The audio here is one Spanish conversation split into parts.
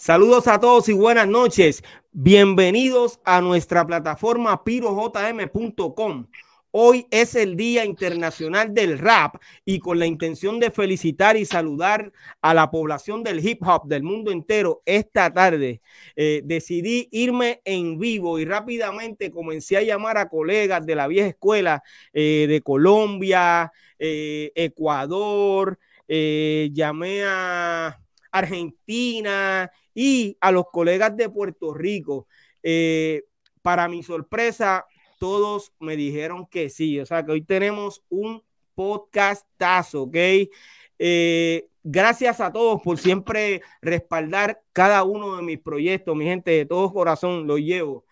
Saludos a todos y buenas noches. Bienvenidos a nuestra plataforma pirojm.com. Hoy es el Día Internacional del Rap y con la intención de felicitar y saludar a la población del hip hop del mundo entero esta tarde, eh, decidí irme en vivo y rápidamente comencé a llamar a colegas de la vieja escuela eh, de Colombia, eh, Ecuador, llamé a Argentina y a los colegas de Puerto Rico. Eh, para mi sorpresa, todos me dijeron que sí. O sea, que hoy tenemos un podcastazo, ¿ok? Eh, gracias a todos por siempre respaldar cada uno de mis proyectos, mi gente, de todo corazón lo llevo.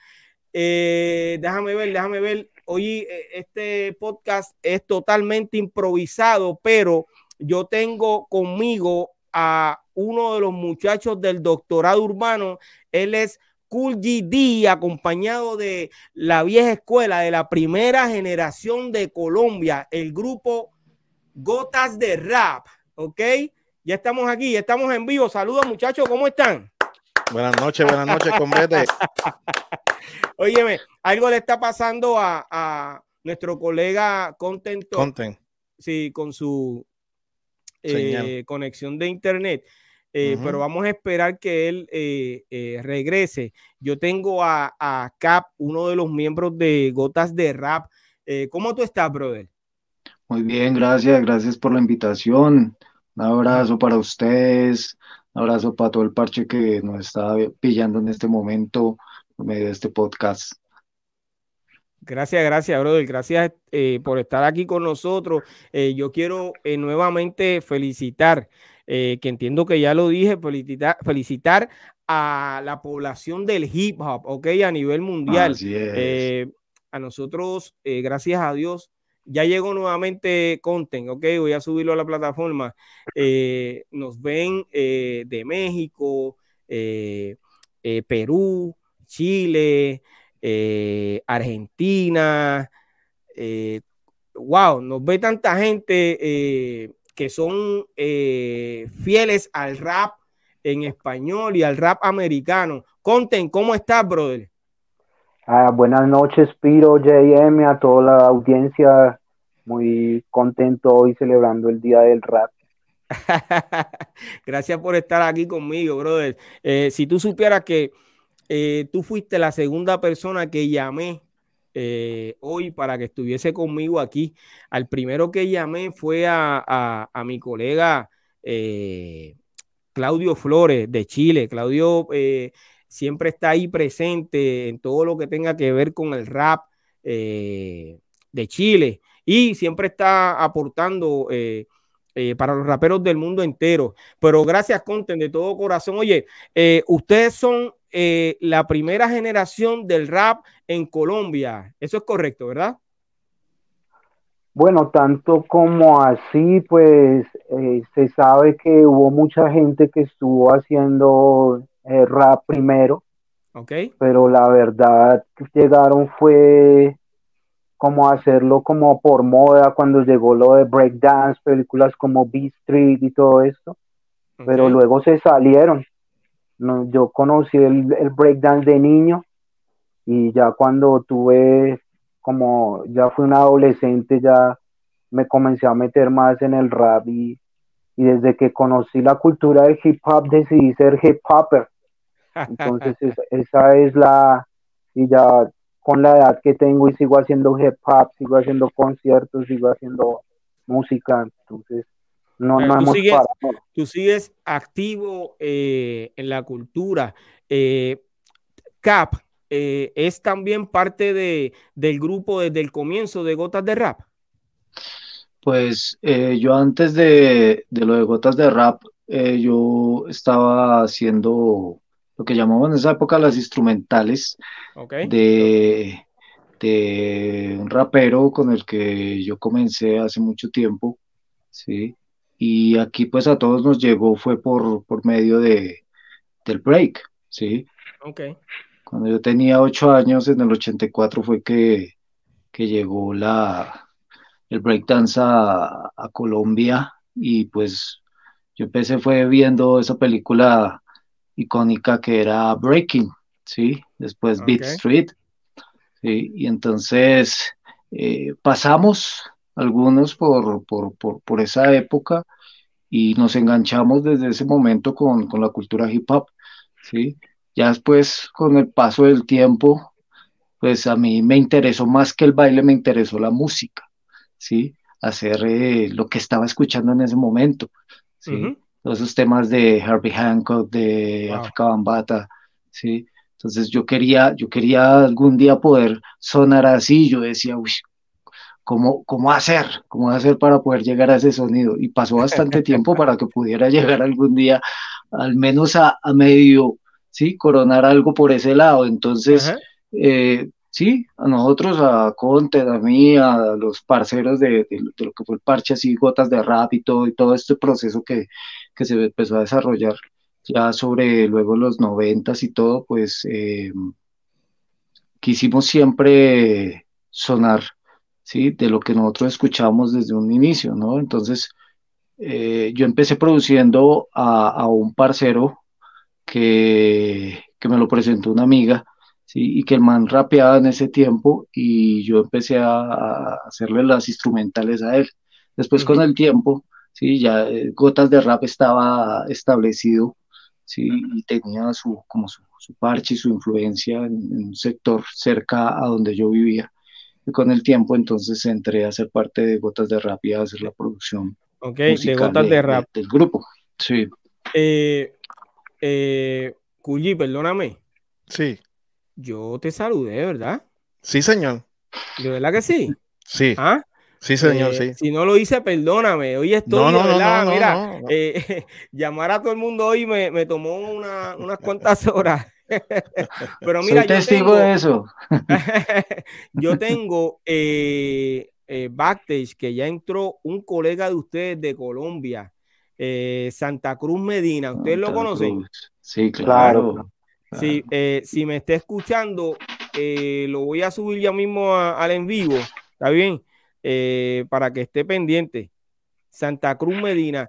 Eh, déjame ver, déjame ver. Hoy este podcast es totalmente improvisado, pero yo tengo conmigo a uno de los muchachos del doctorado urbano. Él es Cool GD, acompañado de la vieja escuela de la primera generación de Colombia, el grupo Gotas de Rap. ¿Ok? Ya estamos aquí, ya estamos en vivo. Saludos, muchachos, ¿cómo están? Buenas noches, buenas noches, convete. Óyeme, algo le está pasando a, nuestro colega Content. Content. Sí, con su eh, conexión de internet. Eh, pero vamos a esperar que él eh, regrese. Yo tengo a, Cap, uno de los miembros de Gotas de Rap. ¿Cómo tú estás, brother? Muy bien, gracias, gracias por la invitación. Un abrazo para ustedes, un abrazo para todo el parche que nos está pillando en este momento en medio de este podcast. Gracias, gracias, brother. Gracias eh, por estar aquí con nosotros. Eh, yo quiero eh, nuevamente felicitar, que entiendo que ya lo dije, felicitar, felicitar a la población del hip hop, ¿ok? A nivel mundial. a nosotros, gracias a Dios, ya llegó nuevamente content, ¿ok? Voy a subirlo a la plataforma. nos ven de México, Perú, Chile. Eh, Argentina. Eh, wow, nos ve tanta gente eh, que son fieles al rap en español y al rap americano. Conten, ¿cómo estás, brother? Ah, buenas noches, Piro, JM, a toda la audiencia. Muy contento hoy celebrando el Día del Rap. Gracias por estar aquí conmigo, brother. si tú supieras que eh, tú fuiste la segunda persona que llamé eh, hoy para que estuviese conmigo aquí. Al primero que llamé fue a, mi colega eh, Claudio Flores de Chile. Claudio siempre está ahí presente en todo lo que tenga que ver con el rap de Chile y siempre está aportando. Para los raperos del mundo entero. Pero gracias, Conten, de todo corazón. Oye, ustedes son eh, la primera generación del rap en Colombia. Eso es correcto, ¿verdad? Bueno, tanto como así, pues eh, se sabe que hubo mucha gente que estuvo haciendo eh, rap primero. Ok. Pero la verdad que llegaron fue como hacerlo como por moda cuando llegó lo de breakdance, películas como Beat Street y todo esto. Pero luego se salieron no, yo conocí el, el breakdance de niño y ya cuando tuve como ya fui un adolescente ya me comencé a meter más en el rap y, desde que conocí la cultura del hip hop decidí ser hip hopper. Entonces esa es la, y ya con la edad que tengo y sigo haciendo hip hop, sigo haciendo conciertos, sigo haciendo música, entonces no, no tú, sigues, tú sigues activo eh, en la cultura. Eh, Cap eh, es también parte de, del grupo desde el comienzo de Gotas de Rap. Pues yo antes de, lo de Gotas de Rap, yo estaba haciendo lo que llamaban en esa época las instrumentales de, de un rapero con el que yo comencé hace mucho tiempo, ¿sí? y aquí pues a todos nos llegó fue por, por medio de, del break, ¿sí? Cuando yo tenía ocho años, en el 84 fue que, que llegó la, el breakdance a, a Colombia y pues yo empecé fue viendo esa película icónica que era Breaking, ¿sí? Después Beat Street, ¿sí? Y entonces eh, pasamos algunos por, por, por, por, esa época y nos enganchamos desde ese momento con, con la cultura hip hop, ¿sí? Ya después, con el paso del tiempo, pues a mí me interesó más que el baile, me interesó la música, ¿sí? Hacer eh, lo que estaba escuchando en ese momento, ¿sí? Todos esos temas de Herbie Hancock, de Africa Bambata, ¿sí? Entonces yo quería, yo quería algún día poder sonar así, yo decía, uy, ¿cómo, cómo hacer? ¿Cómo hacer para poder llegar a ese sonido? Y pasó bastante tiempo para que pudiera llegar algún día, al menos a, a medio ¿sí? Coronar algo por ese lado. Entonces, eh, sí, a nosotros, a Conte, a mí, a los parceros de, lo que fue el parche, así, gotas de rap y todo, y todo este proceso que, se empezó a desarrollar ya sobre luego los noventas y todo, pues eh, quisimos siempre sonar, ¿sí? De lo que nosotros escuchamos desde un inicio, ¿no? Entonces, eh, yo empecé produciendo a, a un parcero que, me lo presentó una amiga, ¿sí? y que el man rapeaba en ese tiempo y yo empecé a, hacerle las instrumentales a él. Después con el tiempo, ¿sí? ya eh, Gotas de Rap estaba establecido ¿sí? y tenía su, como su, parche y su influencia en, un sector cerca a donde yo vivía. Y con el tiempo entonces entré a ser parte de Gotas de Rap y a hacer la producción. Ok, de Gotas de, Rap. del grupo, sí. Eh, eh, perdóname. Sí. Yo te saludé, ¿verdad? Sí, señor. ¿De verdad que sí? Sí. ¿Ah? Sí, señor, eh, sí. Si no lo hice, perdóname. Hoy estoy, no, ¿verdad? Mira, eh, llamar a todo el mundo hoy me, tomó unas cuantas horas. Pero mira, Soy testigo de eso. yo tengo eh, eh, backstage que ya entró un colega de ustedes de Colombia eh, Santa Cruz Medina. ¿Ustedes lo conocen? Sí, claro. Sí, eh, si me está escuchando, eh, lo voy a subir ya mismo al en vivo. ¿Está bien? Para que esté pendiente. Santa Cruz Medina.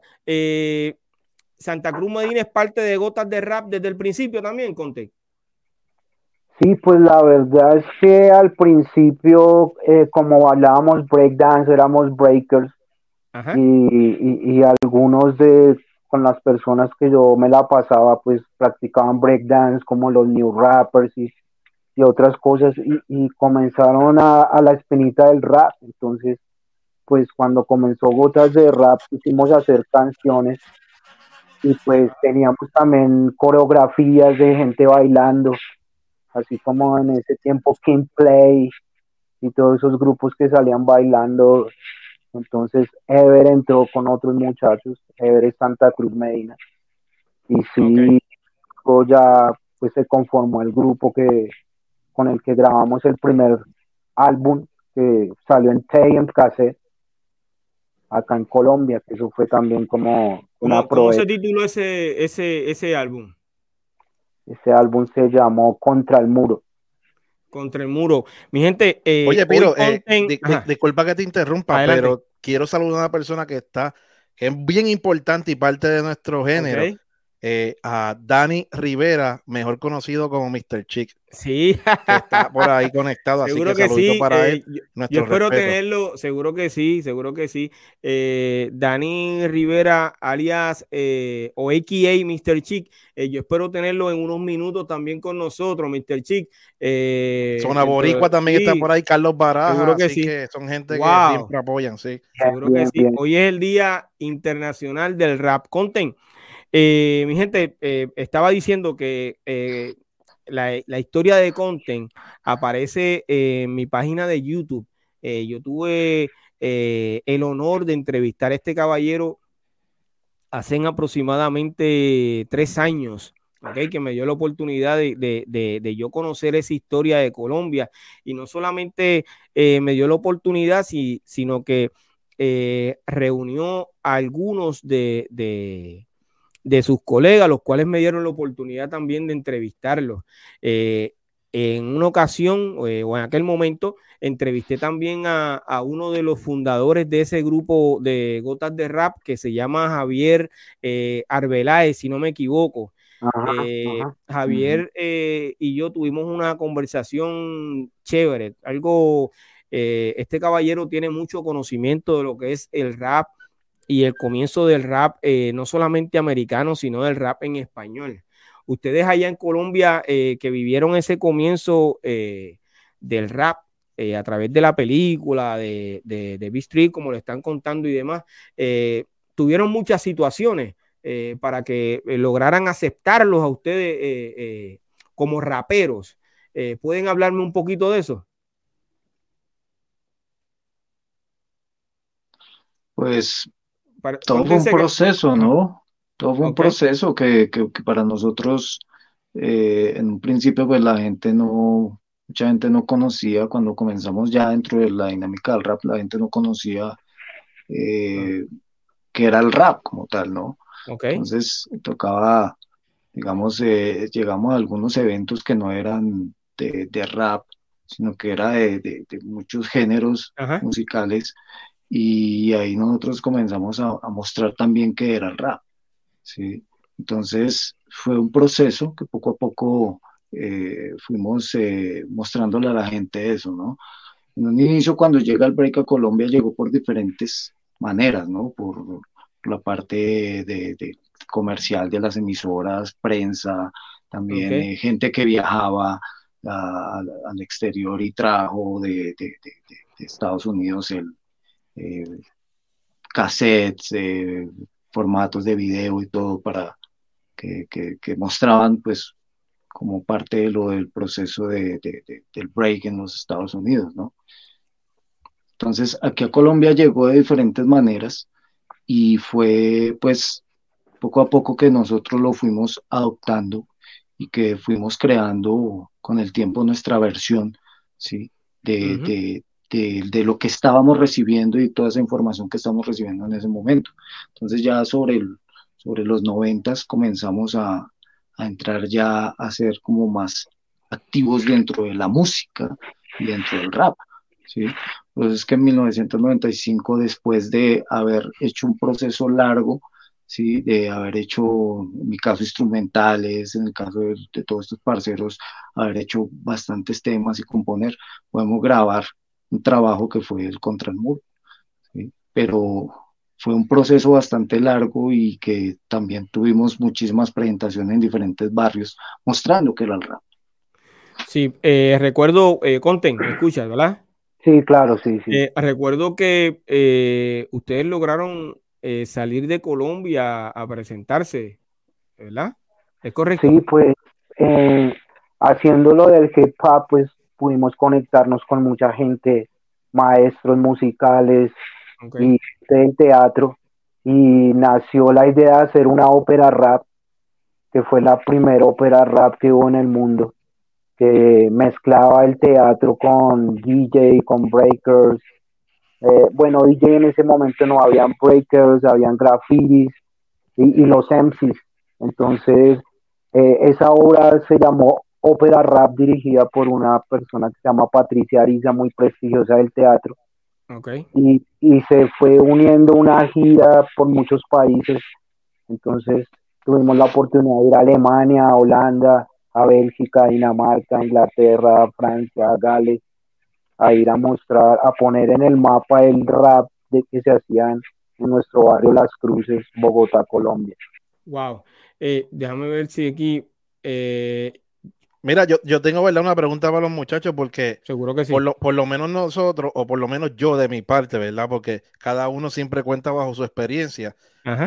Santa Cruz Medina es parte de Gotas de Rap desde el principio también, Conte. Sí, pues la verdad es que al principio, como hablábamos breakdance, éramos breakers, y, algunos de con las personas que yo me la pasaba pues practicaban breakdance como los new rappers y, y otras cosas y, comenzaron a, la espinita del rap. Entonces pues cuando comenzó Gotas de Rap hicimos hacer canciones y pues teníamos también coreografías de gente bailando así como en ese tiempo King Play y todos esos grupos que salían bailando. Entonces, Ever entró con otros muchachos, Ever es Santa Cruz Medina. Y sí, ya pues se conformó el grupo que con el que grabamos el primer álbum que salió en TM Cassette acá en Colombia, que eso fue también como una ¿Cómo, se tituló ese, ese, ese álbum? Ese álbum se llamó Contra el Muro contra el muro. Mi gente. Eh, Oye, Piro, eh, disculpa que te interrumpa, pero quiero saludar a una persona que está, que es bien importante y parte de nuestro género. Eh, a Dani Rivera, mejor conocido como Mr. Chick. Sí. está por ahí conectado, seguro así que, sí. para él. Yo, espero tenerlo, seguro que sí, seguro que sí. Eh, Dani Rivera, alias eh, o AKA Mr. Chick, yo espero tenerlo en unos minutos también con nosotros, Mr. Chick. Zona Boricua también está por ahí, Carlos Baraja, seguro que sí. son gente que siempre apoyan, sí. Seguro que sí. Hoy es el Día Internacional del Rap Content. Eh, mi gente, eh, estaba diciendo que eh, la, historia de Content aparece en mi página de YouTube. yo tuve el honor de entrevistar a este caballero hace aproximadamente tres años. que me dio la oportunidad de, yo conocer esa historia de Colombia y no solamente me dio la oportunidad, sino que reunió a algunos de, de sus colegas, los cuales me dieron la oportunidad también de entrevistarlos. Eh, en una ocasión eh, o en aquel momento entrevisté también a, uno de los fundadores de ese grupo de Gotas de Rap que se llama Javier eh, Arbeláez, si no me equivoco. Eh, Javier y yo tuvimos una conversación chévere, algo, este caballero tiene mucho conocimiento de lo que es el rap y el comienzo del rap, no solamente americano, sino del rap en español. Ustedes allá en Colombia que vivieron ese comienzo del rap, eh, a través de la película, de, de, de Street, como le están contando y demás, eh, tuvieron muchas situaciones eh, para que lograran aceptarlos a ustedes como raperos. ¿Pueden hablarme un poquito de eso? Pues todo fue un proceso, ¿no? Todo fue un proceso que, que, que, para nosotros en un principio pues la gente no, mucha gente no conocía, cuando comenzamos ya dentro de la dinámica del rap, la gente no conocía eh, qué era el rap como tal, ¿no? Entonces tocaba, digamos, eh, llegamos a algunos eventos que no eran de, rap, sino que era de, muchos géneros musicales y ahí nosotros comenzamos a, a, mostrar también qué era el rap, ¿sí? Entonces fue un proceso que poco a poco eh, fuimos eh, mostrándole a la gente eso, ¿no? En un inicio, cuando llega el break a Colombia, llegó por diferentes maneras, ¿no? Por, la parte de, comercial de las emisoras, prensa, también eh, gente que viajaba al exterior y trajo de, Estados Unidos el cassettes, formatos de video y todo para que, que mostraban pues como parte de lo del proceso de, del break en los Estados Unidos, ¿no? Entonces, aquí a Colombia llegó de diferentes maneras y fue pues poco a poco que nosotros lo fuimos adoptando y que fuimos creando con el tiempo nuestra versión, ¿sí? De, de, de, lo que estábamos recibiendo y toda esa información que estamos recibiendo en ese momento. Entonces ya sobre, el, sobre los noventas comenzamos a, a entrar ya a ser como más activos dentro de la música y dentro del rap. ¿sí? Pues es que en 1995, después de haber hecho un proceso largo, ¿sí? de haber hecho, en mi caso, instrumentales, en el caso de, todos estos parceros, haber hecho bastantes temas y componer, podemos grabar un trabajo que fue el Contra el Muro. ¿sí? Pero fue un proceso bastante largo y que también tuvimos muchísimas presentaciones en diferentes barrios mostrando que era el rap. Sí, eh, recuerdo, eh, Conten, ¿me escuchas, verdad? Sí, claro, sí, sí. Eh, recuerdo que eh, ustedes lograron salir de Colombia a presentarse, ¿verdad? ¿Es correcto? Sí, pues haciéndolo del hip hop, pues pudimos conectarnos con mucha gente, maestros musicales, y del teatro y nació la idea de hacer una ópera rap, que fue la primera ópera rap que hubo en el mundo, que mezclaba el teatro con DJ, con breakers. Eh, bueno, DJ en ese momento no habían breakers, habían graffitis y, los MCs. Entonces, eh, esa obra se llamó Ópera Rap, dirigida por una persona que se llama Patricia Ariza, muy prestigiosa del teatro y, y, se fue uniendo una gira por muchos países. Entonces tuvimos la oportunidad de ir a Alemania, a Holanda, a Bélgica, a Dinamarca, a Inglaterra, a Francia, a Gales, a ir a mostrar, a poner en el mapa el rap de que se hacían en nuestro barrio Las Cruces, Bogotá, Colombia. Wow. Eh, déjame ver si aquí eh, Mira, yo, yo tengo ¿verdad? una pregunta para los muchachos porque seguro que sí. Por lo, por lo, menos nosotros, o por lo menos yo de mi parte, ¿verdad? Porque cada uno siempre cuenta bajo su experiencia.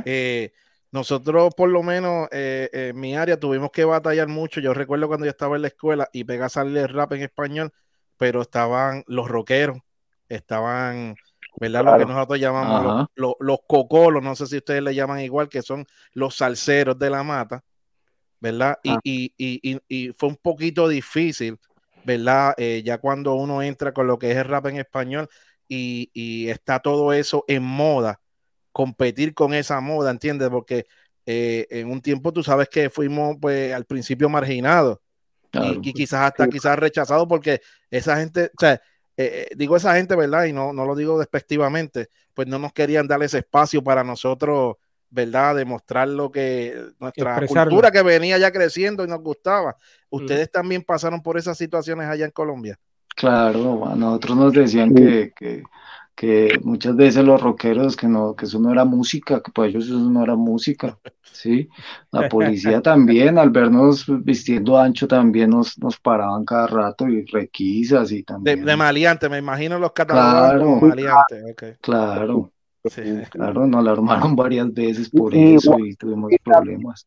Eh, nosotros, por lo menos, eh, en mi área tuvimos que batallar mucho. Yo recuerdo cuando yo estaba en la escuela y pegué a salir el rap en español, pero estaban los rockeros, estaban, ¿verdad? Lo que nosotros llamamos los, los, cocolos, no sé si ustedes le llaman igual, que son los salseros de la mata. ¿Verdad? Y, ah. y, y, y, fue un poquito difícil, ¿verdad? Eh, ya cuando uno entra con lo que es el rap en español y, está todo eso en moda, competir con esa moda, ¿entiendes? Porque eh, en un tiempo tú sabes que fuimos pues al principio marginados y, quizás hasta quizás rechazados porque esa gente, o sea, eh, digo esa gente, ¿verdad? Y no, no lo digo despectivamente, pues no nos querían dar ese espacio para nosotros ¿verdad? Demostrar lo que nuestra cultura que venía ya creciendo y nos gustaba. ¿Ustedes también pasaron por esas situaciones allá en Colombia? Claro, a nosotros nos decían que, que, muchas veces los rockeros que no, que eso no era música, que para ellos eso no era música, ¿sí? La policía también, al vernos vistiendo ancho, también nos, nos paraban cada rato y requisas y también. De, maleante, me imagino los catalogados claro, Claro. Claro, nos la armaron varias veces por eso y tuvimos problemas.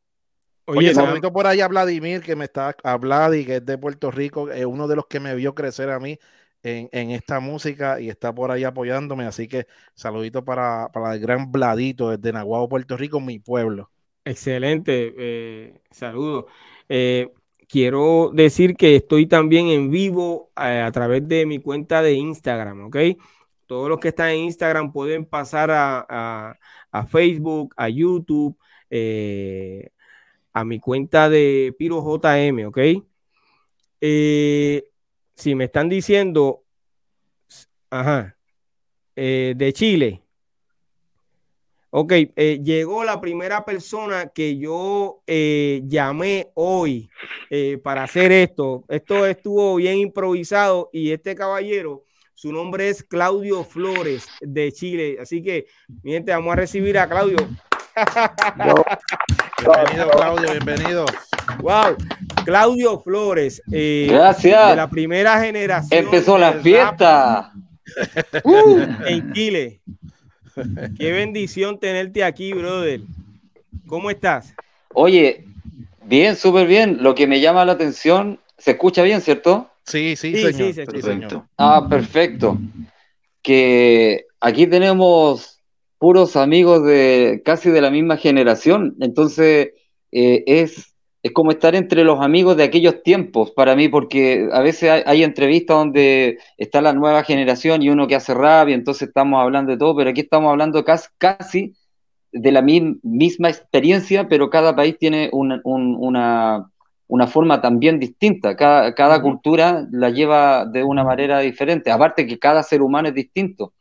Oye, saludito por ahí a Vladimir, que me está hablando y que es de Puerto Rico, es uno de los que me vio crecer a mí en, esta música y está por ahí apoyándome. Así que saludito para, para el gran Vladito desde Nahuatl, Puerto Rico, mi pueblo. Excelente, eh, saludo. Eh, quiero decir que estoy también en vivo eh, a través de mi cuenta de Instagram, ¿ok? Todos los que están en Instagram pueden pasar a, Facebook, a YouTube, eh, a mi cuenta de Piro JM, ¿ok? Eh, si me están diciendo, ajá, eh, de Chile. Ok, llegó la primera persona que yo llamé hoy para hacer esto. Esto estuvo bien improvisado y este caballero su nombre es Claudio Flores de Chile. Así que, mi gente, vamos a recibir a Claudio. bienvenido, Claudio, bienvenido. Wow, Claudio Flores. Eh, Gracias. De la primera generación. Empezó la fiesta. Uh, en Chile. Qué bendición tenerte aquí, brother. ¿Cómo estás? Oye, bien, súper bien. Lo que me llama la atención, ¿se escucha bien, cierto? Sí, sí, sí, señor. Ah, perfecto. Que aquí tenemos puros amigos de casi de la misma generación, entonces eh, es, es como estar entre los amigos de aquellos tiempos para mí, porque a veces hay, entrevistas donde está la nueva generación y uno que hace rap y entonces estamos hablando de todo, pero aquí estamos hablando casi, casi de la misma experiencia, pero cada país tiene una, una una forma también distinta. Cada, cada cultura la lleva de una manera diferente. Aparte que cada ser humano es distinto.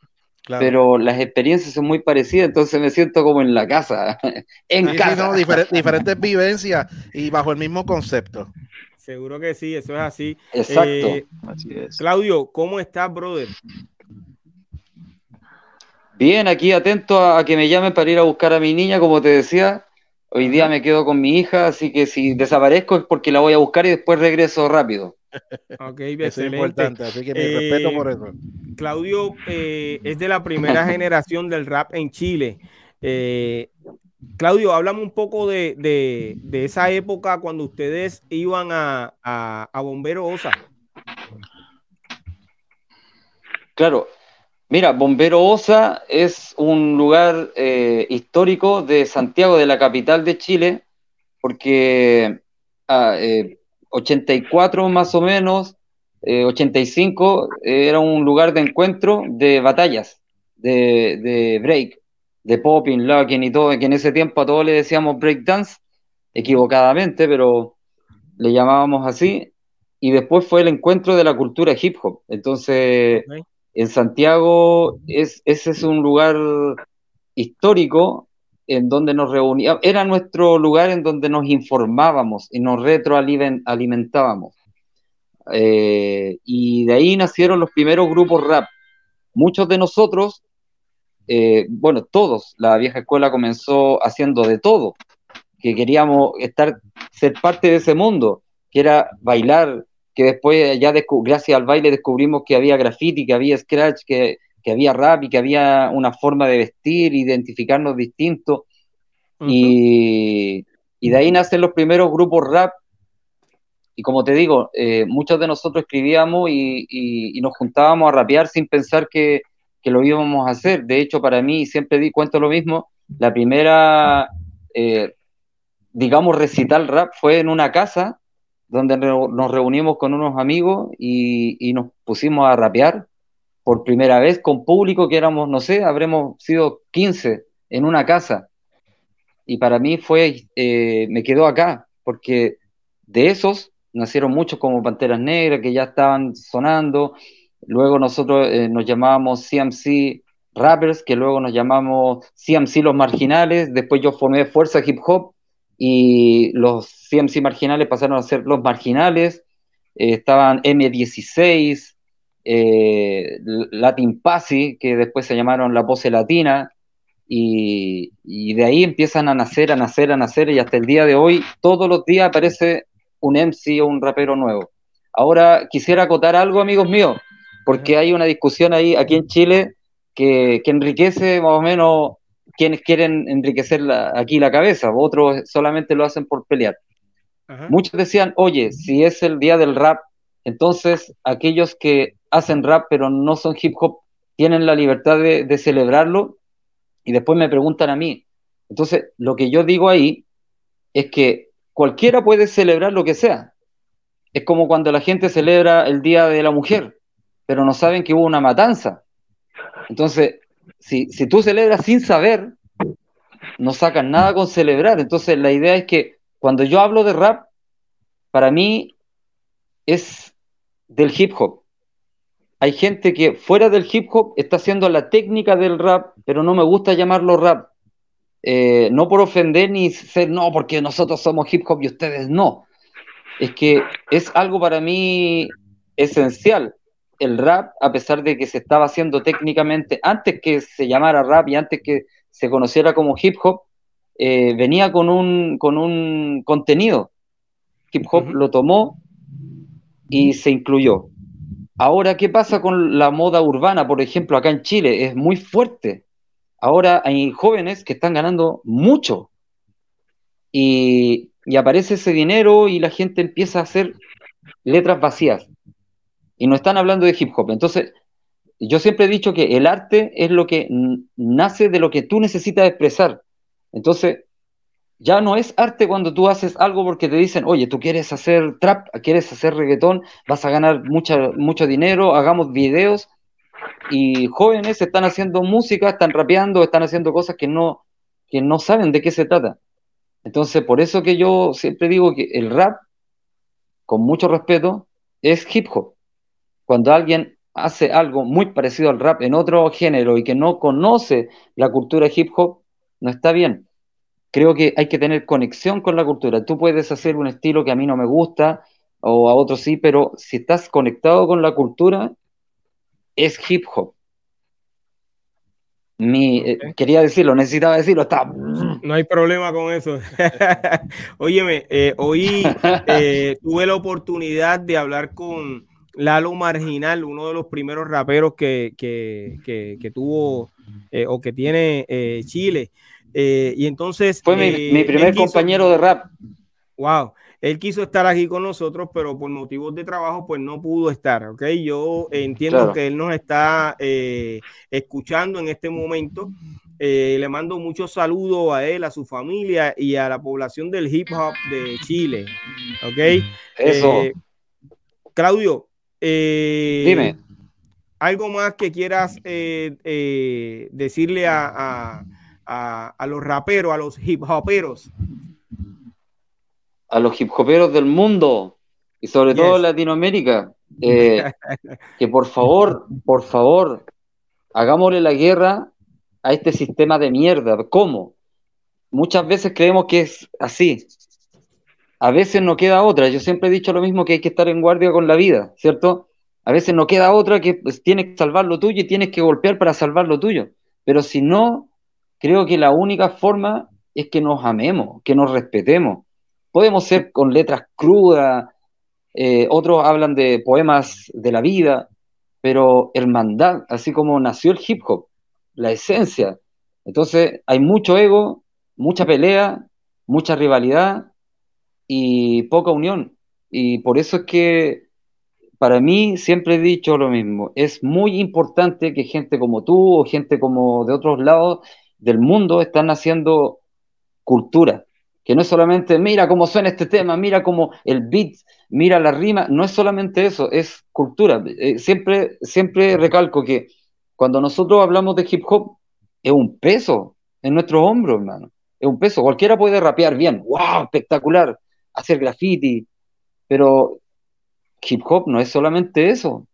Pero las experiencias son muy parecidas, entonces me siento como en la casa. en casa. diferentes vivencias y bajo el mismo concepto. Seguro que sí, eso es así. Exacto. Eh, así es. Claudio, ¿cómo estás, brother? Bien, aquí atento a que me llamen para ir a buscar a mi niña, como te decía. Hoy día me quedo con mi hija, así que si desaparezco es porque la voy a buscar y después regreso rápido. Ok, eso es importante, así que mi respeto por eso. Eh, Claudio eh, es de la primera generación del rap en Chile. Eh, Claudio, háblame un poco de, esa época cuando ustedes iban a, a, a Bombero Osa. Claro, Mira, Bombero Osa es un lugar eh, histórico de Santiago, de la capital de Chile, porque 84 ah, eh, más o menos, 85 eh, era un lugar de encuentro de batallas, de, break, de popping, locking y todo, que en ese tiempo a todos le decíamos break dance, equivocadamente, pero le llamábamos así, y después fue el encuentro de la cultura hip hop. Entonces, en Santiago es, ese es un lugar histórico en donde nos reuníamos, era nuestro lugar en donde nos informábamos y nos retroalimentábamos. Eh, y de ahí nacieron los primeros grupos rap. Muchos de nosotros, eh, bueno, todos, la vieja escuela comenzó haciendo de todo, que queríamos estar, ser parte de ese mundo, que era bailar, que después ya gracias al baile descubrimos que había graffiti, que había scratch, que, había rap y que había una forma de vestir, identificarnos distintos. y, de ahí nacen los primeros grupos rap. Y como te digo, eh, muchos de nosotros escribíamos y, nos juntábamos a rapear sin pensar que, lo íbamos a hacer. De hecho, para mí, siempre di, cuento lo mismo, la primera, eh, digamos, recital rap fue en una casa donde nos reunimos con unos amigos y, nos pusimos a rapear por primera vez con público que éramos, no sé, habremos sido 15 en una casa. Y para mí fue, eh, me quedó acá, porque de esos nacieron muchos como Panteras Negras que ya estaban sonando. Luego nosotros eh, nos llamábamos CMC rappers que luego nos llamamos CMC los marginales, después yo formé Fuerza Hip Hop y los CMC marginales pasaron a ser los marginales, eh, estaban M16, eh, Latin Pasi, que después se llamaron La Pose Latina, y, y, de ahí empiezan a nacer, a nacer, a nacer, y hasta el día de hoy, todos los días aparece un MC o un rapero nuevo. Ahora quisiera acotar algo, amigos míos, porque hay una discusión ahí aquí en Chile que, enriquece más o menos quienes quieren enriquecer aquí la cabeza, otros solamente lo hacen por pelear. Muchos decían, oye, si es el día del rap, entonces aquellos que hacen rap pero no son hip hop tienen la libertad de, de celebrarlo y después me preguntan a mí. Entonces, lo que yo digo ahí es que cualquiera puede celebrar lo que sea. Es como cuando la gente celebra el Día de la Mujer, pero no saben que hubo una matanza. Entonces, si, tú celebras sin saber, no sacan nada con celebrar. Entonces, la idea es que cuando yo hablo de rap, para mí es del hip hop. Hay gente que fuera del hip hop está haciendo la técnica del rap, pero no me gusta llamarlo rap. Eh, no por ofender ni ser, no, porque nosotros somos hip hop y ustedes no. Es que es algo para mí esencial el rap, a pesar de que se estaba haciendo técnicamente, antes que se llamara rap y antes que se conociera como hip hop, eh, venía con un, con un contenido. Hip hop lo tomó y se incluyó. Ahora, ¿qué pasa con la moda urbana? Por ejemplo, acá en Chile es muy fuerte. Ahora hay jóvenes que están ganando mucho y, y aparece ese dinero y la gente empieza a hacer letras vacías y no están hablando de hip hop. Entonces, yo siempre he dicho que el arte es lo que nace de lo que tú necesitas expresar. Entonces, ya no es arte cuando tú haces algo porque te dicen, oye, tú quieres hacer trap, quieres hacer reggaetón, vas a ganar mucha, mucho dinero, hagamos videos. Y jóvenes están haciendo música, están rapeando, están haciendo cosas que no, que no saben de qué se trata. Entonces, por eso que yo siempre digo que el rap, con mucho respeto, es hip hop cuando alguien hace algo muy parecido al rap en otro género y que no conoce la cultura hip hop, no está bien. Creo que hay que tener conexión con la cultura. Tú puedes hacer un estilo que a mí no me gusta o a otros sí, pero si estás conectado con la cultura, es hip hop. Mi, eh, quería decirlo, necesitaba decirlo, está. No hay problema con eso. Óyeme, eh, hoy eh, tuve la oportunidad de hablar con, Lalo Marginal, uno de los primeros raperos que, tuvo eh, o que tiene eh, Chile. Eh, y entonces. Fue mi, primer compañero de rap. Wow. Él quiso estar aquí con nosotros, pero por motivos de trabajo, pues no pudo estar. Ok. Yo entiendo que él nos está escuchando en este momento. le mando muchos saludos a él, a su familia y a la población del hip hop de Chile. Ok. Eso. Claudio, eh, Dime. ¿Algo más que quieras eh, eh, decirle a, los raperos, a los hip hoperos? A los hip hoperos del mundo y sobre todo Latinoamérica, que por favor, por favor, hagámosle la guerra a este sistema de mierda. ¿Cómo? Muchas veces creemos que es así, a veces no queda otra. Yo siempre he dicho lo mismo que hay que estar en guardia con la vida, ¿cierto? A veces no queda otra que pues, tienes que salvar lo tuyo y tienes que golpear para salvar lo tuyo. Pero si no, creo que la única forma es que nos amemos, que nos respetemos. Podemos ser con letras crudas, eh, otros hablan de poemas de la vida, pero hermandad, así como nació el hip hop, la esencia. Entonces hay mucho ego, mucha pelea, mucha rivalidad, y poca unión. Y por eso es que para mí siempre he dicho lo mismo, es muy importante que gente como tú o gente como de otros lados del mundo están haciendo cultura, que no es solamente mira cómo suena este tema, mira cómo el beat, mira la rima, no es solamente eso, es cultura. Eh, siempre, siempre recalco que cuando nosotros hablamos de hip hop, es un peso en nuestros hombros, hermano. Es un peso. Cualquiera puede rapear bien, wow, espectacular hacer graffiti, pero hip hop no es solamente eso.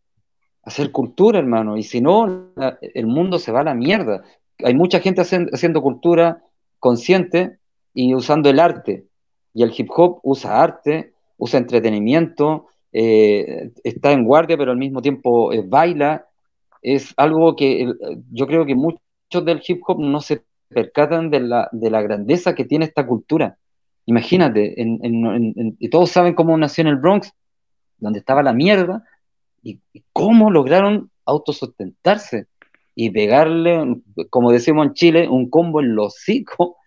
hacer cultura, hermano, y si no, el mundo se va a la mierda. Hay mucha gente haciendo cultura consciente y usando el arte. Y el hip hop usa arte, usa entretenimiento, eh, está en guardia, pero al mismo tiempo eh, baila. Es algo que yo creo que muchos del hip hop no se percatan de la, de la grandeza que tiene esta cultura. Imagínate, y todos saben cómo nació en el Bronx, donde estaba la mierda, y, cómo lograron autosustentarse y pegarle, como decimos en Chile, un combo en los hocico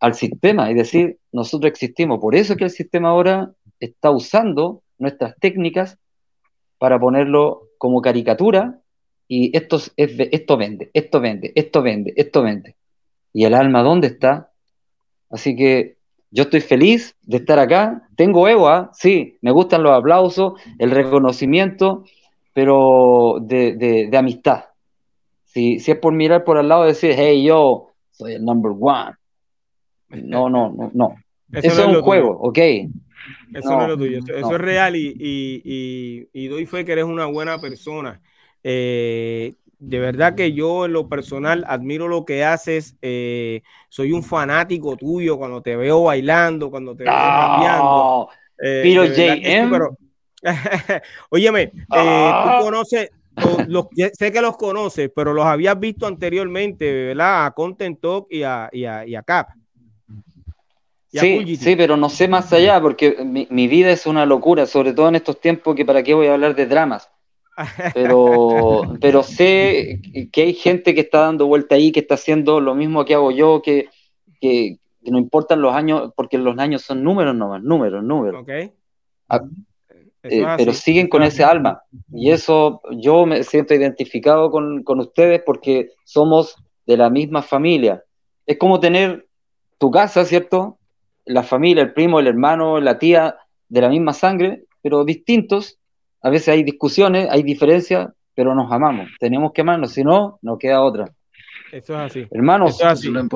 al sistema y decir, nosotros existimos. Por eso es que el sistema ahora está usando nuestras técnicas para ponerlo como caricatura y esto, esto vende, esto vende, esto vende, esto vende. ¿Y el alma dónde está? Así que yo estoy feliz de estar acá. Tengo ego, ¿ah? sí, me gustan los aplausos, el reconocimiento, pero de, amistad. Si, si, es por mirar por al lado y decir, hey, yo soy el number one. No, no, no, no. Eso, es un juego, ok. Eso no, es lo tuyo, eso, es real y, y, y, doy fe que eres una buena persona. Eh, de verdad que yo en lo personal admiro lo que haces. Eh, soy un fanático tuyo cuando te veo bailando, cuando te veo rapeando. Eh, pero JM. Pero... Óyeme, eh, tú ah. conoces, sé que los conoces, pero los habías visto anteriormente, ¿verdad? A Content Talk y a, y a, y a Cap. sí, sí, pero no sé más allá porque mi, mi, vida es una locura, sobre todo en estos tiempos que para qué voy a hablar de dramas. Pero, pero sé que hay gente que está dando vuelta ahí, que está haciendo lo mismo que hago yo, que, que, no importan los años, porque los años son números nomás, números, números. Ah, eh, pero siguen con ese alma. Y eso yo me siento identificado con, con ustedes porque somos de la misma familia. Es como tener tu casa, ¿cierto? La familia, el primo, el hermano, la tía de la misma sangre, pero distintos, a veces hay discusiones, hay diferencias, pero nos amamos. Tenemos que amarnos, si no, no queda otra. Eso es así. Hermanos,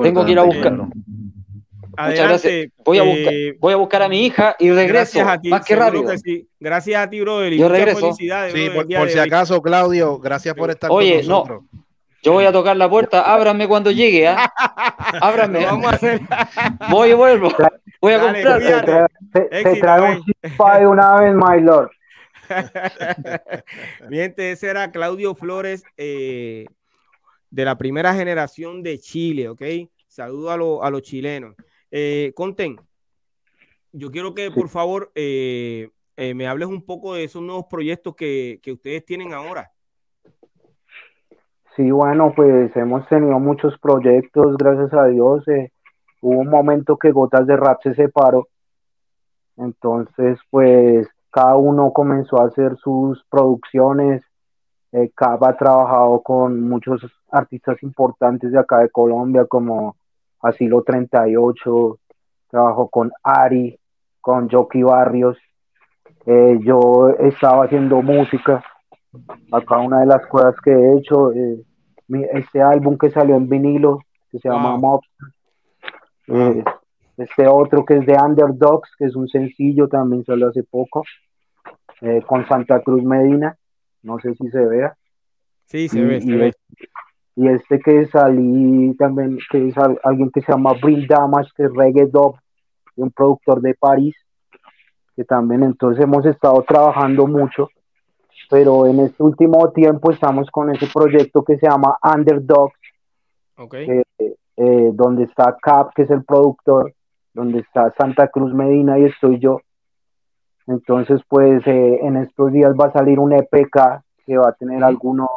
tengo que ir a buscarlo. Muchas gracias. Voy a, buscar, eh, voy a buscar a mi hija y regreso. Gracias a ti. Más que rápido. Gracias a ti, brother. Yo regreso. Sí, por, si acaso, Claudio, gracias por estar Oye, con nosotros. no. Yo voy a tocar la puerta, ábrame cuando llegue, ¿eh? Ábrame. vamos a hacer. Voy y vuelvo. Voy a comprar. Se, trae un chispa de una vez, my lord. Bien, ese era Claudio Flores eh, de la primera generación de Chile, ¿ok? Saludo a, los chilenos. Eh, Conten, yo quiero que por favor eh, me hables un poco de esos nuevos proyectos que, ustedes tienen ahora. Sí, bueno, pues hemos tenido muchos proyectos, gracias a Dios. hubo un momento que Gotas de Rap se separó. Entonces, pues cada uno comenzó a hacer sus producciones. Eh, ha trabajado con muchos artistas importantes de acá de Colombia, como Asilo 38, trabajó con Ari, con Jockey Barrios. Eh, yo estaba haciendo música. Acá una de las cosas que he hecho, eh, este álbum que salió en vinilo, que se llama wow. Eh, este otro que es de Underdogs, que es un sencillo, también salió hace poco, eh, con Santa Cruz Medina, no sé si se vea. Sí, se ve, se ve. Este, y este que salí también, que es alguien que se llama Brin Damage, que es Reggae un productor de París, que también entonces hemos estado trabajando mucho, pero en este último tiempo estamos con ese proyecto que se llama Underdogs, okay. eh, donde está Cap, que es el productor, donde está Santa Cruz Medina y estoy yo. Entonces, pues eh, en estos días va a salir un EPK que va a tener algunos,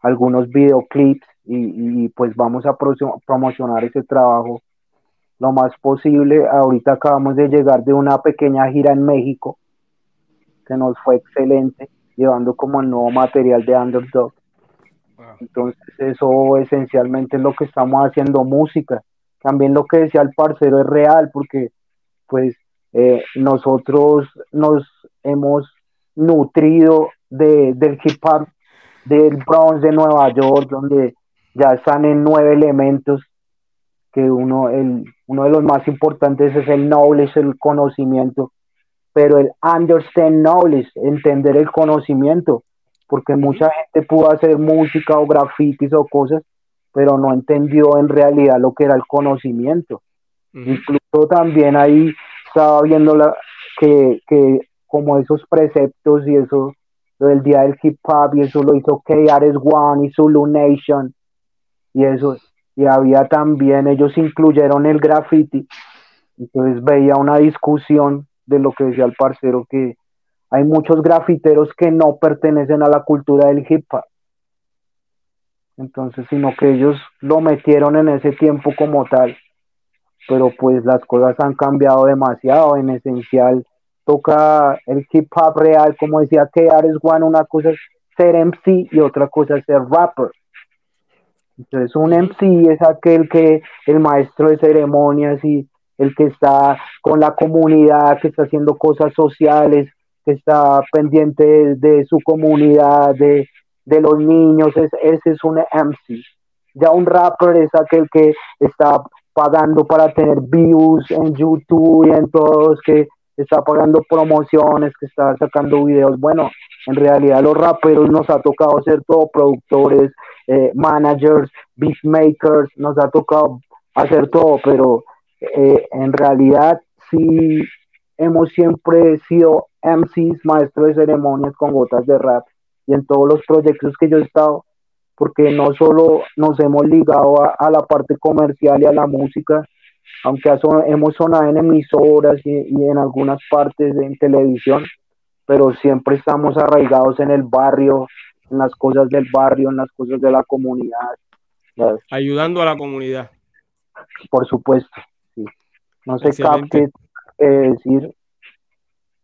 algunos videoclips y, pues vamos a promocionar ese trabajo lo más posible. Ahorita acabamos de llegar de una pequeña gira en México que nos fue excelente, llevando como el nuevo material de Underdog. Entonces eso esencialmente es lo que estamos haciendo música también lo que decía el parcero es real, porque pues eh, nosotros nos hemos nutrido de, del hip hop del Bronx de Nueva York, donde ya están en nueve elementos, que uno, el, uno de los más importantes es el knowledge, el conocimiento, pero el understand knowledge, entender el conocimiento, porque mucha gente pudo hacer música o grafitis o cosas, pero no entendió en realidad lo que era el conocimiento. Incluso también ahí estaba viendo la, que, que como esos preceptos y eso, lo del día del hip hop y eso lo hizo KRS One y Zulu Nation y eso, y había también, ellos incluyeron el graffiti, entonces veía una discusión de lo que decía el parcero que hay muchos grafiteros que no pertenecen a la cultura del hip hop. Entonces, sino que ellos lo metieron en ese tiempo como tal. Pero pues las cosas han cambiado demasiado. En esencial, toca el hip hop real, como decía que Ares One, una cosa es ser MC y otra cosa es ser rapper. Entonces, un MC es aquel que el maestro de ceremonias y el que está con la comunidad, que está haciendo cosas sociales, que está pendiente de, su comunidad, de, los niños, ese es un MC. Ya un rapper es aquel que está pagando para tener views en YouTube y en todos, que está pagando promociones, que está sacando videos. Bueno, en realidad los raperos nos ha tocado ser todo productores, eh, managers, beatmakers, nos ha tocado hacer todo, pero eh, en realidad sí hemos siempre sido MCs, maestros de ceremonias con gotas de rap y en todos los proyectos que yo he estado, porque no solo nos hemos ligado a, la parte comercial y a la música, aunque hemos sonado en emisoras y, en algunas partes en televisión, pero siempre estamos arraigados en el barrio, en las cosas del barrio, en las cosas de la comunidad. Ayudando a la comunidad. Por supuesto, sí. No sé qué decir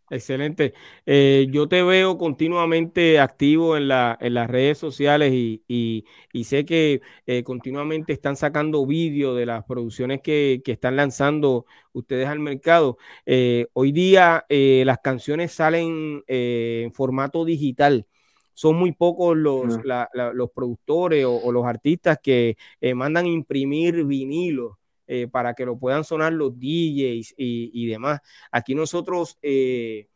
Excelente. Eh, yo te veo continuamente activo en, la, en las redes sociales y, y, sé que eh, continuamente están sacando vídeos de las producciones que, que, están lanzando ustedes al mercado. Eh, hoy día las canciones salen en formato digital. Son muy pocos los, los productores o, los artistas que mandan imprimir vinilo eh, para que lo puedan sonar los DJs y, demás. Aquí nosotros eh,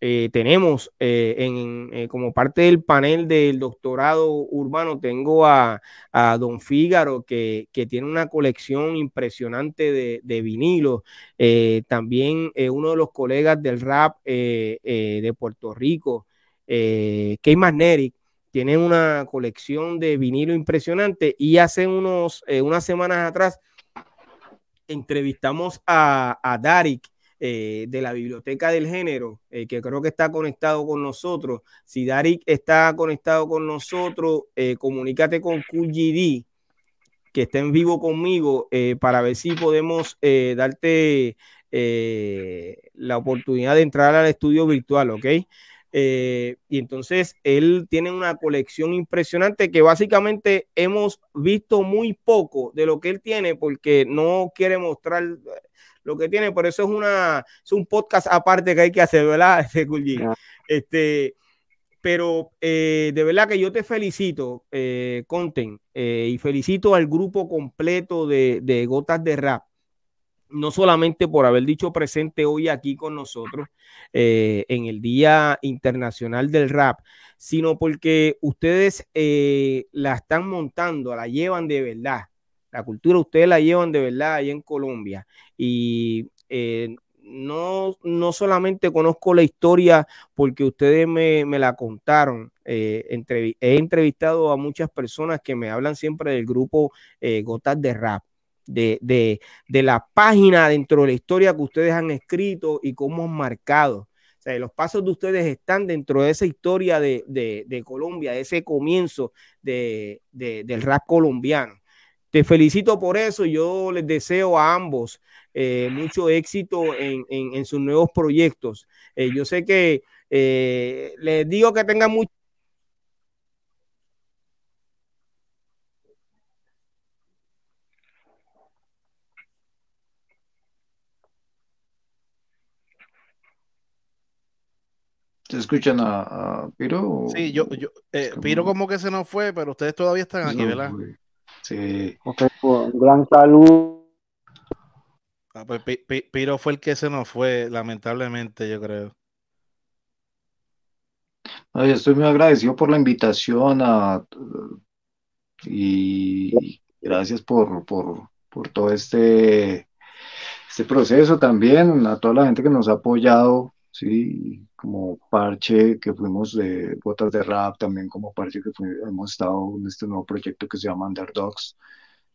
eh, tenemos en, como parte del panel del doctorado urbano, tengo a, Don Fígaro, que, tiene una colección impresionante de, de vinilos. también uno de los colegas del rap de Puerto Rico, eh, Magnetic, tiene una colección de vinilo impresionante y hace unos, unas semanas atrás entrevistamos a, a Darik eh, de la Biblioteca del Género, eh, que creo que está conectado con nosotros. Si Darik está conectado con nosotros, eh, comunícate con QGD, que está en vivo conmigo, para ver si podemos darte la oportunidad de entrar al estudio virtual, ¿ok? Eh, y entonces él tiene una colección impresionante que básicamente hemos visto muy poco de lo que él tiene porque no quiere mostrar lo que tiene, por eso es una es un podcast aparte que hay que hacer, ¿verdad? Este, pero eh, de verdad que yo te felicito, eh, Conten, y felicito al grupo completo de, de Gotas de Rap no solamente por haber dicho presente hoy aquí con nosotros eh, en el Día Internacional del Rap, sino porque ustedes eh, la están montando, la llevan de verdad. La cultura ustedes la llevan de verdad ahí en Colombia. Y eh, no, no solamente conozco la historia porque ustedes me, la contaron. he entrevistado a muchas personas que me hablan siempre del grupo Gotas de Rap de, la página dentro de la historia que ustedes han escrito y cómo han marcado. O sea, los pasos de ustedes están dentro de esa historia de, de Colombia, de ese comienzo del rap colombiano. Te felicito por eso. Yo les deseo a ambos eh, mucho éxito en, sus nuevos proyectos. Eh, yo sé que eh, les digo que tengan mucho ¿Se escuchan a, Piro? Sí, yo, yo eh, Piro como que se nos fue, pero ustedes todavía están aquí, ¿verdad? Sí. un gran saludo. Ah, pues Piro fue el que se nos fue, lamentablemente, yo creo. estoy muy agradecido por la invitación y gracias por, por, por todo este, este proceso también, a toda la gente que nos ha apoyado, sí, como parche que fuimos de botas de rap, también como parche que hemos estado en este nuevo proyecto que se llama Underdogs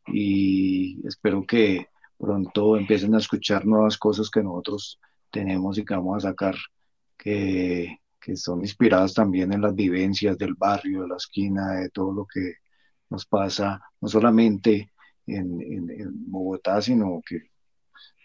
y espero que pronto empiecen a escuchar nuevas cosas que nosotros tenemos y que vamos a sacar, que, que son inspiradas también en las vivencias del barrio, de la esquina, de todo lo que nos pasa, no solamente en, en, en Bogotá, sino que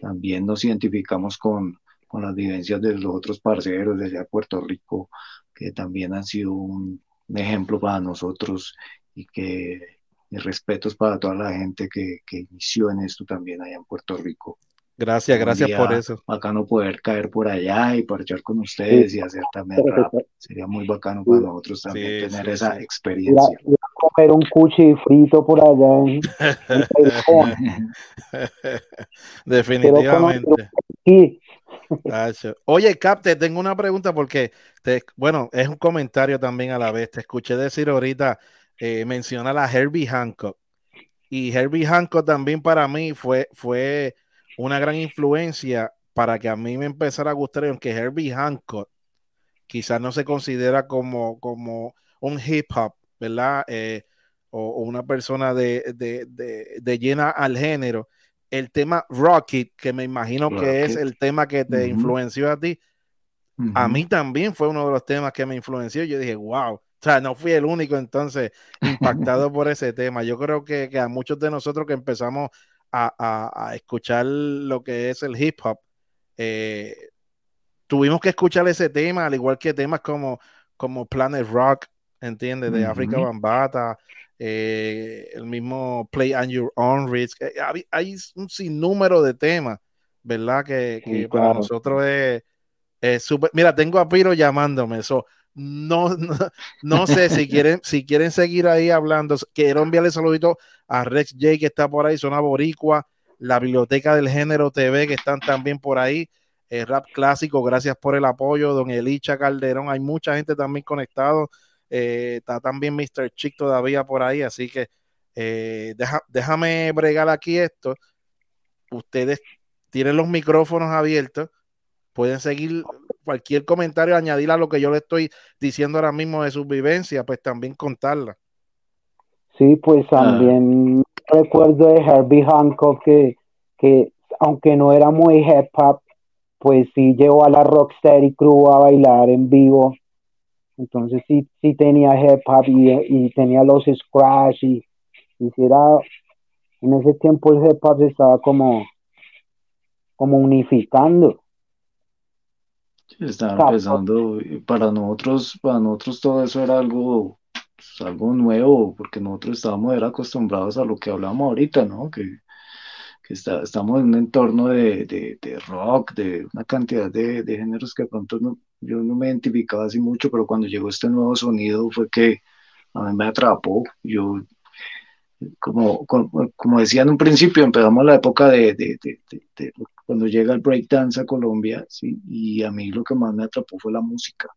también nos identificamos con, con las vivencias de los otros parceros de allá de Puerto Rico, que también han sido un, ejemplo para nosotros y que mis respetos para toda la gente que, que, inició en esto también allá en Puerto Rico. Gracias, gracias por eso. Bacano poder caer por allá y parchar con ustedes y hacer también rap. Sería muy bacano para nosotros también tener esa experiencia. comer un cuchi frito por allá en, Definitivamente. Oye, Cap, te tengo una pregunta porque, te, bueno, es un comentario también a la vez. Te escuché decir ahorita, eh, menciona a Herbie Hancock. Y Herbie Hancock también para mí fue, fue una gran influencia para que a mí me empezara a gustar, aunque Herbie Hancock quizás no se considera como, como un hip hop, ¿verdad? Eh, o, una persona de, de, de, llena al género el tema Rocket, que me imagino que es el tema que te influenció a ti, a mí también fue uno de los temas que me influenció. Yo dije, wow, o sea, no fui el único entonces impactado por ese tema. Yo creo que, a muchos de nosotros que empezamos a, escuchar lo que es el hip hop, eh, tuvimos que escuchar ese tema, al igual que temas como, como Planet Rock, ¿entiendes? De África Bambata, eh, el mismo Play on Your Own Risk. Eh, hay, un sinnúmero de temas, ¿verdad? Que, para nosotros es súper. Mira, tengo a Piro llamándome, eso. No, no, sé si quieren, si quieren seguir ahí hablando. Quiero enviarle saludito a Rex J, que está por ahí, Zona Boricua, la Biblioteca del Género TV, que están también por ahí. El rap clásico, gracias por el apoyo. Don Elicha Calderón, hay mucha gente también conectado. Eh, está también Mr. Chick todavía por ahí, así que eh, déjame bregar aquí esto. Ustedes tienen los micrófonos abiertos, pueden seguir cualquier comentario, añadir a lo que yo le estoy diciendo ahora mismo de sus vivencias, pues también contarla. Sí, pues ah. también recuerdo de Herbie Hancock que, que aunque no era muy hip hop, pues sí llevó a la Rocksteady Crew a bailar en vivo entonces sí, sí tenía hip hop y, tenía los scratch y, hiciera en ese tiempo el hip hop se estaba como, como unificando. Sí, estaba empezando, para nosotros, para nosotros todo eso era algo, pues, algo nuevo, porque nosotros estábamos era acostumbrados a lo que hablamos ahorita, ¿no? Que, que estamos en un entorno de, de, rock, de una cantidad de, de géneros que de pronto no, yo no me identificaba así mucho, pero cuando llegó este nuevo sonido fue que a mí me atrapó. Yo, como, como, decía en un principio, empezamos la época de, de, de, cuando llega el breakdance a Colombia, ¿sí? y a mí lo que más me atrapó fue la música.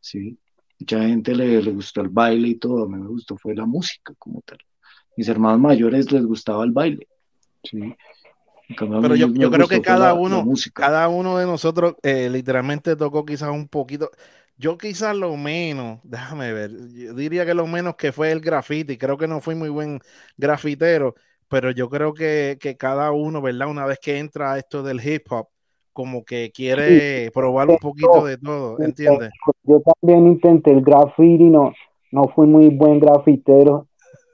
¿sí? Mucha gente le, le gustó el baile y todo, a mí me gustó fue la música como tal. Mis hermanos mayores les gustaba el baile. ¿sí? Pero yo, yo creo que cada uno, cada uno de nosotros eh, literalmente tocó quizás un poquito. Yo quizás lo menos, déjame ver, yo diría que lo menos que fue el graffiti. Creo que no fui muy buen grafitero, pero yo creo que, que cada uno, ¿verdad? Una vez que entra a esto del hip hop, como que quiere probar un poquito de todo, ¿entiendes? Yo también intenté el graffiti, no, no fui muy buen grafitero,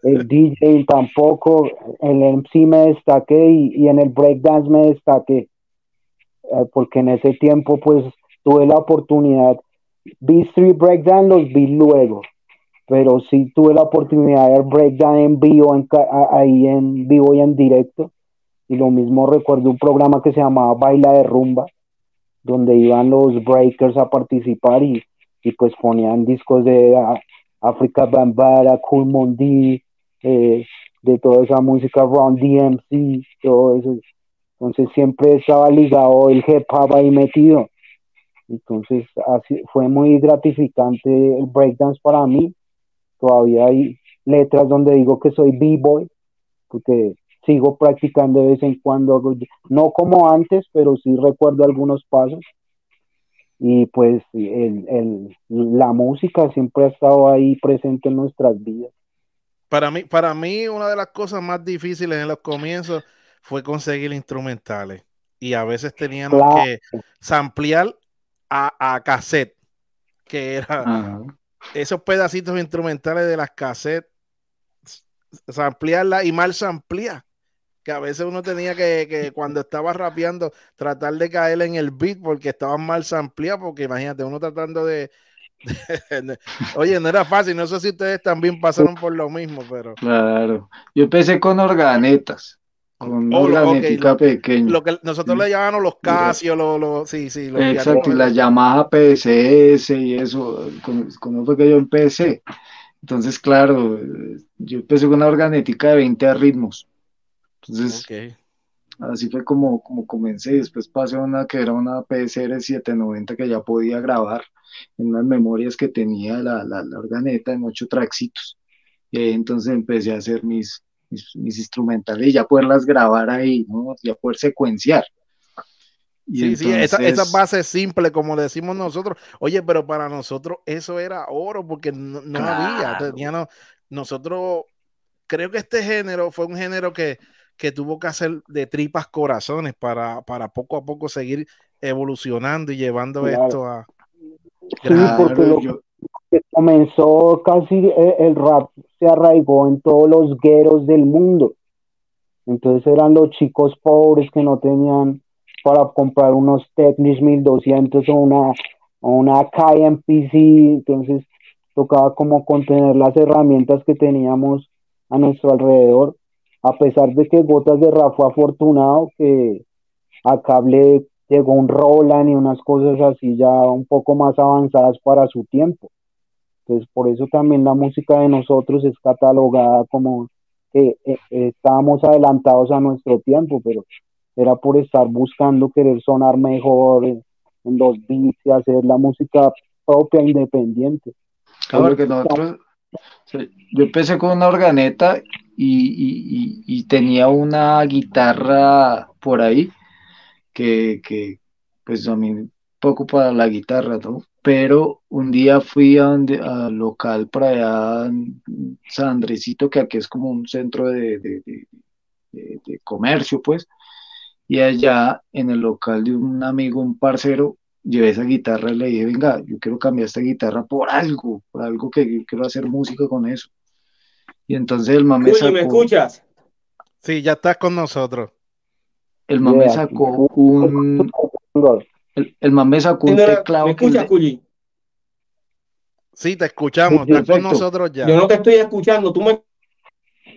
el DJ tampoco, el MC me destaqué y, en el breakdance me destaqué, eh, porque en ese tiempo pues tuve la oportunidad, B-Street Breakdance los vi luego, pero sí tuve la oportunidad de breakdance en vivo, en, ahí en vivo y en directo, y lo mismo recuerdo un programa que se llamaba Baila de Rumba, donde iban los breakers a participar y, y pues ponían discos de África Bambara, Cool Mondi, eh, de toda esa música, Ron DMC, todo eso. Entonces siempre estaba ligado el hip hop ahí metido. Entonces, así, fue muy gratificante el breakdance para mí. Todavía hay letras donde digo que soy b-boy, porque sigo practicando de vez en cuando, no como antes, pero sí recuerdo algunos pasos. Y pues el, la música siempre ha estado ahí presente en nuestras vidas. Para mí, para mí, una de las cosas más difíciles en los comienzos fue conseguir instrumentales. Y a veces teníamos que samplear a, a, cassette, que era esos pedacitos instrumentales de las cassettes, samplearla y mal samplear. Que a veces uno tenía que, que, cuando estaba rapeando, tratar de caer en el beat porque estaba mal sampleado, porque imagínate, uno tratando de, Oye, no era fácil, no sé si ustedes también pasaron por lo mismo, pero... Claro, yo empecé con organetas, con oh, organética pequeña. Lo que nosotros le llamamos los Casio, los, sí, sí. Los Exacto, la Yamaha PSS y eso, con fue que yo empecé. Entonces, claro, yo empecé con una organética de 20 ritmos. Entonces, así fue como, como comencé. Después pasé a una que era una PSR 790 que ya podía grabar en unas memorias que tenía la, la, organeta en ocho tracksitos. Y entonces empecé a hacer mis, mis, instrumentales y ya poderlas grabar ahí, ¿no? Ya poder secuenciar. sí, sí, esa, esa, base simple, como decimos nosotros. Oye, pero para nosotros eso era oro porque no, había. Tenía, nosotros, creo que este género fue un género que, que tuvo que hacer de tripas corazones para, para poco a poco seguir evolucionando y llevando esto a, Sí, porque lo que comenzó casi eh, el, rap se arraigó en todos los gueros del mundo. Entonces eran los chicos pobres que no tenían para comprar unos Technics 1200 o una, o una KMPC, entonces tocaba como contener las herramientas que teníamos a nuestro alrededor, a pesar de que Gotas de Rap fue afortunado que a cable llegó un Roland y unas cosas así ya un poco más avanzadas para su tiempo. Entonces, por eso también la música de nosotros es catalogada como que eh, estábamos adelantados a nuestro tiempo, pero era por estar buscando querer sonar mejor en, los beats y hacer la música propia independiente. Claro, que nosotros, yo empecé con una organeta y, tenía una guitarra por ahí que, pues a mí poco para la guitarra, ¿no? Pero un día fui a donde, al local para allá San Andresito, que aquí es como un centro de, de, comercio, pues, y allá en el local de un amigo, un parcero, llevé esa guitarra y le dije, venga, yo quiero cambiar esta guitarra por algo, por algo que quiero hacer música con eso. Y entonces el mame ¿me escuchas? Sí, ya estás con nosotros el mame sacó un. El, el mame sacó un teclado. ¿Me escuchas, Culi? Sí, te escuchamos. Estás con nosotros ya. Yo no te estoy escuchando. ¿Tú me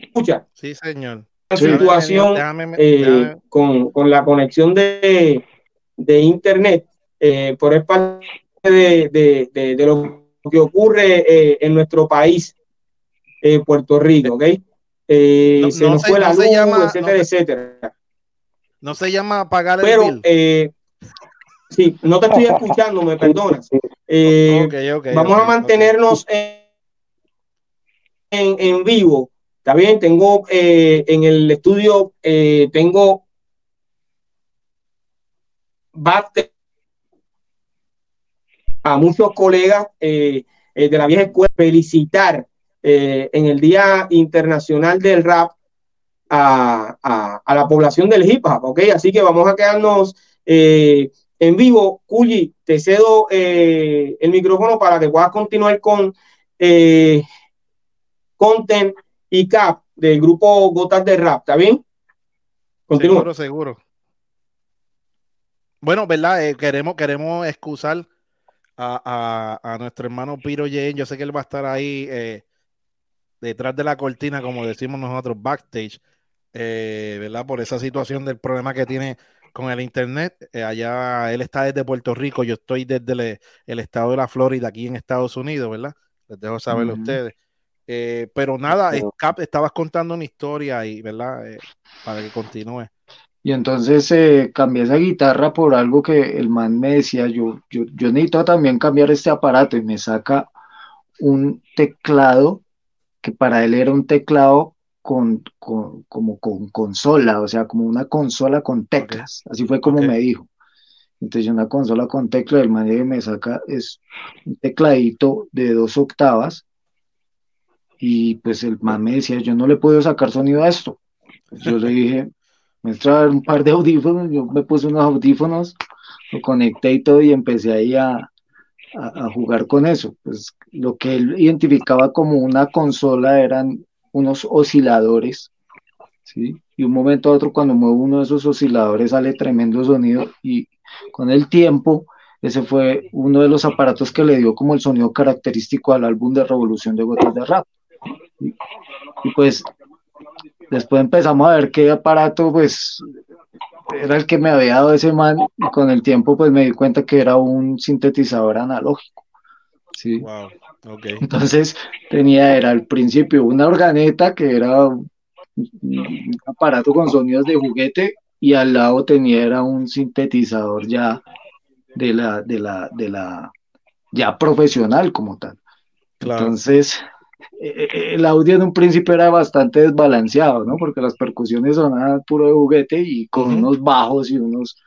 escuchas? Sí, señor. La situación eh, Con, con, la conexión de, de internet eh, por el parte de, de, de, lo que ocurre eh, en nuestro país, Puerto Rico, ¿ok? No, se nos fue la luz, etcétera, etcétera. No se llama apagar el Pero, eh, sí, no te estoy escuchando, me perdonas. Eh, vamos a mantenernos en, en, vivo. Está bien, tengo eh, en el estudio, tengo a muchos colegas de la vieja escuela felicitar en el Día Internacional del Rap a, la población del hip hop, ¿ok? Así que vamos a quedarnos eh, en vivo. Cuyi, te cedo eh, el micrófono para que puedas continuar con eh, Content y Cap del grupo Gotas de Rap, ¿está bien? Continúa. Seguro, seguro. Bueno, ¿verdad? queremos, queremos excusar a, a, nuestro hermano Piro Yen. Yo sé que él va a estar ahí detrás de la cortina, como decimos nosotros, backstage. Eh, ¿verdad? Por esa situación del problema que tiene con el internet. Eh, allá él está desde Puerto Rico, yo estoy desde el, estado de la Florida, aquí en Estados Unidos, ¿verdad? Les dejo saber a ustedes. Eh, pero nada, Cap, estabas contando una historia ahí, ¿verdad? para que continúe. Y entonces eh, cambié esa guitarra por algo que el man me decía, yo, yo, yo necesito también cambiar este aparato y me saca un teclado que para él era un teclado con, con, como con consola, o sea, como una consola con teclas, así fue como me dijo. Entonces una consola con tecla, el man me saca es un tecladito de dos octavas y pues el man me decía, yo no le puedo sacar sonido a esto. Yo le dije, me trae un par de audífonos, yo me puse unos audífonos, lo conecté y todo y empecé ahí a, a, jugar con eso. Pues lo que él identificaba como una consola eran unos osciladores, ¿sí? Y un momento a otro cuando muevo uno de esos osciladores sale tremendo sonido y con el tiempo ese fue uno de los aparatos que le dio como el sonido característico al álbum de Revolución de Gotas de Rap. Y, pues después empezamos a ver qué aparato pues era el que me había dado ese man y con el tiempo pues me di cuenta que era un sintetizador analógico. Sí. Entonces tenía, era al principio una organeta que era un aparato con sonidos de juguete y al lado tenía era un sintetizador ya de la, de la, de la, ya profesional como tal. Entonces, el audio en un principio era bastante desbalanceado, ¿no? Porque las percusiones sonaban puro de juguete y con unos bajos y unos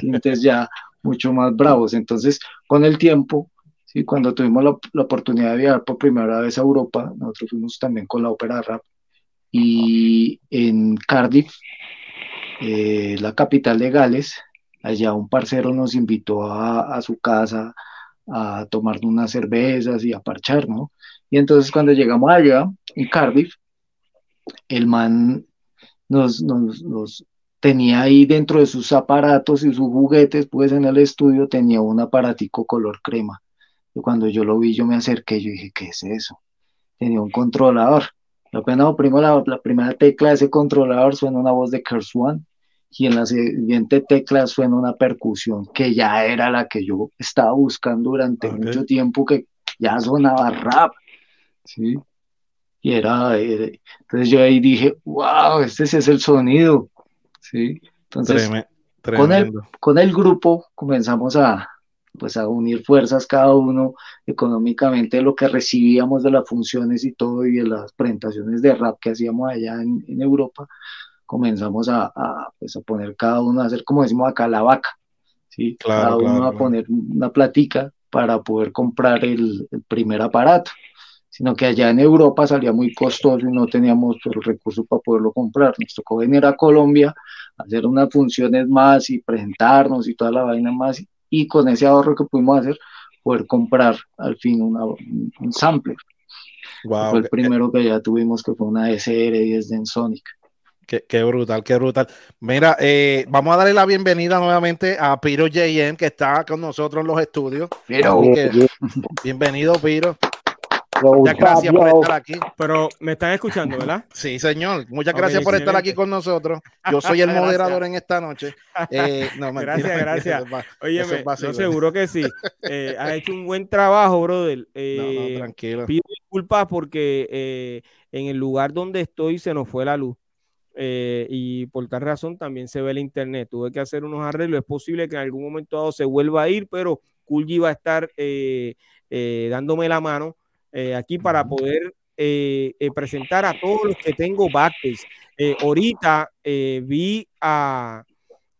sintes ya mucho más bravos. Entonces, con el tiempo, ¿sí? cuando tuvimos la, oportunidad de viajar por primera vez a Europa, nosotros fuimos también con la ópera rap y en Cardiff, eh, la capital de Gales, allá un parcero nos invitó a, a su casa a tomar unas cervezas y a parchar, ¿no? Y entonces cuando llegamos allá, en Cardiff, el man nos, nos, tenía ahí dentro de sus aparatos y sus juguetes, pues en el estudio tenía un aparatico color crema. Y cuando yo lo vi, yo me acerqué y yo dije, ¿qué es eso? Tenía un controlador. Apenas oprimo la, la primera tecla de ese controlador, suena una voz de One y en la siguiente tecla suena una percusión que ya era la que yo estaba buscando durante mucho tiempo, que ya sonaba rap. ¿Sí? Y era, entonces yo ahí dije, wow, este es el sonido, ¿sí? Entonces, Con, el, con el grupo comenzamos a, pues a unir fuerzas cada uno económicamente lo que recibíamos de las funciones y todo y de las presentaciones de rap que hacíamos allá en, Europa, comenzamos a, pues a poner cada uno a hacer como decimos acá la vaca, ¿sí? cada uno a poner una platica para poder comprar el, el primer aparato sino que allá en Europa salía muy costoso y no teníamos el recurso para poderlo comprar. Nos tocó venir a Colombia, hacer unas funciones más y presentarnos y toda la vaina más, y con ese ahorro que pudimos hacer, poder comprar al fin un sampler. fue el primero que ya tuvimos, que fue una SR10 de Sonic. Qué, brutal, qué brutal. Mira, eh, vamos a darle la bienvenida nuevamente a Piro JM, que está con nosotros en los estudios. bienvenido, Piro. Muchas gracias por estar aquí. Pero me están escuchando, ¿verdad? Sí, señor. Muchas gracias por estar aquí con nosotros. Yo soy el moderador en esta noche. Eh, gracias, gracias. Oye, no, seguro que sí. Eh, has hecho un buen trabajo, brother. Eh, tranquilo. Pido disculpas porque en el lugar donde estoy se nos fue la luz. y por tal razón también se ve el internet. Tuve que hacer unos arreglos. Es posible que en algún momento dado se vuelva a ir, pero Kulji va a estar dándome la mano eh, aquí para poder eh, eh, presentar a todos los que tengo backstage. ahorita vi a,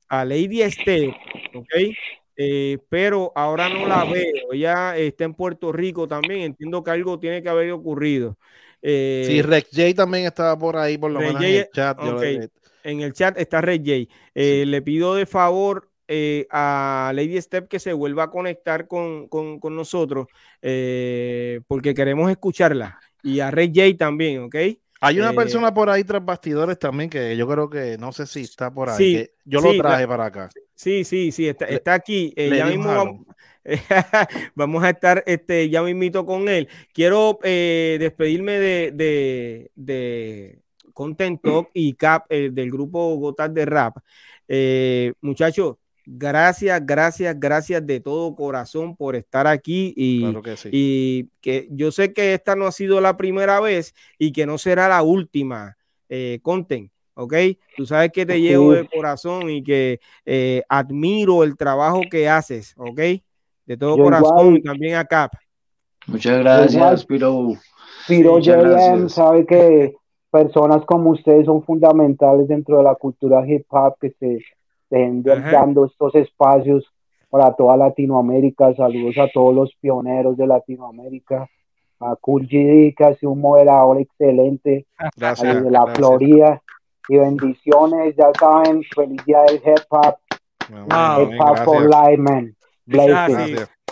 a Lady Esther, ¿ok? pero ahora no la veo. Ella está en Puerto Rico también. Entiendo que algo tiene que haber ocurrido. sí, Rex J también estaba por ahí, por lo menos en el chat. En el chat está Rex J. Le pido de favor eh, a Lady Step que se vuelva a conectar con, nosotros eh, porque queremos escucharla y a Ray J también, ¿ok? Hay una eh, persona por ahí tras bastidores también que yo creo que no sé si está por ahí. yo lo traje para acá. Sí, sí, sí, está, aquí. ya mismo vamos, a estar este, ya mismito con él. Quiero despedirme de, de, Content Talk y Cap del grupo Gotas de Rap. muchachos, Gracias, gracias, gracias de todo corazón por estar aquí y, que y que yo sé que esta no ha sido la primera vez y que no será la última, eh, Conten. ¿ok? Tú sabes que te llevo de corazón y que eh, admiro el trabajo que haces, ¿ok? De todo corazón y también a Cap. Muchas gracias, Piro. Piro JM sabe que personas como ustedes son fundamentales dentro de la cultura hip hop, que se dando estos espacios para toda Latinoamérica. Saludos a todos los pioneros de Latinoamérica. A Cool GD, que ha sido un moderador excelente gracias, de la Florida. Y bendiciones, ya saben, feliz día del hip hop. hip hop for life, man.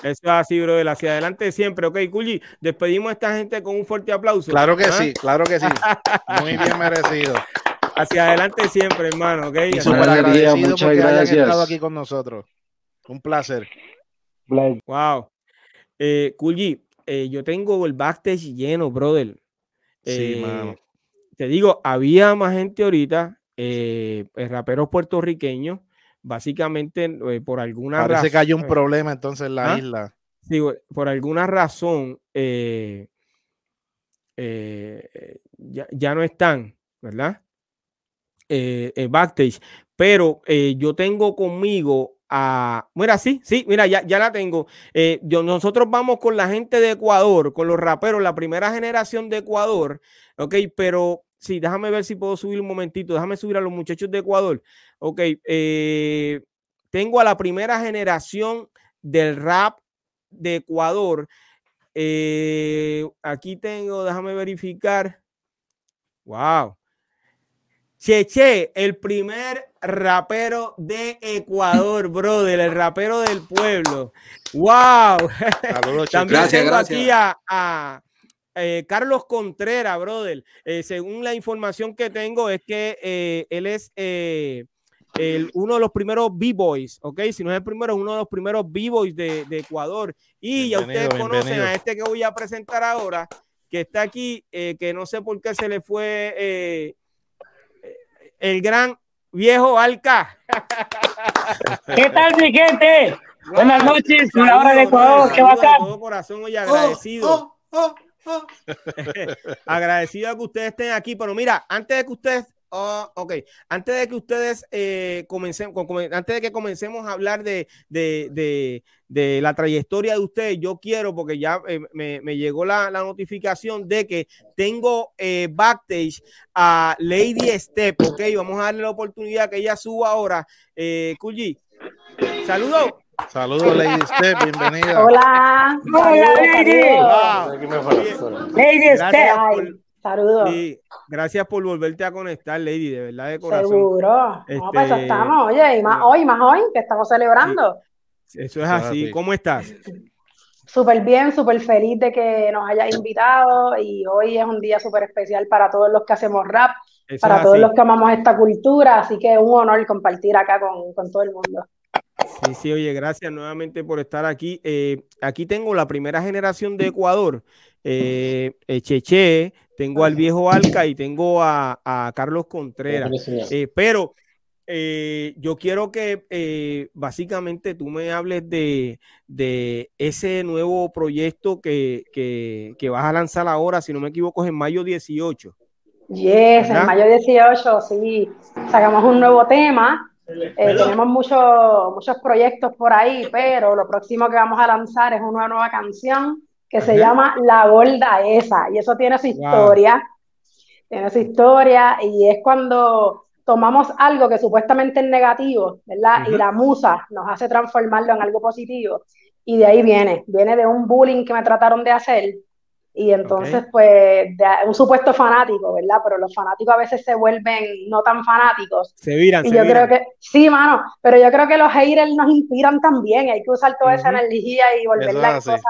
Eso es así, brother. Hacia adelante siempre. Ok, Culli, despedimos a esta gente con un fuerte aplauso. Claro que ¿Ah? sí, claro que sí. Muy bien merecido. Hacia adelante siempre, hermano. Ok, y súper agradecido porque gracias. hayan estado aquí con nosotros. Un placer. Wow. Eh, eh, yo tengo el backstage lleno, brother. sí, mano. Eh, te digo, había más gente ahorita, eh, raperos puertorriqueños básicamente eh, por alguna razón. Parece que hay un problema entonces en la ¿ah? isla. Sí, por alguna razón eh, ya, no están, ¿verdad? Backstage. Pero yo tengo conmigo a. Mira, sí, sí, mira, ya, ya la tengo. yo, nosotros vamos con la gente de Ecuador, con los raperos, la primera generación de Ecuador, ¿ok? Pero Sí, déjame ver si puedo subir un momentito. Déjame subir a los muchachos de Ecuador. Ok, eh, tengo a la primera generación del rap de Ecuador. Eh, aquí tengo, déjame verificar. Wow. Cheche, el primer rapero de Ecuador, brother, el rapero del pueblo. Wow. También tengo aquí a eh, Carlos Contreras, brother. Eh, según la información que tengo, es que eh, él es uno de los primeros B-Boys, ¿ok? Si no es el primero, es uno de los primeros B-Boys de, Ecuador. Y ya ustedes conocen a este que voy a presentar ahora, que está aquí, que no sé por qué se le fue el gran viejo Alca. ¿Qué tal, mi gente? Buenas noches, una hora de Ecuador, qué bacán. De todo corazón, hoy agradecido. Oh, oh, Agradecido a que ustedes estén aquí, pero mira, antes de que ustedes, oh, ok, antes de que ustedes eh, comiencen, antes de que comencemos a hablar de, la trayectoria de ustedes, yo quiero, porque ya eh, me, llegó la, notificación de que tengo eh, backstage a Lady Step, ok, vamos a darle la oportunidad que ella suba ahora. Eh, saludos. Saludos, Lady Step, bienvenida. Hola. Hola, Lady. Lady Step. Saludos. gracias por volverte a conectar, Lady, de verdad, de corazón. Seguro. Este... pues estamos, oye, y más hoy, más hoy, que estamos celebrando. Eso es así. ¿Cómo estás? Súper bien, súper feliz de que nos hayas invitado y hoy es un día súper especial para todos los que hacemos rap, para todos los que amamos esta cultura, así que es un honor compartir acá con, con todo el mundo. Sí, sí, oye, gracias nuevamente por estar aquí. Eh, aquí tengo la primera generación de Ecuador, eh, eh, Cheche, tengo al viejo Alca y tengo a, Carlos Contreras. pero yo quiero que básicamente tú me hables de, ese nuevo proyecto que, que, vas a lanzar ahora, si no me equivoco, es en mayo 18. Yes, en mayo 18, sí. Sacamos un nuevo tema eh, tenemos muchos muchos proyectos por ahí, pero lo próximo que vamos a lanzar es una nueva canción que se llama La Gorda Esa, y eso tiene su historia, tiene su historia, y es cuando tomamos algo que supuestamente es negativo, ¿verdad? Y la musa nos hace transformarlo en algo positivo, y de ahí viene, viene de un bullying que me trataron de hacer, y entonces, pues, un supuesto fanático, ¿verdad? Pero los fanáticos a veces se vuelven no tan fanáticos. Se viran. Y yo creo que, sí, mano, pero yo creo que los haters nos inspiran también. Hay que usar toda esa energía y volverla en cosas,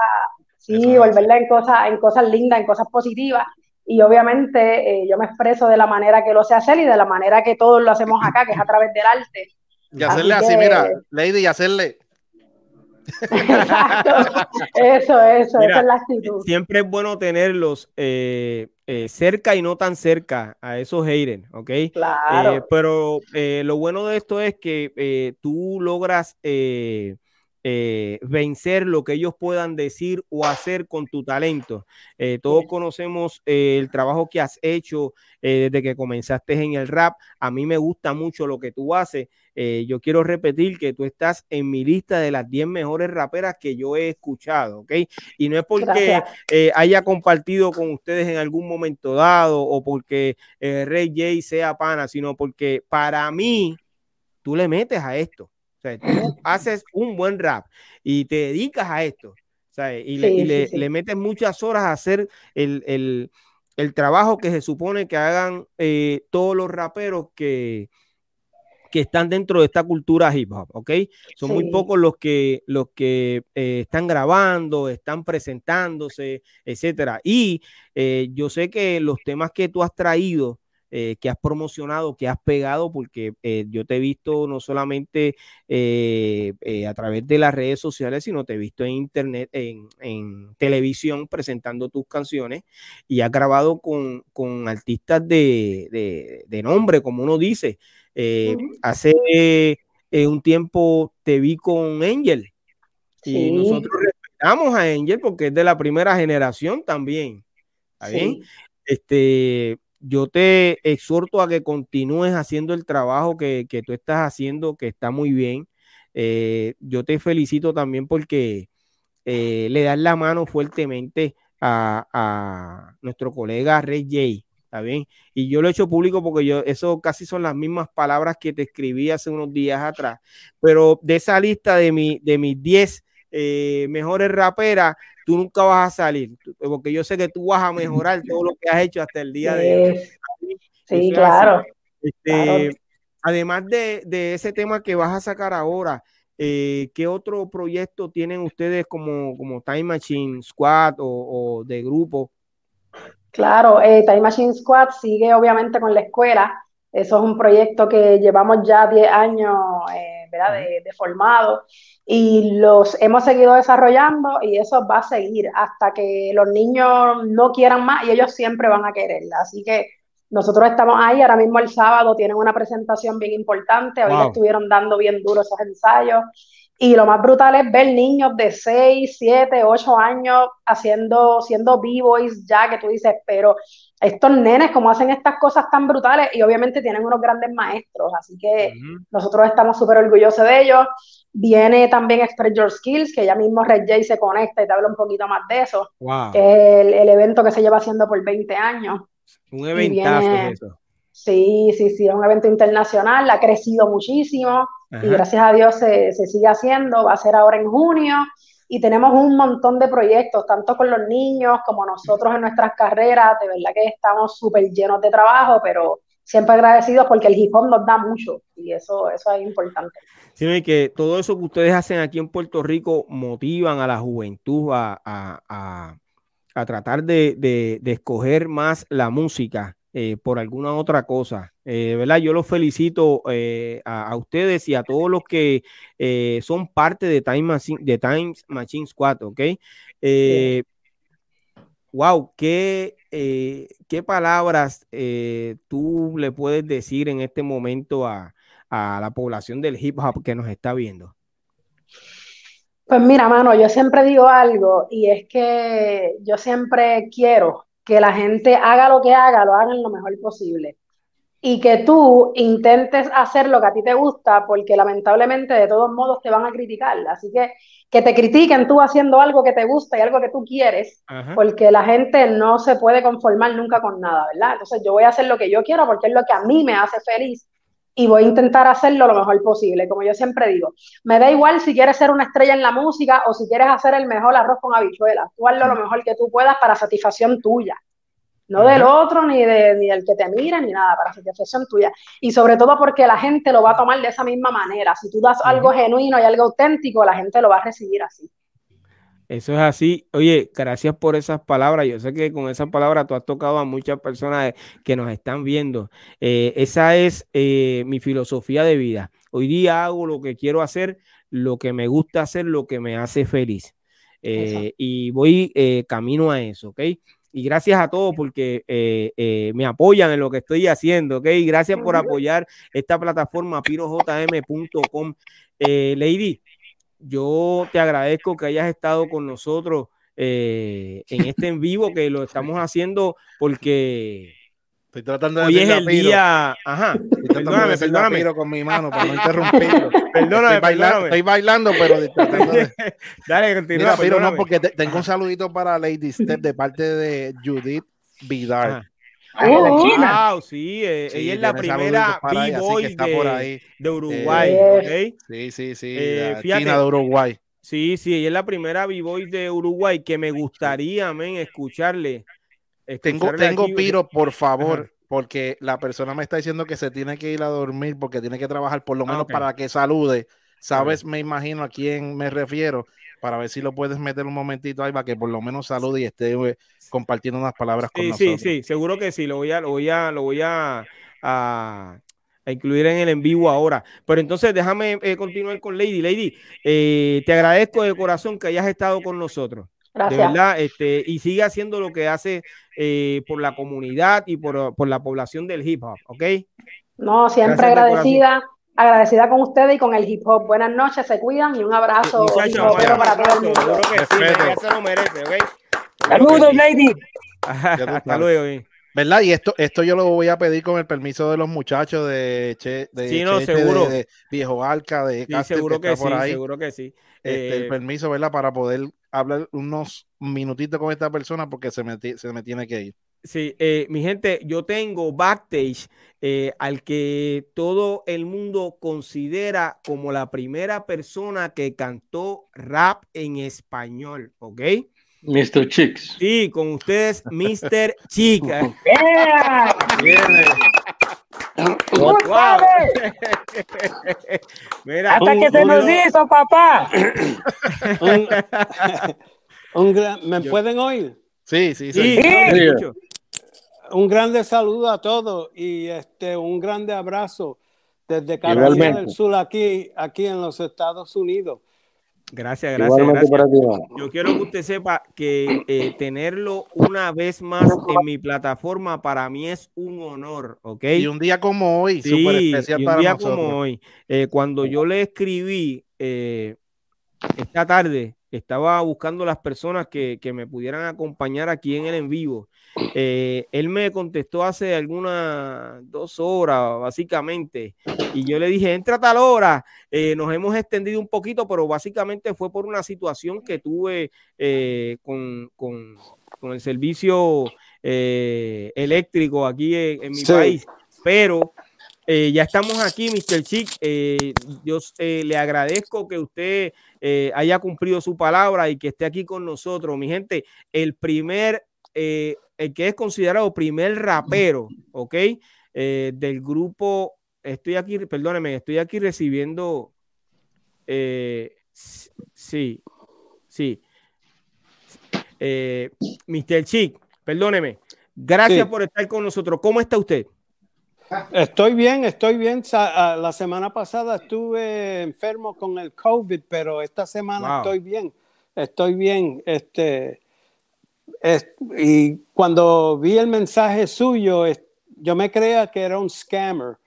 sí, volverla en cosas, en cosas lindas, en cosas positivas. Y obviamente eh, yo me expreso de la manera que lo sé hacer y de la manera que todos lo hacemos acá, que es a través del arte. Y hacerle así, mira, Lady, y hacerle Eso, eso, esa es la actitud. Siempre es bueno tenerlos eh, eh, cerca y no tan cerca a esos haters, ¿ok? Claro. Eh, pero lo bueno de esto es que tú logras eh, vencer lo que ellos puedan decir o hacer con tu talento. Eh, todos conocemos eh, el trabajo que has hecho desde que comenzaste en el rap. A mí me gusta mucho lo que tú haces. yo quiero repetir que tú estás en mi lista de las 10 mejores raperas que yo he escuchado, ¿ok? Y no es porque haya compartido con ustedes en algún momento dado o porque Rey J sea pana, sino porque para mí tú le metes a esto. O sea, tú haces un buen rap y te dedicas a esto. Y, le, metes muchas horas a hacer el, trabajo que se supone que hagan eh, todos los raperos que, que están dentro de esta cultura hip hop, ¿ok? Son muy pocos los que, los que eh, están grabando, están presentándose, etcétera. Y eh, yo sé que los temas que tú has traído eh, que has promocionado, que has pegado, porque eh, yo te he visto no solamente eh, a través de las redes sociales, sino te he visto en internet, en, televisión presentando tus canciones y has grabado con, artistas de, nombre, como uno dice. Hace un tiempo te vi con Angel y nosotros respetamos a Angel porque es de la primera generación también. ¿Está bien? Este, yo te exhorto a que continúes haciendo el trabajo que, tú estás haciendo, que está muy bien. Eh, yo te felicito también porque eh, le das la mano fuertemente a, nuestro colega Red J. ¿Está bien? Y yo lo he hecho público porque yo, eso casi son las mismas palabras que te escribí hace unos días atrás. Pero de esa lista de, mi, de mis 10 eh, mejores raperas, tú nunca vas a salir, porque yo sé que tú vas a mejorar todo lo que has hecho hasta el día de hoy. Sí, claro, este, Además de, ese tema que vas a sacar ahora, eh, ¿qué otro proyecto tienen ustedes como, como Time Machine Squad o, de grupo? Claro, eh, Time Machine Squad sigue obviamente con la escuela. Eso es un proyecto que llevamos ya 10 años eh, ¿verdad? De, de, formado y los hemos seguido desarrollando y eso va a seguir hasta que los niños no quieran más y ellos siempre van a quererla. Así que nosotros estamos ahí, ahora mismo el sábado tienen una presentación bien importante, hoy estuvieron dando bien duro esos ensayos y lo más brutal es ver niños de 6, 7, 8 años haciendo, siendo b-boys ya que tú dices, pero estos nenes, como hacen estas cosas tan brutales y obviamente tienen unos grandes maestros, así que nosotros estamos súper orgullosos de ellos. Viene también Express Your Skills, que ya mismo Red J se conecta y te habla un poquito más de eso, que es el, evento que se lleva haciendo por 20 años. Un eventazo eso. Sí, sí, sí, es un evento internacional, ha crecido muchísimo y gracias a Dios se, se sigue haciendo, va a ser ahora en junio y tenemos un montón de proyectos, tanto con los niños como nosotros en nuestras carreras, de verdad que estamos súper llenos de trabajo, pero siempre agradecidos porque el hip hop nos da mucho y eso, eso es importante. Sí, que todo eso que ustedes hacen aquí en Puerto Rico motivan a la juventud a, a, a, tratar de, de, de escoger más la música eh, por alguna otra cosa. Eh, ¿verdad? Yo los felicito eh, a, ustedes y a todos los que son parte de Time Machine, de Time Machine Squad, ¿ok? wow, qué, qué palabras tú le puedes decir en este momento a, a la población del hip hop que nos está viendo. Pues mira, mano, yo siempre digo algo y es que yo siempre quiero que la gente haga lo que haga, lo hagan lo mejor posible. Y que tú intentes hacer lo que a ti te gusta, porque lamentablemente de todos modos te van a criticar. Así que que te critiquen tú haciendo algo que te gusta y algo que tú quieres, porque la gente no se puede conformar nunca con nada, ¿verdad? Entonces yo voy a hacer lo que yo quiero porque es lo que a mí me hace feliz y voy a intentar hacerlo lo mejor posible. Como yo siempre digo, me da igual si quieres ser una estrella en la música o si quieres hacer el mejor arroz con habichuelas. Tú hazlo lo mejor que tú puedas para satisfacción tuya. No del otro, ni, de, ni del que te mire, ni nada, para satisfacción tuya. Y sobre todo porque la gente lo va a tomar de esa misma manera. Si tú das algo genuino y algo auténtico, la gente lo va a recibir así. Eso es así. Oye, gracias por esas palabras. Yo sé que con esas palabras tú has tocado a muchas personas que nos están viendo. Eh, esa es eh, mi filosofía de vida. Hoy día hago lo que quiero hacer, lo que me gusta hacer, lo que me hace feliz. Eh, y voy camino a eso, ¿ok? Y gracias a todos porque me apoyan en lo que estoy haciendo, ¿ok? Gracias por apoyar esta plataforma pirojm.com. Lady, yo te agradezco que hayas estado con nosotros eh, en este en vivo, que lo estamos haciendo porque Estoy tratando de hoy es el día. Ajá. Perdóname, perdóname. con mi mano para no interrumpirlo. perdóname, estoy, bailando, estoy bailando, pero. Dale, continúa. Mira, no, porque tengo un saludito para Lady Step de parte de Judith Vidal. Ah, wow, sí, eh, ella es la primera B-Boy de, de, Uruguay. Eh, Sí, sí, sí. Eh, fíjate, de Uruguay. Sí, sí, ella es la primera B-Boy de Uruguay que me gustaría, men, escucharle tengo, tengo Piro, por favor, porque la persona me está diciendo que se tiene que ir a dormir porque tiene que trabajar por lo ah, menos para que salude. Sabes, me imagino a quién me refiero, para ver si lo puedes meter un momentito ahí para que por lo menos salude y esté eh, compartiendo unas palabras con nosotros. Sí, sí, seguro que sí, lo voy a, lo voy a, lo voy a, a, incluir en el en vivo ahora. Pero entonces déjame eh, continuar con Lady. Lady, eh, te agradezco de corazón que hayas estado con nosotros. Gracias. De verdad, este, y sigue haciendo lo que hace eh, por la comunidad y por, por, la población del hip hop, ¿ok? No, siempre agradecida, agradecida con ustedes y con el hip hop. Buenas noches, se cuidan y un abrazo para todo el mundo. se lo merece, ¿ok? Saludos, lady. Hasta luego. ¿Verdad? Y esto, esto yo lo voy a pedir con el permiso de los muchachos de, che, de, sí, no, seguro. De, Viejo Alca, de sí, seguro que, sí, seguro que sí. Este, el eh, permiso, ¿verdad? Para poder hablar unos minutitos con esta persona porque se me, se me tiene que ir. Sí, eh, mi gente, yo tengo backstage eh, al que todo el mundo considera como la primera persona que cantó rap en español, ¿ok? Mr. Chicks. Sí, con ustedes, Mr. Chick. Wow. Mira, Hasta que se nos hizo, papá. un, gran, ¿Me pueden oír? Sí, sí, sí. Un grande saludo a todos y este, un grande abrazo desde Carolina del Sur aquí, aquí en los Estados Unidos. Gracias, gracias. Yo quiero que usted sepa que eh, tenerlo una vez más en mi plataforma para mí es un honor, ¿ok? Y un día como hoy, súper especial un día como hoy. Eh, cuando yo le escribí eh, esta tarde, estaba buscando las personas que, que, me pudieran acompañar aquí en el en vivo. Eh, él me contestó hace algunas dos horas, básicamente, y yo le dije, entra a tal hora. Eh, nos hemos extendido un poquito, pero básicamente fue por una situación que tuve eh, con, con, con, el servicio eléctrico aquí en, mi país. Pero ya estamos aquí, Mr. Chick. yo le agradezco que usted haya cumplido su palabra y que esté aquí con nosotros. Mi gente, el primer el que es considerado primer rapero, ¿ok? Eh, del grupo, estoy aquí, perdóneme, estoy aquí recibiendo, eh, sí, sí, eh, Mr. Chick, perdóneme, gracias por estar con nosotros. ¿Cómo está usted? Estoy bien, estoy bien. Ah, la semana pasada estuve enfermo con el COVID, pero esta semana estoy bien. Estoy bien. Este, y cuando vi el mensaje suyo, yo me creía que era un scammer.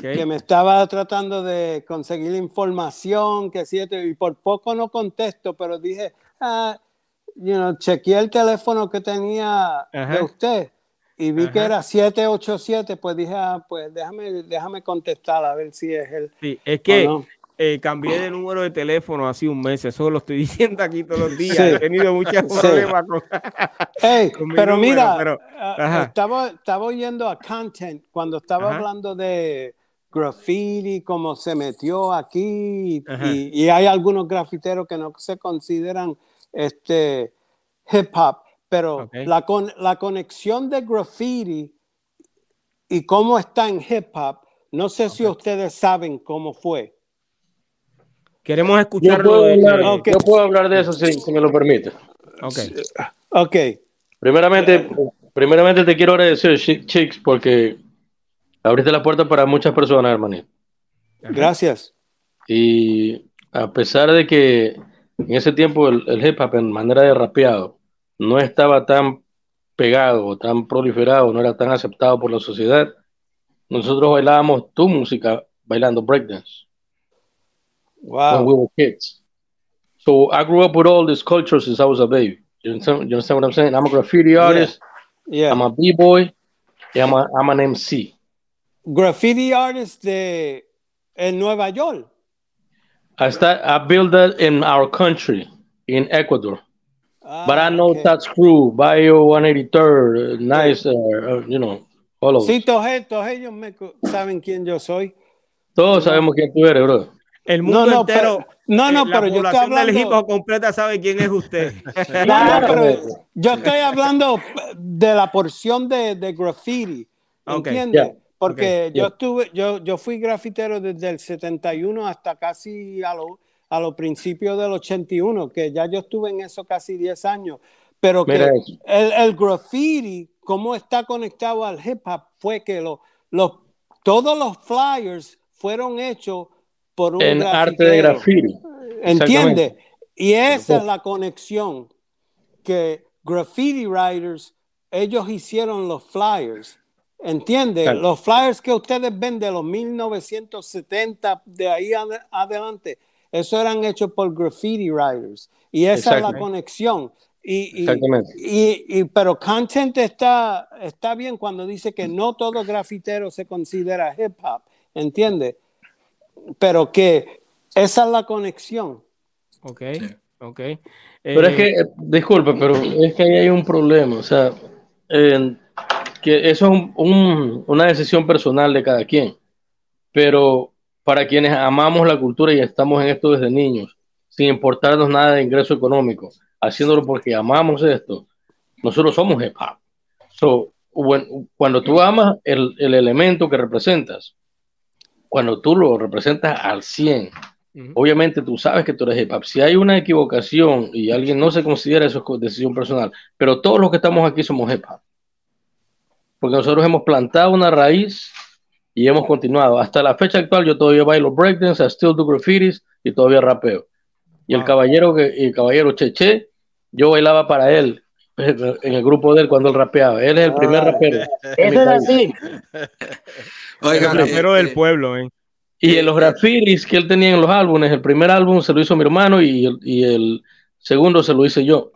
Que me estaba tratando de conseguir información, que siete, y por poco no contesto, pero dije, ah, you know, chequeé el teléfono que tenía de usted y vi que era 787, pues dije, ah, pues déjame, déjame contestar a ver si es él. Sí, es que eh, cambié de número de teléfono hace un mes, eso lo estoy diciendo aquí todos los días. He tenido muchos problemas con, Pero mira, ah, estaba, estaba oyendo a Content cuando estaba hablando de graffiti, cómo se metió aquí, y, hay algunos grafiteros que no se consideran este, hip hop, pero la, con, la conexión de graffiti y cómo está en hip hop, no sé si ustedes saben cómo fue. Queremos escucharlo. Yo puedo, hablar, de eso si, me lo permite. Ok. Ok. Primeramente, primeramente te quiero agradecer, Chicks, porque abriste la puerta para muchas personas, hermanito. Gracias. Y a pesar de que en ese tiempo el, hip hop en manera de rapeado no estaba tan pegado, tan proliferado, no era tan aceptado por la sociedad, nosotros bailábamos tu música bailando breakdance. Wow. When we were kids. So I grew up with all this culture since I was a baby. You understand, you understand what I'm saying? I'm a graffiti artist. Yeah. yeah. I'm a b-boy. I'm, a, I'm an MC. Graffiti artist de en Nueva York. I start. I built that in our country, in Ecuador. Ah, but I know okay. that's true. Bio 183rd, nice, uh, uh, you know, all of Sí, todos, todos ellos me, saben quién yo soy. Todos sabemos quién tú eres, bro. El mundo no, no, entero, pero, no, no, pero yo estoy hablando... del hip hop completa sabe quién es usted. no, no, pero yo estoy hablando de la porción de, de graffiti, ¿entiendes? Okay, Porque okay, yo yeah. estuve, yo, yo fui grafitero desde el 71 hasta casi a los a los principios del 81, que ya yo estuve en eso casi 10 años, pero que el, el, graffiti, cómo está conectado al hip hop, fue que lo, los, todos los flyers fueron hechos por un en arte de graffiti. ¿Entiendes? Y esa es la conexión que graffiti writers, ellos hicieron los flyers. ¿Entiendes? Los flyers que ustedes ven de los 1970, de ahí adelante, eso eran hechos por graffiti writers. Y esa es la conexión. Y, y, y, pero content está, está bien cuando dice que no todo grafitero se considera hip hop, ¿entiendes? Pero que esa es la conexión. Ok, ok. Pero es que, eh, disculpe, pero es que ahí hay un problema, o sea, que eso es una decisión personal de cada quien, pero para quienes amamos la cultura y estamos en esto desde niños, sin importarnos nada de ingreso económico, haciéndolo porque amamos esto, nosotros somos hip hop. So, cuando tú amas el, el, elemento que representas, cuando tú lo representas al 100, obviamente tú sabes que tú eres hip hop. Si hay una equivocación y alguien no se considera eso es decisión personal, pero todos los que estamos aquí somos hip hop. Porque nosotros hemos plantado una raíz y hemos continuado. Hasta la fecha actual yo todavía bailo breakdance, I still do graffitis y todavía rapeo. Y el caballero, el caballero Cheche, yo bailaba para él en el grupo de él cuando él rapeaba. Él es el primer ah, rapero. Eso es así. Oiga, el rapero del pueblo, ¿eh? Y en los graffitis que él tenía en los álbumes, el primer álbum se lo hizo mi hermano y el, y el segundo se lo hice yo.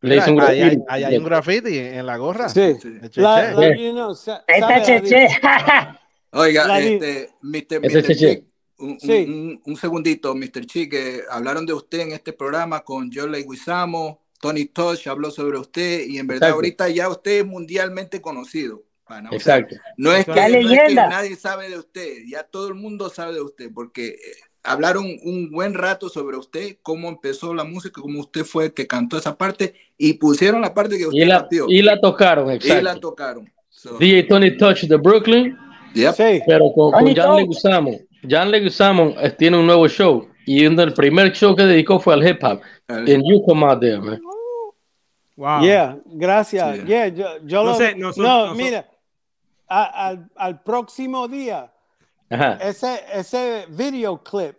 Le hice un graffiti. Hay, hay, un graffiti en la gorra. Sí. La, Está Cheche. Oiga, este, Mr. Mr. un, un, segundito, Mr. Chick, hablaron de usted en este programa con John Leguizamo, Tony Tosh habló sobre usted y en verdad ahorita ya usted es mundialmente conocido. Exacto. no, es que, no es que, nadie sabe de usted, ya todo el mundo sabe de usted, porque eh, hablaron un buen rato sobre usted, cómo empezó la música, cómo usted fue el que cantó esa parte y pusieron la parte que usted y la, Y la tocaron, exacto. Y la tocaron. DJ Tony Touch de Brooklyn pero con, con Jan Leguizamo, Jan Leguizamo eh, tiene un nuevo show y el primer show que dedicó fue al hip hop. En You Come Out There, man. Wow. Yeah, gracias. Yeah, yo, yo no, lo, sé, no, no, mira, a, al, al, próximo día, Ajá. ese, ese video clip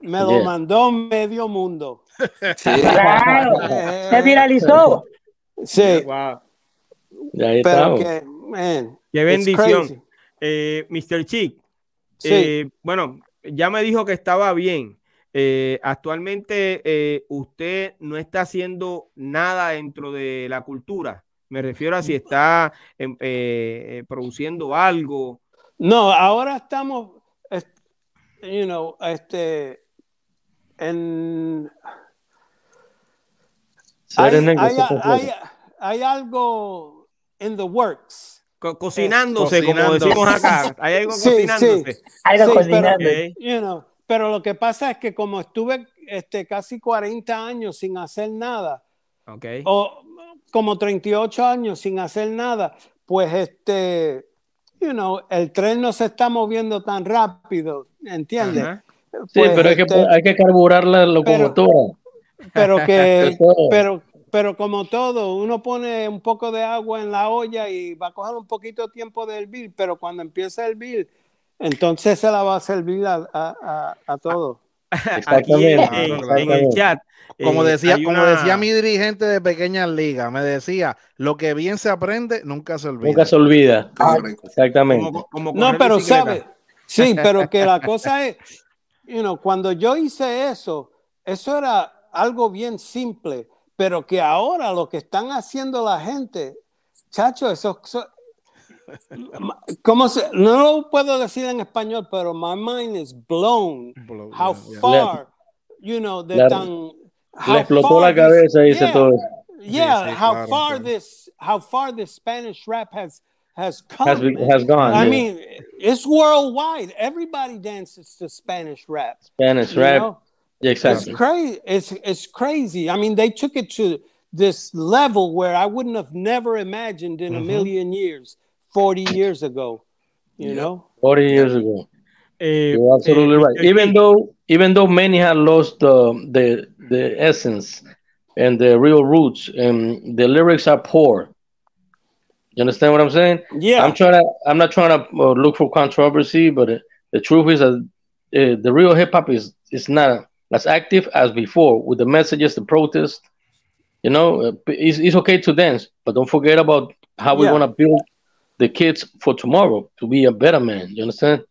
me lo yeah. mandó medio mundo. Sí. Claro, se viralizó. Sí. Wow. Ahí Pero que, man, Qué bendición. Eh, Mr. Chick, eh, bueno, ya me dijo que estaba bien. Eh, actualmente eh, usted no está haciendo nada dentro de la cultura. Me refiero a si está em, eh, produciendo algo. No, ahora estamos, you know, este, en... Hay, hay, hay, hay algo in the works cocinándose, como decimos acá. Hay algo cocinándose. Algo cocinándose. Pero, lo que pasa es que como estuve este, casi 40 años sin hacer nada, o como 38 años sin hacer nada, pues este, you know, el tren no se está moviendo tan rápido, ¿entiendes? sí, pues, pero hay, que, este, hay que carburar la locomotora. Pero, pero que, pero, pero como todo, uno pone un poco de agua en la olla y va a coger un poquito de tiempo de hervir, pero cuando empieza a hervir, entonces se la va a servir a, a, a, todo. Aquí en, el chat. Como eh, decía, como decía mi dirigente de pequeñas ligas, me decía, lo que bien se aprende nunca se olvida. Nunca se olvida. Exactamente. no, pero sabe, sí, pero que la cosa es, you know, cuando yo hice eso, eso era algo bien simple, pero que ahora lo que están haciendo la gente, chacho, eso, ¿cómo se, no lo puedo decir en español, pero my mind is blown. how far, you know, de tan... Le explotó la cabeza y dice todo. Yeah, how far this, how far this Spanish rap has has come. Has, has gone. I mean, it's worldwide. Everybody dances to Spanish rap. Spanish rap. Know? Yeah, exactly. It's crazy. It's it's crazy. I mean, they took it to this level where I wouldn't have never imagined in mm-hmm. a million years, 40 years ago. You yeah. know? 40 years ago. Uh, You're absolutely uh, right. Even though even though many have lost uh, the the essence and the real roots, and the lyrics are poor. You understand what I'm saying? Yeah. I'm trying to. I'm not trying to uh, look for controversy, but uh, the truth is that uh, the real hip hop is is not as active as before with the messages, the protest. You know, uh, it's, it's okay to dance, but don't forget about how we yeah. want to build the kids for tomorrow to be a better man. You understand?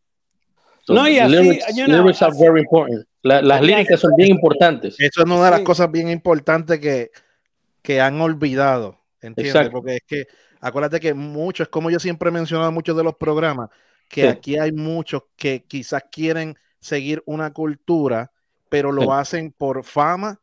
So no, yeah, lyrics, see, you know, lyrics are very important. La, las líricas son bien importantes. Eso es una de las sí. cosas bien importantes que, que han olvidado. ¿Entiendes? Exacto. Porque es que acuérdate que mucho, es como yo siempre he mencionado en muchos de los programas, que sí. aquí hay muchos que quizás quieren seguir una cultura, pero lo sí. hacen por fama,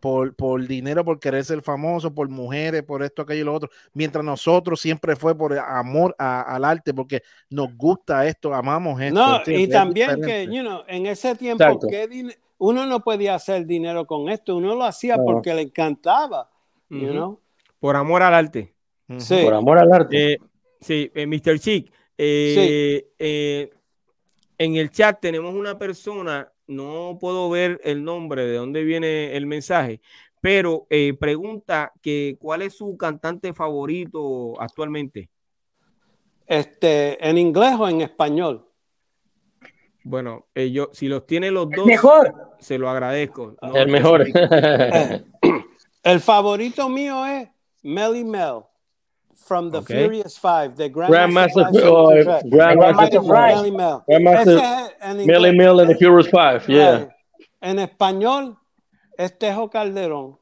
por, por, dinero, por querer ser famoso, por mujeres, por esto, aquello y lo otro. Mientras nosotros siempre fue por amor a, al arte, porque nos gusta esto, amamos esto. No, y también que, you know, en ese tiempo, uno no podía hacer dinero con esto, uno lo hacía no. porque le encantaba, uh -huh. you know? Por amor al arte. Sí. Por amor al arte. Eh, sí, eh, Mr. Chic. Eh, sí. Eh, en el chat tenemos una persona, no puedo ver el nombre de dónde viene el mensaje, pero eh, pregunta que cuál es su cantante favorito actualmente. Este, ¿En inglés o en español? Bueno, eh, yo, si los tiene los dos, mejor. se lo agradezco. No, el mejor. el favorito mío es Melly Mel from the okay. Furious Five, the Grandmaster, Grandmaster, Grandmaster, Grandmaster, Grandmaster Melly Mel and the Furious Five, yeah. En español es Tejo Calderón.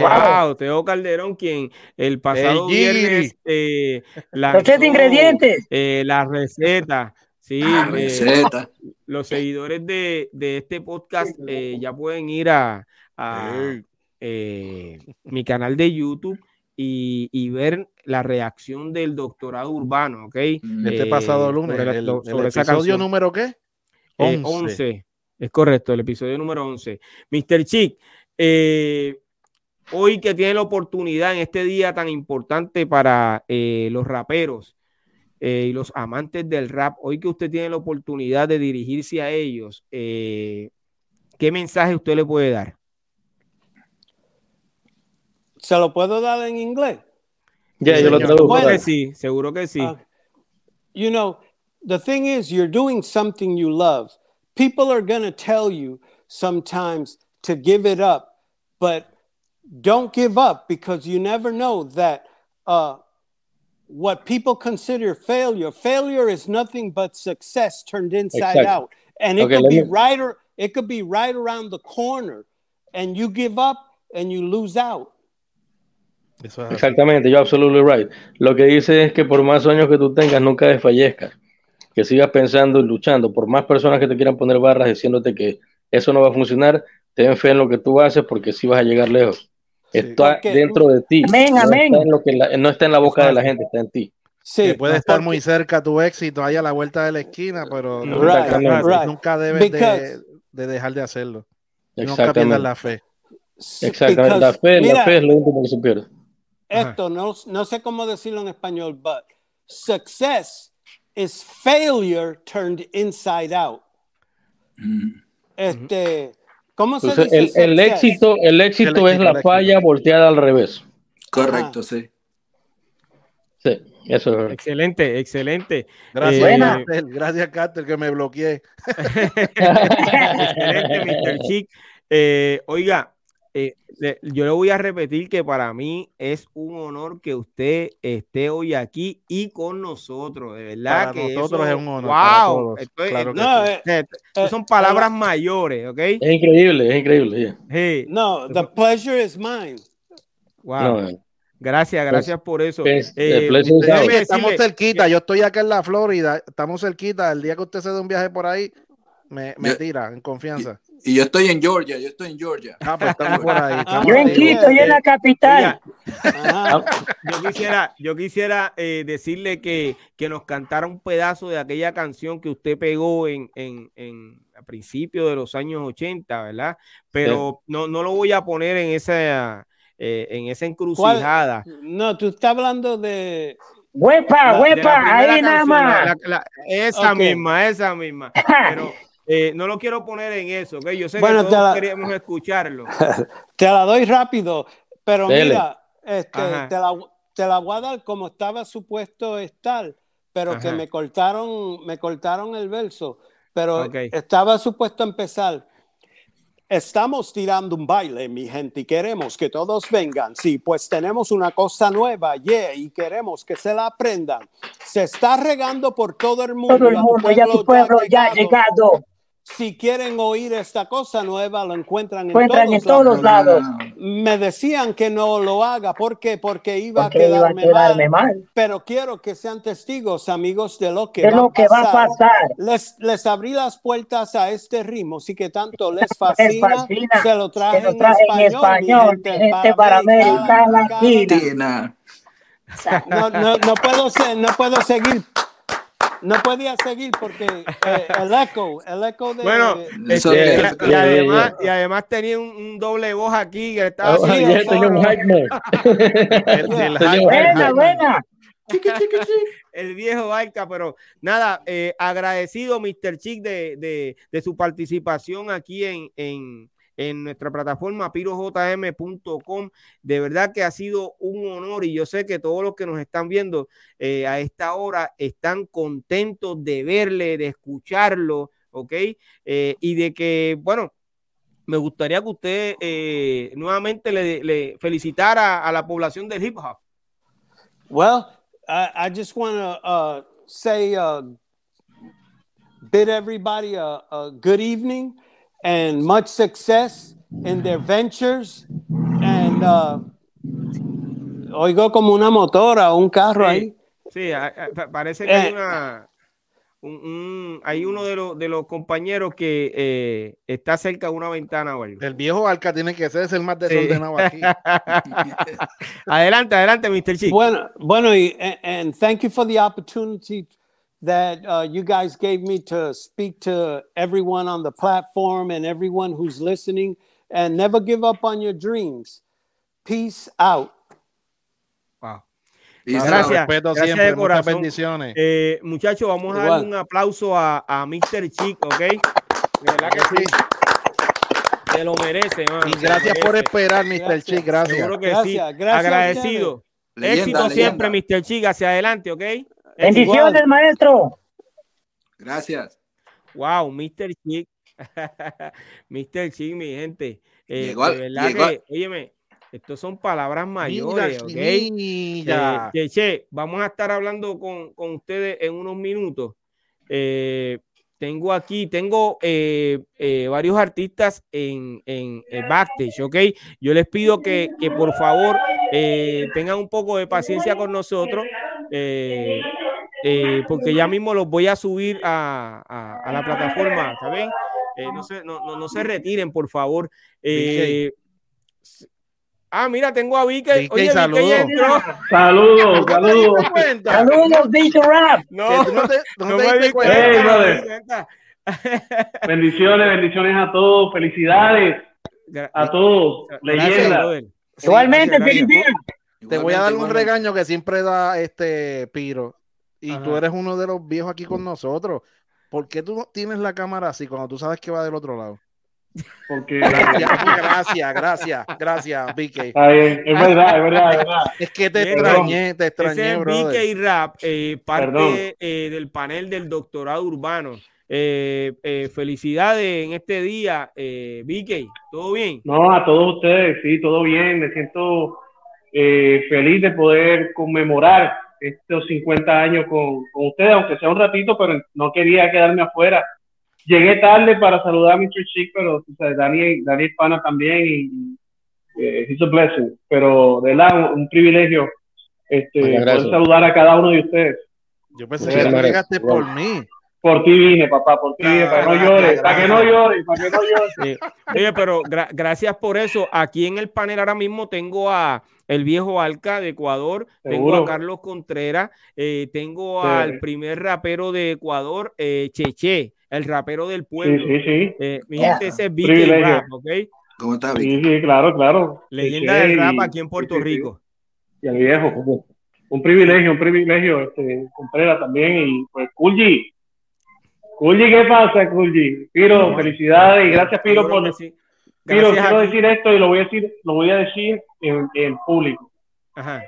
Wow, Teo Calderón, quien el pasado viernes eh, lanzó, de ingredientes. Eh, la receta. Sí, la eh, receta. los seguidores de, de este podcast eh, ya pueden ir a, a eh, mi canal de YouTube y, y, ver la reacción del doctorado urbano, ¿ok? Este eh, pasado lunes, sobre, el, sobre el episodio número qué? 11. Eh, 11. Es correcto, el episodio número 11. Mr. Chick, eh, hoy que tiene la oportunidad en este día tan importante para eh, los raperos y los amantes del rap, hoy que usted tiene la oportunidad de dirigirse a ellos, ¿qué mensaje usted le puede dar? ¿Se lo puedo dar en inglés? Yeah, yo lo traduzco. Puede, sí, seguro que sí. Uh, you know, the thing is, you're doing something you love. People are going to tell you sometimes to give it up, but don't give up because you never know that uh, what people consider failure, failure is nothing but success turned inside exactly. out. And it okay, could be me... right or it could be right around the corner and you give up and you lose out. Eso es Exactamente, yo absolutely right. Lo que dice es que por más sueños que tú tengas, nunca desfallezcas. Que sigas pensando y luchando. Por más personas que te quieran poner barras diciéndote que eso no va a funcionar, ten fe en lo que tú haces porque sí vas a llegar lejos. Sí. Está porque, dentro de ti. Amén, no amén. Está en lo que la, no está en la boca Exacto. de la gente, está en ti. Sí, que puede estar muy cerca tu éxito ahí a la vuelta de la esquina, pero right, nunca, right. nunca debes de, de, dejar de hacerlo. Nunca pierdas la fe. Exactamente, la fe, mira, la fe es lo último que se pierde esto, no, no sé cómo decirlo en español, but success is failure turned inside out. Mm. Este, ¿cómo se Entonces, dice? El, el, éxito, el éxito el es la falla volteada al revés. Correcto, Ajá. sí. Sí, eso es Excelente, excelente. Gracias, eh, Carter, gracias, Carter, que me bloqueé. excelente, Mr. Chick. Eh, oiga, eh, yo le voy a repetir que para mí es un honor que usted esté hoy aquí y con nosotros. De verdad que nosotros es un honor. Wow. no, eh, eh, son palabras mayores, ¿ok? Es increíble, es increíble. No, the pleasure is mine. Wow. gracias, gracias por eso. estamos cerquita, yo estoy acá en la Florida, estamos cerquita. El día que usted se dé un viaje por ahí, me, me tira en confianza. Y, yo estoy en Georgia, yo estoy en Georgia. Ah, pues estamos por ahí. yo en Quito, yo en la capital. yo quisiera, yo quisiera eh, decirle que, que, nos cantara un pedazo de aquella canción que usted pegó en, en, en a principios de los años 80, ¿verdad? Pero no, no lo voy a poner en esa, eh, en esa encrucijada. No, tú estás hablando de Huepa, huepa, ahí nada más. esa misma, esa misma. Pero eh, no lo quiero poner en eso, ¿ok? Yo sé que todos queríamos escucharlo. Te la doy rápido, pero mira, este, te, la, te la voy a dar como estaba supuesto estar, pero que me cortaron, me cortaron el verso. Pero estaba supuesto empezar. Estamos tirando un baile, mi gente, y queremos que todos vengan. Sí, pues tenemos una cosa nueva, yeah, y queremos que se la aprendan. Se está regando por todo el mundo. Todo el mundo, ya tu pueblo ya ha llegado si quieren oír esta cosa nueva, lo encuentran, en, todos, lados. Me decían que no lo haga. ¿Por qué? Porque iba, a, quedarme mal. Pero quiero que sean testigos, amigos, de lo que, va, que a va, a pasar. Les, les abrí las puertas a este ritmo, sí que tanto les fascina. se lo traje, en, español, gente, para América Latina. No, no, no, puedo, no puedo seguir no podía seguir porque eh, el eco, el eco de. Bueno, este, y, además, y además tenía un, doble voz aquí que estaba. Oh, así, buena, buena. El viejo Baika, pero nada, eh, agradecido, Mr. Chick, de, de, de, su participación aquí en, en, en nuestra plataforma pirojm.com. De verdad que ha sido un honor y yo sé que todos los que nos están viendo eh, a esta hora están contentos de verle, de escucharlo, ¿ok? Eh, y de que, bueno, me gustaría que usted eh, nuevamente le, felicitara a la población del hip hop. Well, I, just want to uh, say, uh, bid everybody a good evening. And much success in their ventures. And uh, oigo como una motora o un carro ahí. Sí, parece que hay eh, una. Un, hay uno de los, de los compañeros que eh, está cerca de una ventana o El viejo Alca tiene que ser el más desordenado aquí. adelante, adelante, Mr. Chico. Bueno, bueno, y and thank you for the opportunity that uh, you guys gave me to speak to everyone on the platform and everyone who's listening. And never give up on your dreams. Peace out. Wow. Gracias, gracias de corazón. bendiciones. Eh, muchachos, vamos a dar un aplauso a, a Mr. Chick, ¿ok? De verdad que sí. Se lo merece, man. Y gracias por esperar, Mr. Chick. Gracias. Seguro que sí. Gracias, Agradecido. Leyenda, Éxito leyenda. siempre, Mr. Chick. Hacia adelante, ¿ok? Bendiciones, maestro. Gracias. Wow, Mr. Chick. Mr. Chick, mi gente. Eh, llegó, de verdad llegó. que, óyeme, estos son palabras mayores, ¿ok? Eh, che, che, vamos a estar hablando con, con ustedes en unos minutos. Eh, tengo aquí, tengo eh, eh, varios artistas en, en, el backstage, ¿ok? Yo les pido que, que por favor eh, tengan un poco de paciencia con nosotros. Eh, porque ya mismo los voy a subir a, a, a la plataforma, ¿saben? Eh, no, se, no, no, no, se retiren, por favor. Eh, ah, mira, tengo a Vicky. Oye, saludos. Saludos, saludos. Saludos, Vicky Rap. No, no, te, no, te diste cuenta. bendiciones, bendiciones a todos. Felicidades a todos. Leyenda. Igualmente, felicidades. Te voy a dar un regaño que siempre da este Piro y tú eres uno de los viejos aquí con nosotros. ¿Por qué tú tienes la cámara así cuando tú sabes que va del otro lado? Porque gracias, gracias, gracias, BK. es verdad, es verdad, es verdad. Es que te extrañé, te extrañé, Ese es BK Rap, eh, parte eh, del panel del doctorado urbano. felicidades en este día, Vicky, ¿todo bien? No, a todos ustedes, sí, todo bien. Me siento feliz de poder conmemorar estos 50 años con, con, ustedes, aunque sea un ratito, pero no quería quedarme afuera. Llegué tarde para saludar a Mr. Chick, pero o sea, Dani, Dani Hispana también y, eh, it's a blessing. Pero de verdad, un, privilegio este, poder saludar a cada uno de ustedes. Yo pensé que llegaste por mí. Por ti vine, papá, por ti vine, para que no llores, para que no llores, para que no llores. Oye, pero gracias por eso. Aquí en el panel ahora mismo tengo a el viejo Alca de Ecuador, tengo a Carlos Contreras, eh, tengo al primer rapero de Ecuador, eh, Cheche, el rapero del pueblo. Sí, sí, sí. Eh, mi gente, ese es Vicky Rap, ¿ok? ¿Cómo está, Sí, sí, claro, claro. Leyenda del rap aquí en Puerto Rico. Y el viejo, un privilegio, un privilegio, este, Contreras también, y pues, Kulji. Kulji, ¿qué pasa, Kulji? Piro, felicidades y gracias, Piro, por... Piro, quiero decir esto y lo voy a decir, lo voy a decir en, público.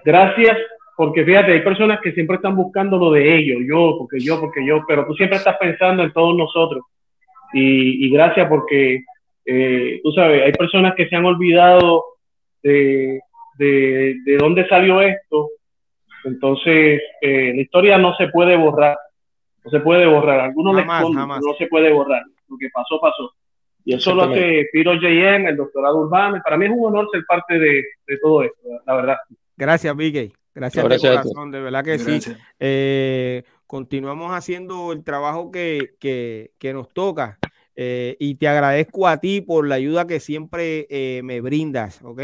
Gracias, porque fíjate, hay personas que siempre están buscando lo de ellos, yo, porque yo, porque yo, pero tú siempre estás pensando en todos nosotros. Y, gracias porque, eh, tú sabes, hay personas que se han olvidado de, de, dónde salió esto. Entonces, eh, la historia no se puede borrar, no se puede borrar. Algunos no se puede borrar. Lo que pasó, pasó. Y eso lo hace Piro JM, el doctorado urbano. Y para mí es un honor ser parte de, todo esto, la verdad. Gracias, Miguel. Gracias, de corazón, de verdad que sí. Eh, continuamos haciendo el trabajo que, nos toca. Eh, y te agradezco a ti por la ayuda que siempre eh, me brindas, ¿ok?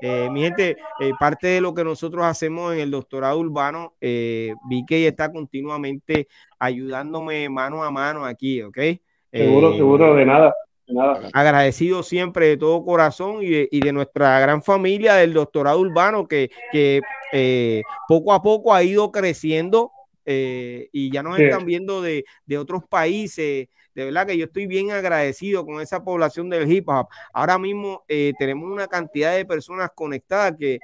Mi gente, parte de lo que nosotros hacemos en el doctorado urbano, vi que está continuamente ayudándome mano a mano aquí, ¿ok? Seguro, seguro, de nada. Agradecido siempre de todo corazón y de, nuestra gran familia del doctorado urbano que, eh, poco a poco ha ido creciendo eh, y ya nos están viendo de, otros países. De verdad que yo estoy bien agradecido con esa población del hip hop. Ahora mismo eh, tenemos una cantidad de personas conectadas que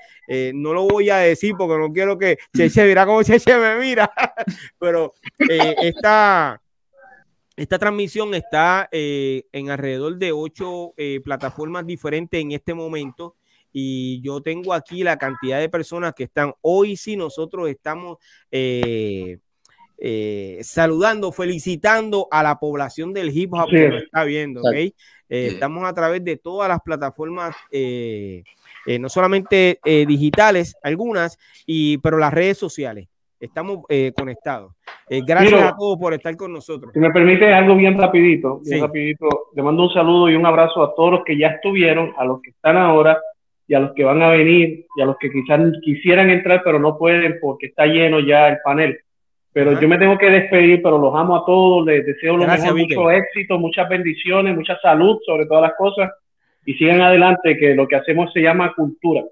no lo voy a decir porque no quiero que Cheche mira cómo Cheche me mira, pero esta esta transmisión está eh, en alrededor de ocho eh, plataformas diferentes en este momento y yo tengo aquí la cantidad de personas que están hoy sí nosotros estamos eh, saludando, felicitando a la población del hip hop que nos está viendo, estamos a través de todas las plataformas, no solamente digitales, algunas, y, pero las redes sociales. Estamos eh, conectados. Eh, gracias a todos por estar con nosotros. Si me permite algo bien rapidito, bien rapidito, le mando un saludo y un abrazo a todos los que ya estuvieron, a los que están ahora y a los que van a venir y a los que quizás quisieran entrar pero no pueden porque está lleno ya el panel. Pero yo me tengo que despedir, pero los amo a todos, les deseo lo mejor, mucho éxito, muchas bendiciones, mucha salud sobre todas las cosas y sigan adelante que lo que hacemos se llama cultura.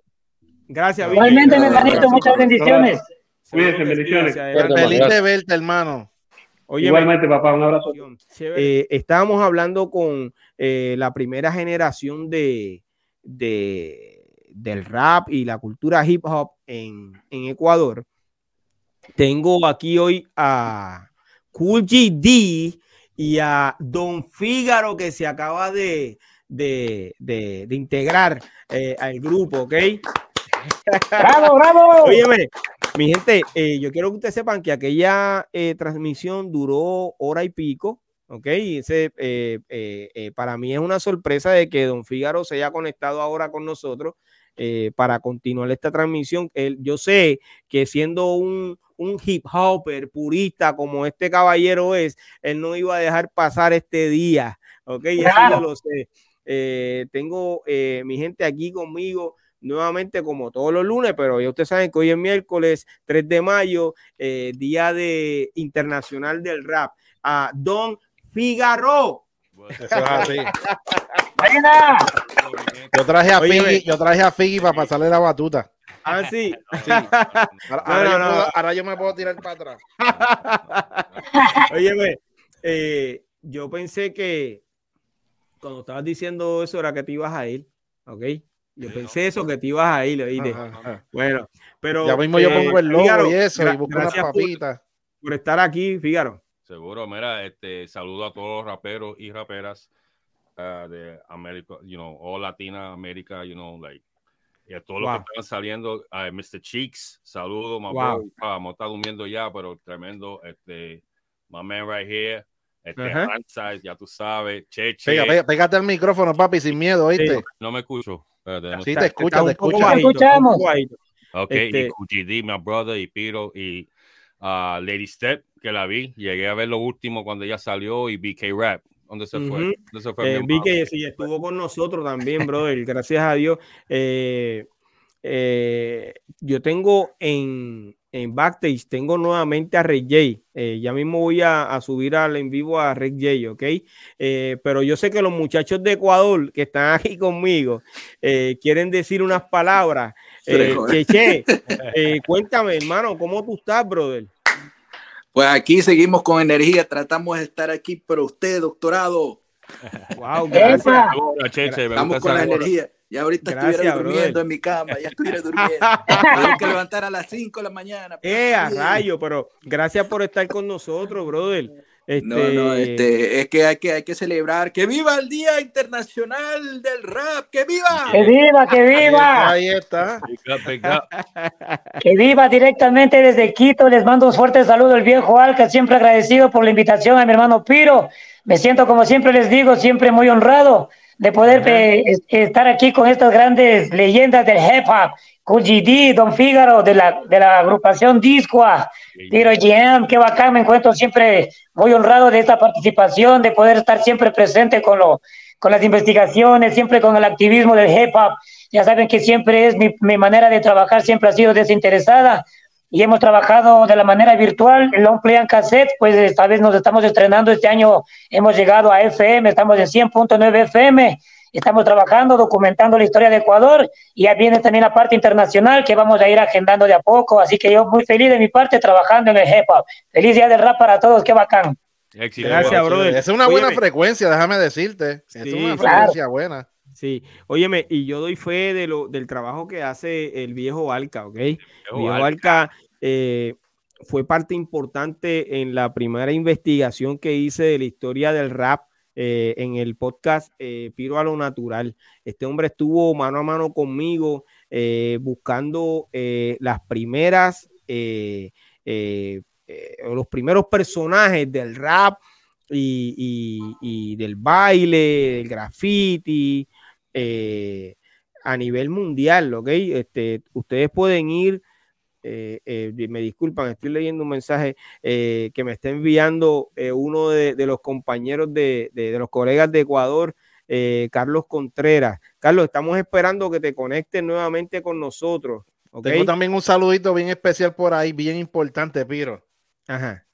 Gracias, Igualmente, mi hermanito, muchas bendiciones. Cuídense, bendiciones. Feliz de verte, hermano. Oye, Igualmente, papá, un abrazo. Eh, estábamos hablando con eh, la primera generación de, del rap y la cultura hip hop en, Ecuador. Tengo aquí hoy a Cool GD y a Don Fígaro que se acaba de, integrar eh, al grupo, ¿ok? ¡Bravo, bravo! Óyeme, mi gente, eh, yo quiero que ustedes sepan que aquella eh, transmisión duró hora y pico, ¿ok? Y ese, para mí es una sorpresa de que Don Fígaro se haya conectado ahora con nosotros para continuar esta transmisión. yo sé que siendo un, hip hopper purista como este caballero es, él no iba a dejar pasar este día, ¿ok? Eso yo lo sé. tengo mi gente aquí conmigo nuevamente como todos los lunes, pero ya ustedes saben que hoy es miércoles 3 de mayo, eh, Día de Internacional del Rap. A Don Figaro. Eso es así. yo traje a Figgy, yo traje a Figgy para pasarle la batuta. Ah, sí. Ahora, yo me puedo tirar para atrás. Óyeme, eh, yo pensé que cuando estabas diciendo eso era que te ibas a ir, ¿ok? Yo pensé eso, que te ibas a ir, oíste. Bueno, pero. Ya mismo yo eh, pongo el logo y eso, y busco unas papitas. Por, estar aquí, Fígaro. Seguro, mira, este, saludo a todos los raperos y raperas uh, de América, you know, all Latina América, you know, like, y a todos los que están saliendo, a Mr. Cheeks, saludo, my wow. bro, vamos, está durmiendo ya, pero tremendo, este, my man right here, este, uh -huh. ya tú sabes, Cheche. Pega, pégate el micrófono, papi, sin miedo, ¿oíste? Sí, no me escucho. Espérate, no sí, te escucha, te escucha. Te escuchamos. Ok, este... y QGD, mi brother, y Piro, y uh, Lady Step, que la vi. Llegué a ver lo último cuando ella salió, y BK Rap. ¿Dónde se fue? Uh -huh. se fue eh, vi que sí, estuvo con nosotros también, brother. Gracias a Dios. Eh, eh, yo tengo en, en backstage, tengo nuevamente a Red J. Eh, ya mismo voy a, a, subir al en vivo a Red J, ¿ok? Eh, pero yo sé que los muchachos de Ecuador que están aquí conmigo eh, quieren decir unas palabras. Cheche, cuéntame, hermano, ¿cómo tú estás, brother? Pues aquí seguimos con energía, tratamos de estar aquí, pero usted, doctorado. Wow, gracias. Estamos con la energía. Ya ahorita Gracias, estuviera durmiendo brother. en mi cama, ya estuviera durmiendo. Tengo que levantar a las 5 de la mañana. Eh, a rayo, pero gracias por estar con nosotros, brother. Este... No, no, este, es que hay, que hay que celebrar. ¡Que viva el Día Internacional del Rap! ¡Que viva! ¡Que viva, que viva! Ahí está. ¡Que viva directamente desde Quito! Les mando un fuerte saludo al viejo Alca, siempre agradecido por la invitación a mi hermano Piro. Me siento, como siempre les digo, siempre muy honrado de poder eh, estar aquí con estas grandes leyendas del hip hop, con GD, Don Fígaro, de la, de la agrupación Discoa, Tiro Jam, qué bacán, me encuentro siempre muy honrado de esta participación, de poder estar siempre presente con, lo, con las investigaciones, siempre con el activismo del hip hop. Ya saben que siempre es mi, mi manera de trabajar, siempre ha sido desinteresada y hemos trabajado de la manera virtual, el long play en cassette, pues esta vez nos estamos estrenando, este año hemos llegado a FM, estamos en 100.9 FM, estamos trabajando, documentando la historia de Ecuador, y ya viene también la parte internacional que vamos a ir agendando de a poco, así que yo muy feliz de mi parte trabajando en el hip hop. Feliz día del rap para todos, qué bacán. Gracias, brother. Es una buena Oye, frecuencia, déjame decirte. Sí, es una claro. frecuencia buena. Sí, óyeme, y yo doy fe de lo, del trabajo que hace el viejo Alca, ¿ok? El viejo Alca eh, fue parte importante en la primera investigación que hice de la historia del rap eh, en el podcast eh, Piro a lo Natural. Este hombre estuvo mano a mano conmigo buscando las primeras, los primeros personajes del rap y, y, y del baile, del graffiti a nivel mundial, ¿ok? Este, ustedes pueden ir eh, eh, me disculpan, estoy leyendo un mensaje eh, que me está enviando eh, uno de, de, los compañeros de, de, de, los colegas de Ecuador, eh, Carlos Contreras. Carlos, estamos esperando que te conectes nuevamente con nosotros. ¿okay? Tengo también un saludito bien especial por ahí, bien importante, Piro. Ajá.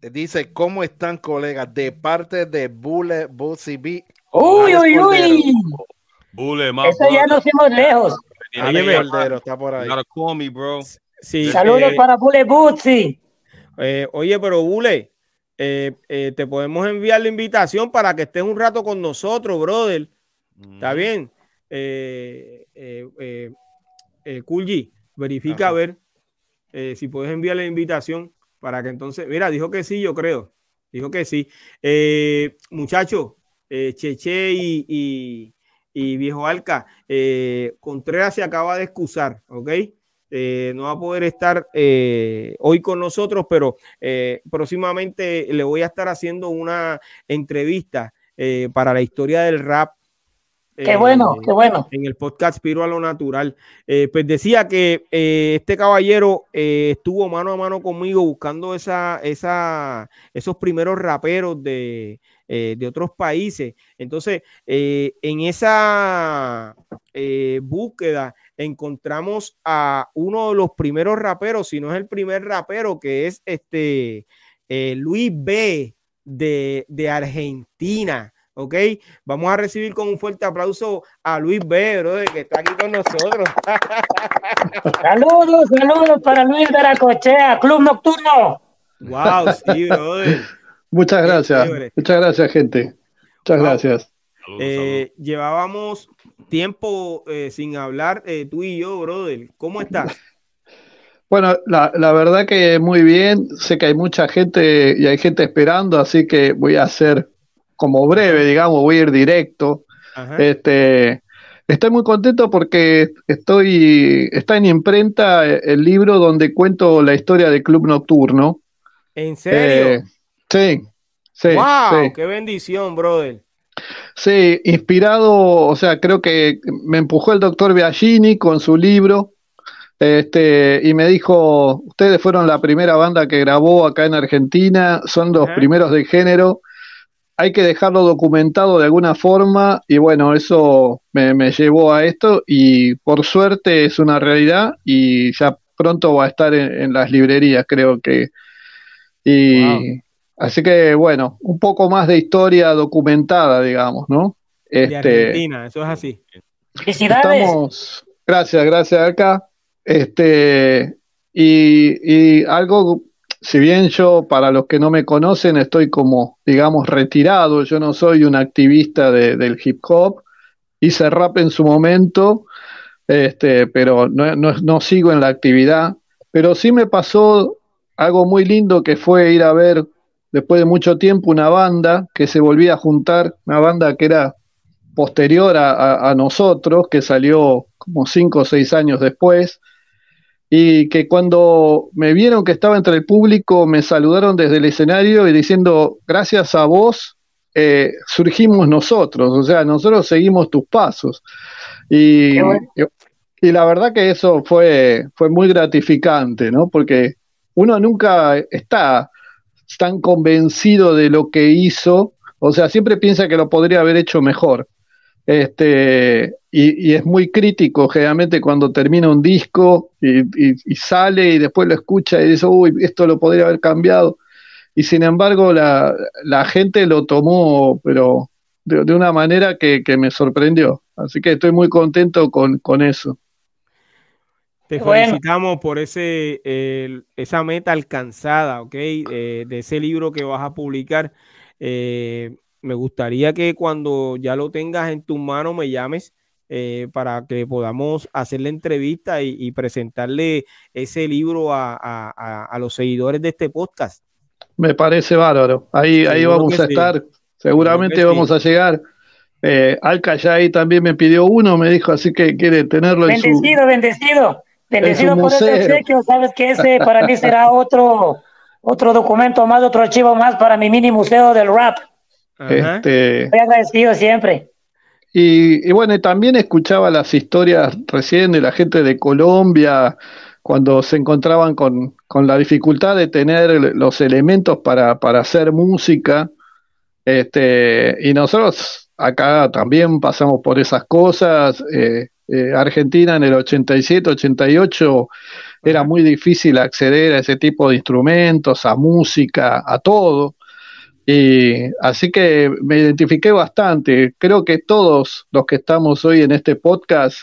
Dice, ¿cómo están, colegas? De parte de Bule Bussy B. Uy, uy, uy. Bule, más. Eso ya nos fuimos lejos. Cordero, está por ahí. Call me, bro. Sí, Saludos eh, para Bule Butzi. Eh, oye, pero Bule, eh, eh, te podemos enviar la invitación para que estés un rato con nosotros, brother. Mm. ¿Está bien? Eh, Kulji, verifica Ajá. a ver si puedes enviar la invitación para que entonces, mira, dijo que sí, yo creo. Dijo que sí. Muchachos, Cheche y, y, y, Viejo Alca, Contreras se acaba de excusar, ¿ok? Eh, no va a poder estar eh, hoy con nosotros, pero eh, próximamente le voy a estar haciendo una entrevista eh, para la historia del rap. Qué bueno, qué bueno. En el podcast Piro a lo Natural. pues decía que este caballero estuvo mano a mano conmigo buscando esa, esa, esos primeros raperos de, de otros países. Entonces, en esa búsqueda, encontramos a uno de los primeros raperos, si no es el primer rapero, que es este eh, Luis B de, de, Argentina. ¿Ok? Vamos a recibir con un fuerte aplauso a Luis B, brother, que está aquí con nosotros. saludos, saludos para Luis de la Cochea, Club Nocturno. Wow, sí, brother. Muchas gracias, muchas gracias, gente. Muchas wow. gracias. Eh, llevábamos tiempo eh, sin hablar eh, tú y yo, brother. ¿Cómo estás? Bueno, la, la, verdad que muy bien. Sé que hay mucha gente y hay gente esperando, así que voy a hacer como breve, digamos, voy a ir directo. Este, estoy muy contento porque estoy, está en imprenta el libro donde cuento la historia del Club Nocturno. ¿En serio? Eh, sí, sí. ¡Wow! ¡Qué bendición, brother! Sí, inspirado, o sea, creo que me empujó el doctor Biagini con su libro. Este, y me dijo, ustedes fueron la primera banda que grabó acá en Argentina, son los primeros de género, hay que dejarlo documentado de alguna forma y bueno, eso me, llevó a esto y por suerte es una realidad y ya pronto va a estar en, las librerías, creo que. Y así que bueno, un poco más de historia documentada, digamos, ¿no? Este, de Argentina, eso es así. Felicidades. Estamos, gracias, gracias acá. Este, y, y algo si bien yo, para los que no me conocen, estoy como, digamos, retirado, yo no soy un activista del hip hop, hice rap en su momento, este, pero no, no, sigo en la actividad, pero sí me pasó algo muy lindo que fue ir a ver después de mucho tiempo una banda que se volvía a juntar, una banda que era posterior a, a nosotros, que salió como cinco o seis años después, y que cuando me vieron que estaba entre el público me saludaron desde el escenario y diciendo, gracias a vos eh, surgimos nosotros, o sea, nosotros seguimos tus pasos. Y, y, la verdad que eso fue, fue muy gratificante, ¿no? Porque uno nunca está tan convencido de lo que hizo, o sea, siempre piensa que lo podría haber hecho mejor. Este, y, es muy crítico generalmente cuando termina un disco y, sale y después lo escucha y dice, uy, esto lo podría haber cambiado. Y sin embargo la, gente lo tomó, pero de, una manera que, me sorprendió. Así que estoy muy contento con, eso. Te felicitamos por ese, esa meta alcanzada, ¿ok? Eh, de ese libro que vas a publicar. Eh, me gustaría que cuando ya lo tengas en tu mano me llames eh, para que podamos hacer la entrevista y, presentarle ese libro a, los seguidores de este podcast. Me parece bárbaro. Ahí, ahí vamos a estar. Seguramente vamos a llegar. Eh, Alca ya ahí también me pidió uno, me dijo, así que quiere tenerlo en su... Bendecido, bendecido. Bendecido por ese obsequio. Sabes que ese para mí será otro, otro documento más, otro archivo más para mi mini museo del rap. Este, Estoy agradecido siempre. Y, bueno, también escuchaba las historias recién de la gente de Colombia cuando se encontraban con, la dificultad de tener los elementos para, hacer música. Este, y nosotros acá también pasamos por esas cosas. Eh, eh, Argentina en el 87, 88 era muy difícil acceder a ese tipo de instrumentos, a música, a todo. Y así que me identifiqué bastante. Creo que todos los que estamos hoy en este podcast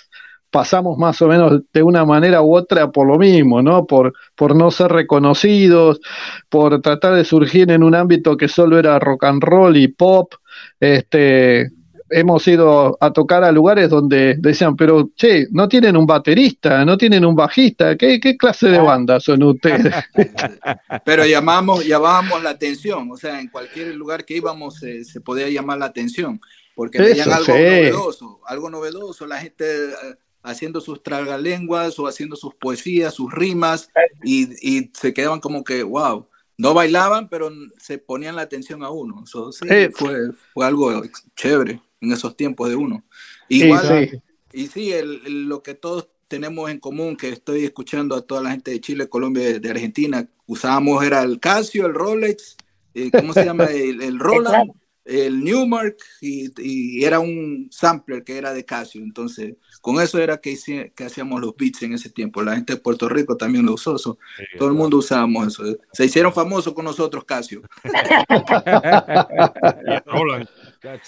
pasamos más o menos de una manera u otra por lo mismo, ¿no? Por, por no ser reconocidos, por tratar de surgir en un ámbito que solo era rock and roll y pop, este, hemos ido a tocar a lugares donde decían, pero che, no tienen un baterista, no tienen un bajista, ¿qué, clase de banda son ustedes? pero llamamos, llamábamos la atención, o sea, en cualquier lugar que íbamos se podía llamar la atención, porque veían algo novedoso, algo novedoso, la gente eh, haciendo sus tragalenguas o haciendo sus poesías, sus rimas, y, y se quedaban como que, wow no bailaban, pero se ponían la atención a uno. Eso eh, fue, fue algo chévere en esos tiempos de uno. Igual, y sí, lo que todos tenemos en común, que estoy escuchando a toda la gente de Chile, Colombia, de Argentina, usábamos era el Casio, el Rolex, eh, ¿cómo se llama? El, Roland, el Newmark, y, era un sampler que era de Casio. Entonces, con eso era que, que hacíamos los beats en ese tiempo. La gente de Puerto Rico también lo usó. todo el mundo usábamos eso. Se hicieron famosos con nosotros, Casio. Roland.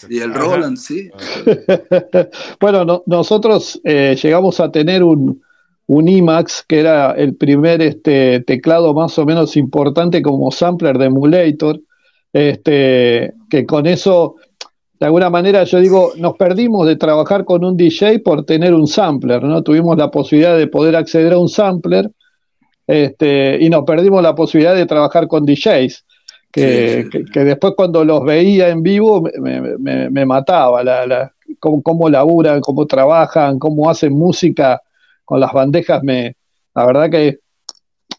Y el Roland, sí. bueno, nosotros eh, llegamos a tener un, un IMAX, que era el primer este, teclado más o menos importante como sampler de emulator, este, que con eso, de alguna manera, yo digo, nos perdimos de trabajar con un DJ por tener un sampler, ¿no? Tuvimos la posibilidad de poder acceder a un sampler este, y nos perdimos la posibilidad de trabajar con DJs. Que, después cuando los veía en vivo me, mataba la, la, cómo, cómo, laburan, cómo trabajan, cómo hacen música con las bandejas, me, la verdad que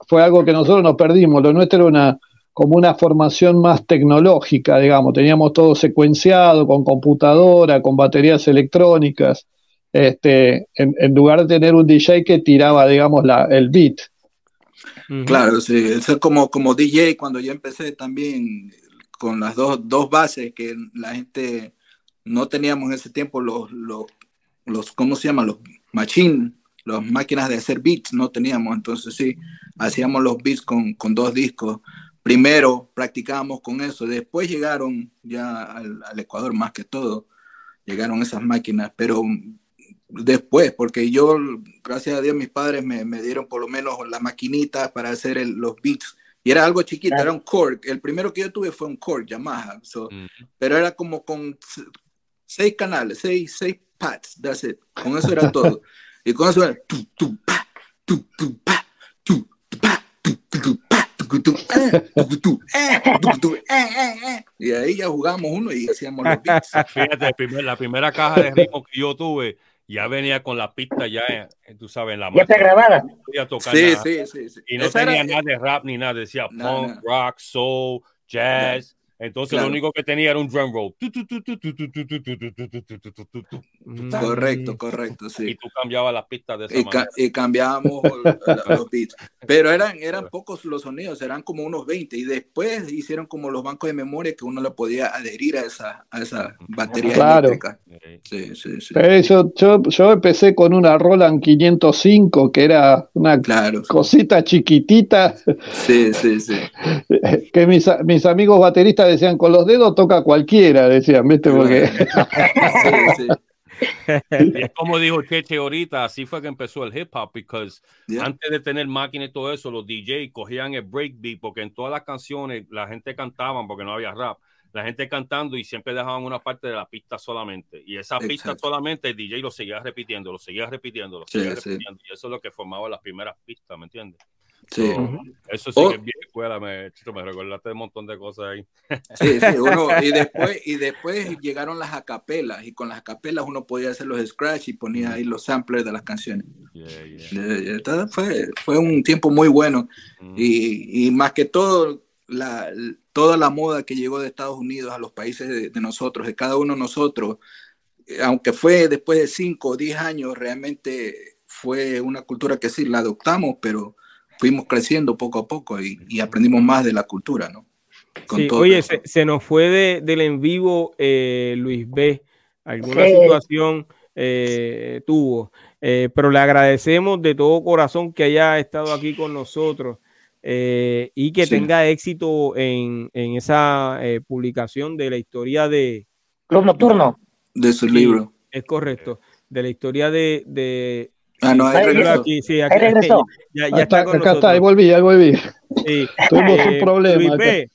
fue algo que nosotros nos perdimos, lo nuestro era una, como una formación más tecnológica, digamos, teníamos todo secuenciado con computadora, con baterías electrónicas, este, en, lugar de tener un DJ que tiraba, digamos, la, el beat. Claro, sí, eso es como, como DJ cuando yo empecé también con las dos, dos bases que la gente no teníamos en ese tiempo los, los, los ¿cómo se llama? Los machine, las máquinas de hacer beats no teníamos, entonces sí, hacíamos los beats con, con dos discos. Primero practicábamos con eso, después llegaron ya al, al Ecuador más que todo, llegaron esas máquinas, pero después, porque yo, gracias a Dios, mis padres me, me dieron por lo menos la maquinita para hacer los beats. Y era algo chiquito, era un Korg. El primero que yo tuve fue un Korg Yamaha. Pero era como con seis canales, seis, seis pads, that's it. Con eso era todo. y con eso era... Y ahí ya jugamos uno y hacíamos los beats. Fíjate, la primera caja de ritmo que yo tuve ya venía con la pista ya, tú sabes, en la Ya está grabada. Sí, sí, sí, sí, Y no tenía nada de rap ni nada, decía punk, rock, soul, jazz. Entonces lo único que tenía era un drum roll. Correcto, correcto, sí. Y tú cambiabas las pistas de esa y, manera. y cambiábamos los beats. Pero eran, eran pocos los sonidos, eran como unos 20. Y después hicieron como los bancos de memoria que uno le podía adherir a esa, a esa batería eléctrica. Sí, sí, sí. Yo, yo, yo, empecé con una Roland 505, que era una cosita chiquitita. Sí, sí, sí. Que mis, mis amigos bateristas decían, con los dedos toca cualquiera, decían, ¿viste? Porque... es como dijo Cheche ahorita, así fue que empezó el hip hop, porque antes de tener máquinas y todo eso, los DJs cogían el breakbeat, porque en todas las canciones la gente cantaban porque no había rap. La gente cantando y siempre dejaban una parte de la pista solamente. Y esa pista solamente el DJ lo seguía repitiendo, lo seguía repitiendo, lo seguía repitiendo. Y eso es lo que formaba las primeras pistas, ¿me entiendes? Sí. eso sí oh. que es bien escuela, me, me recordaste un montón de cosas ahí. Sí, sí, uno, y después, y después llegaron las acapelas, y con las acapelas uno podía hacer los scratch y ponía ahí los samplers de las canciones. Fue, fue un tiempo muy bueno, y, y, más que todo, la, toda la moda que llegó de Estados Unidos a los países de, de nosotros, de cada uno de nosotros, aunque fue después de 5 o 10 años, realmente fue una cultura que sí la adoptamos, pero fuimos creciendo poco a poco y, aprendimos más de la cultura, ¿no? sí, oye, se, nos fue de, del en vivo eh, Luis B. Alguna situación eh, tuvo, eh, pero le agradecemos de todo corazón que haya estado aquí con nosotros y que tenga éxito en, en esa publicación de la historia de Club Nocturno. De su libro. Es correcto, de la historia de, de Ah, no, ahí regresó. Aquí, sí, aquí, regresó. Ya, ya está, con acá está, ahí volví, ahí volví. Sí. Tuvimos un eh, problema. Luis B,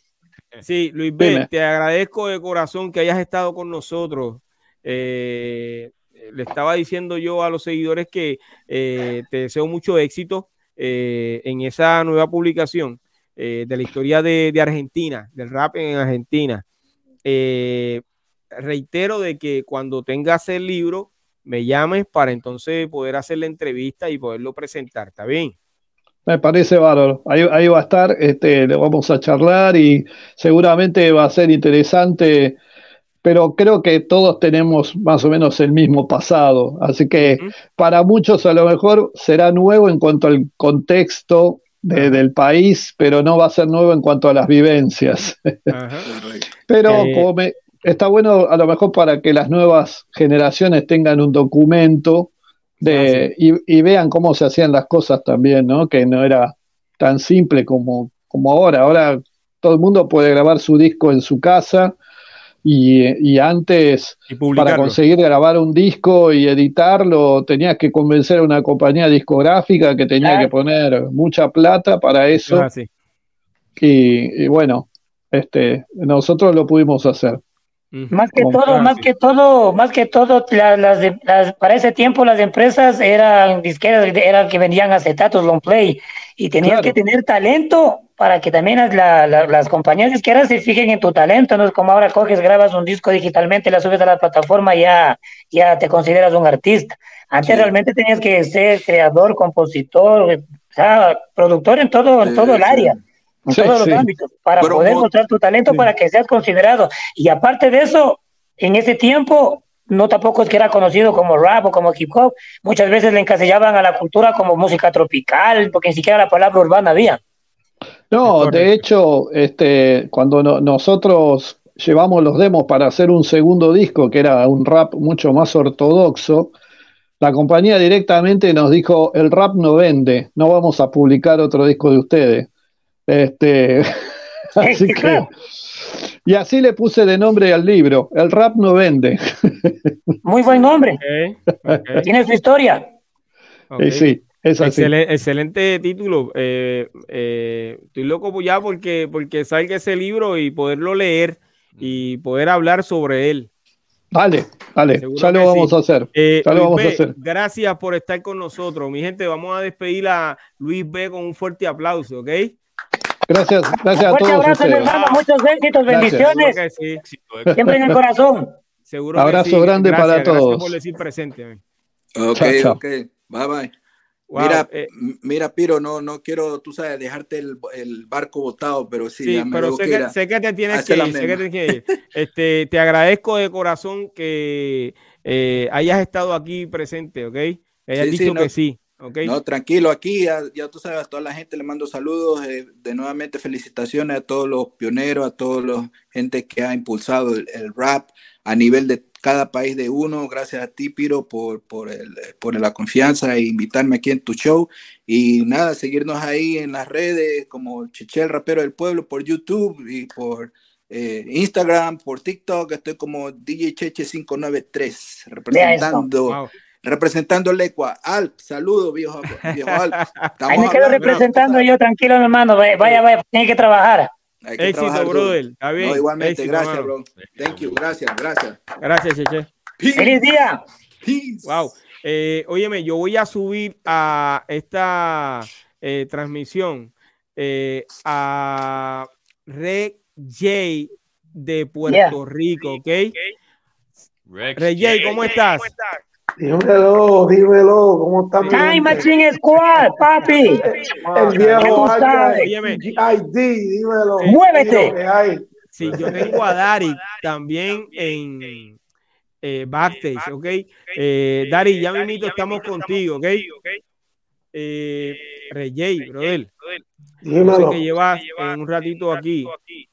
sí, Luis B, te agradezco de corazón que hayas estado con nosotros. Eh, le estaba diciendo yo a los seguidores que eh, te deseo mucho éxito eh, en esa nueva publicación eh, de la historia de, de, Argentina, del rap en Argentina. reitero de que cuando tengas el libro, me llames para entonces poder hacer la entrevista y poderlo presentar, ¿está bien? Me parece bárbaro. Ahí, va a estar, este, le vamos a charlar y seguramente va a ser interesante, pero creo que todos tenemos más o menos el mismo pasado, así que para muchos a lo mejor será nuevo en cuanto al contexto del país, pero no va a ser nuevo en cuanto a las vivencias. pero eh, como me, está bueno a lo mejor para que las nuevas generaciones tengan un documento de, y, vean cómo se hacían las cosas también, ¿no? Que no era tan simple como, como ahora. Ahora todo el mundo puede grabar su disco en su casa y, antes para conseguir grabar un disco y editarlo tenías que convencer a una compañía discográfica que tenía que poner mucha plata para eso. y, y bueno, este, nosotros lo pudimos hacer. Más que todo, más que todo, más que todo, las, para ese tiempo las empresas eran disqueras, eran que vendían acetatos long play y tenías que tener talento para que también las compañías disqueras se fijen en tu talento, no es como ahora coges, grabas un disco digitalmente, la subes a la plataforma y ya, ya te consideras un artista. Antes realmente tenías que ser creador, compositor, productor en todo, en todo el área en todos los ámbitos, para poder mostrar tu talento para que seas considerado. Y aparte de eso, en ese tiempo, no tampoco es que era conocido como rap o como hip hop, muchas veces le encasillaban a la cultura como música tropical, porque ni siquiera la palabra urbana había. No, de hecho, este, cuando nosotros llevamos los demos para hacer un segundo disco, que era un rap mucho más ortodoxo, la compañía directamente nos dijo, el rap no vende, no vamos a publicar otro disco de ustedes. Este, así que, y así le puse de nombre al libro, El rap no vende. Muy buen nombre. Tiene su historia. sí, es así. excelente título. Eh, eh, estoy loco ya porque, porque salga ese libro y poderlo leer y poder hablar sobre él. Vale, vale, ya lo vamos a hacer. Eh, vamos a hacer. Gracias por estar con nosotros. Mi gente, vamos a despedir a Luis B con un fuerte aplauso, ¿ok? Gracias, gracias a todos. abrazo, hermano, muchos éxitos, bendiciones. Siempre en el corazón. Seguro abrazo grande para todos. Gracias por decir presente. Ok, ok. Bye bye. mira, eh, mira, Piro, no, no quiero, tú sabes, dejarte el, el barco botado, pero sí. Sí, pero sé que, sé que, te tienes que ir, sé que tienes que ir. Este, te agradezco de corazón que eh, hayas estado aquí presente, ¿ok? Hayas dicho que sí. No, tranquilo, aquí ya, tú sabes, a toda la gente le mando saludos, eh, de nuevamente felicitaciones a todos los pioneros, a todos los gente que ha impulsado el, rap a nivel de cada país de uno. Gracias a ti, Piro, por, por, el, por la confianza e invitarme aquí en tu show. Y nada, seguirnos ahí en las redes como Chichel Rapero del Pueblo por YouTube y por eh, Instagram, por TikTok. Estoy como DJ Cheche 593, representando representando el Ecua. Alp, saludo, viejo, viejo Alp. Ahí me quedo representando yo, tranquilo, hermano. Vaya, vaya, tiene que trabajar. Hay que Éxito, brother. Está bien. igualmente, gracias, bro. Thank you, gracias, gracias. Gracias, Cheche. Feliz día. Peace. Wow. Eh, óyeme, yo voy a subir a esta eh, transmisión eh, a Red J de Puerto Rico, ¿ok? Red J, ¿cómo estás? Dímelo, dímelo, ¿cómo estás? Time Machine Squad, papi. El viejo ID, dímelo. Muévete. Sí, yo tengo a Dari también en eh, backstage, ¿ok? Eh, Dari, ya mismito estamos contigo, ¿ok? Eh, Rey, brother. Dímelo. que llevas un ratito aquí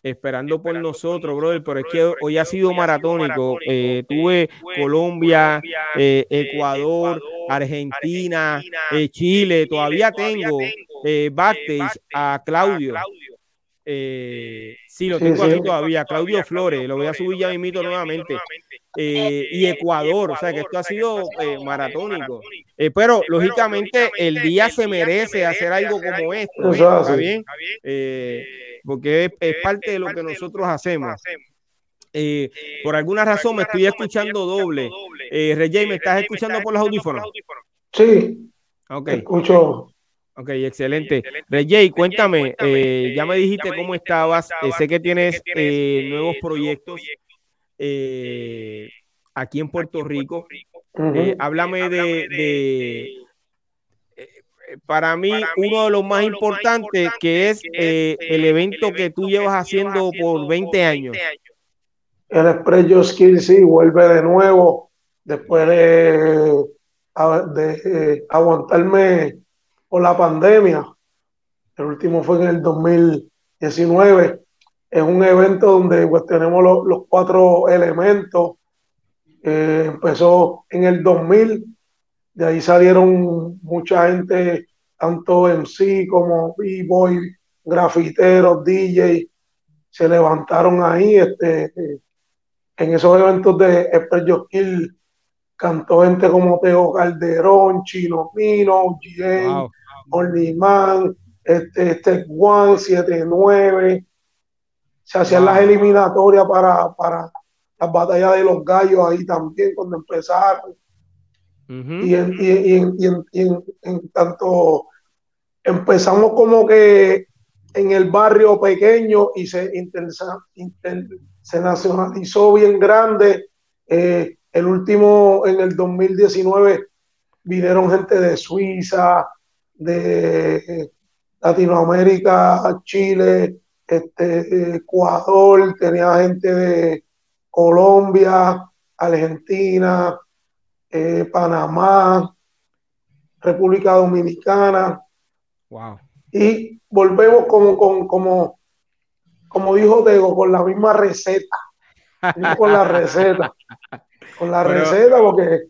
esperando por nosotros, brother, pero es que hoy ha sido maratónico. Eh, tuve Colombia, eh, Ecuador, Argentina, eh, Chile, todavía tengo backstage a Claudio. Sí, lo tengo aquí todavía. Claudio Flores, lo voy a subir ya mismito nuevamente. y Ecuador, o sea que esto ha sido maratónico. Eh, pero lógicamente el día se merece hacer algo como esto, ¿está bien? Eh, porque es, parte de lo que nosotros hacemos. Eh, por alguna razón me estoy escuchando doble. Eh, Rey, ¿me estás escuchando por los audífonos? Sí. Ok. Escucho. Ok, excelente. Rey, cuéntame, ya me dijiste cómo estabas. sé que tienes nuevos proyectos aquí en Puerto Rico. Eh, háblame de, eh, para mí, uno de los más importantes, que es eh, el evento que tú llevas haciendo por 20 años. El Express Skill sí vuelve de nuevo después de, de aguantarme por la pandemia. El último fue en el 2019. Es un evento donde pues, tenemos los cuatro elementos eh, empezó en el 2000, de ahí salieron mucha gente, tanto MC como B-Boy, grafiteros, DJ, se levantaron ahí. Este, en esos eventos de Express Kill cantó gente como Teo Calderón, Chino Mino, G.A., Man, este, este One 79. Se hacían las eliminatorias para, para las batallas de los gallos ahí también cuando empezaron. Y, en, tanto empezamos como que en el barrio pequeño y se, se nacionalizó bien grande. Eh, el último, en el 2019, vinieron gente de Suiza, de Latinoamérica, Chile, este, Ecuador, tenía gente de Colombia, Argentina, eh, Panamá, República Dominicana. Wow. Y volvemos como, como, como, como dijo Tego, con la misma receta. con la receta. Con la receta, porque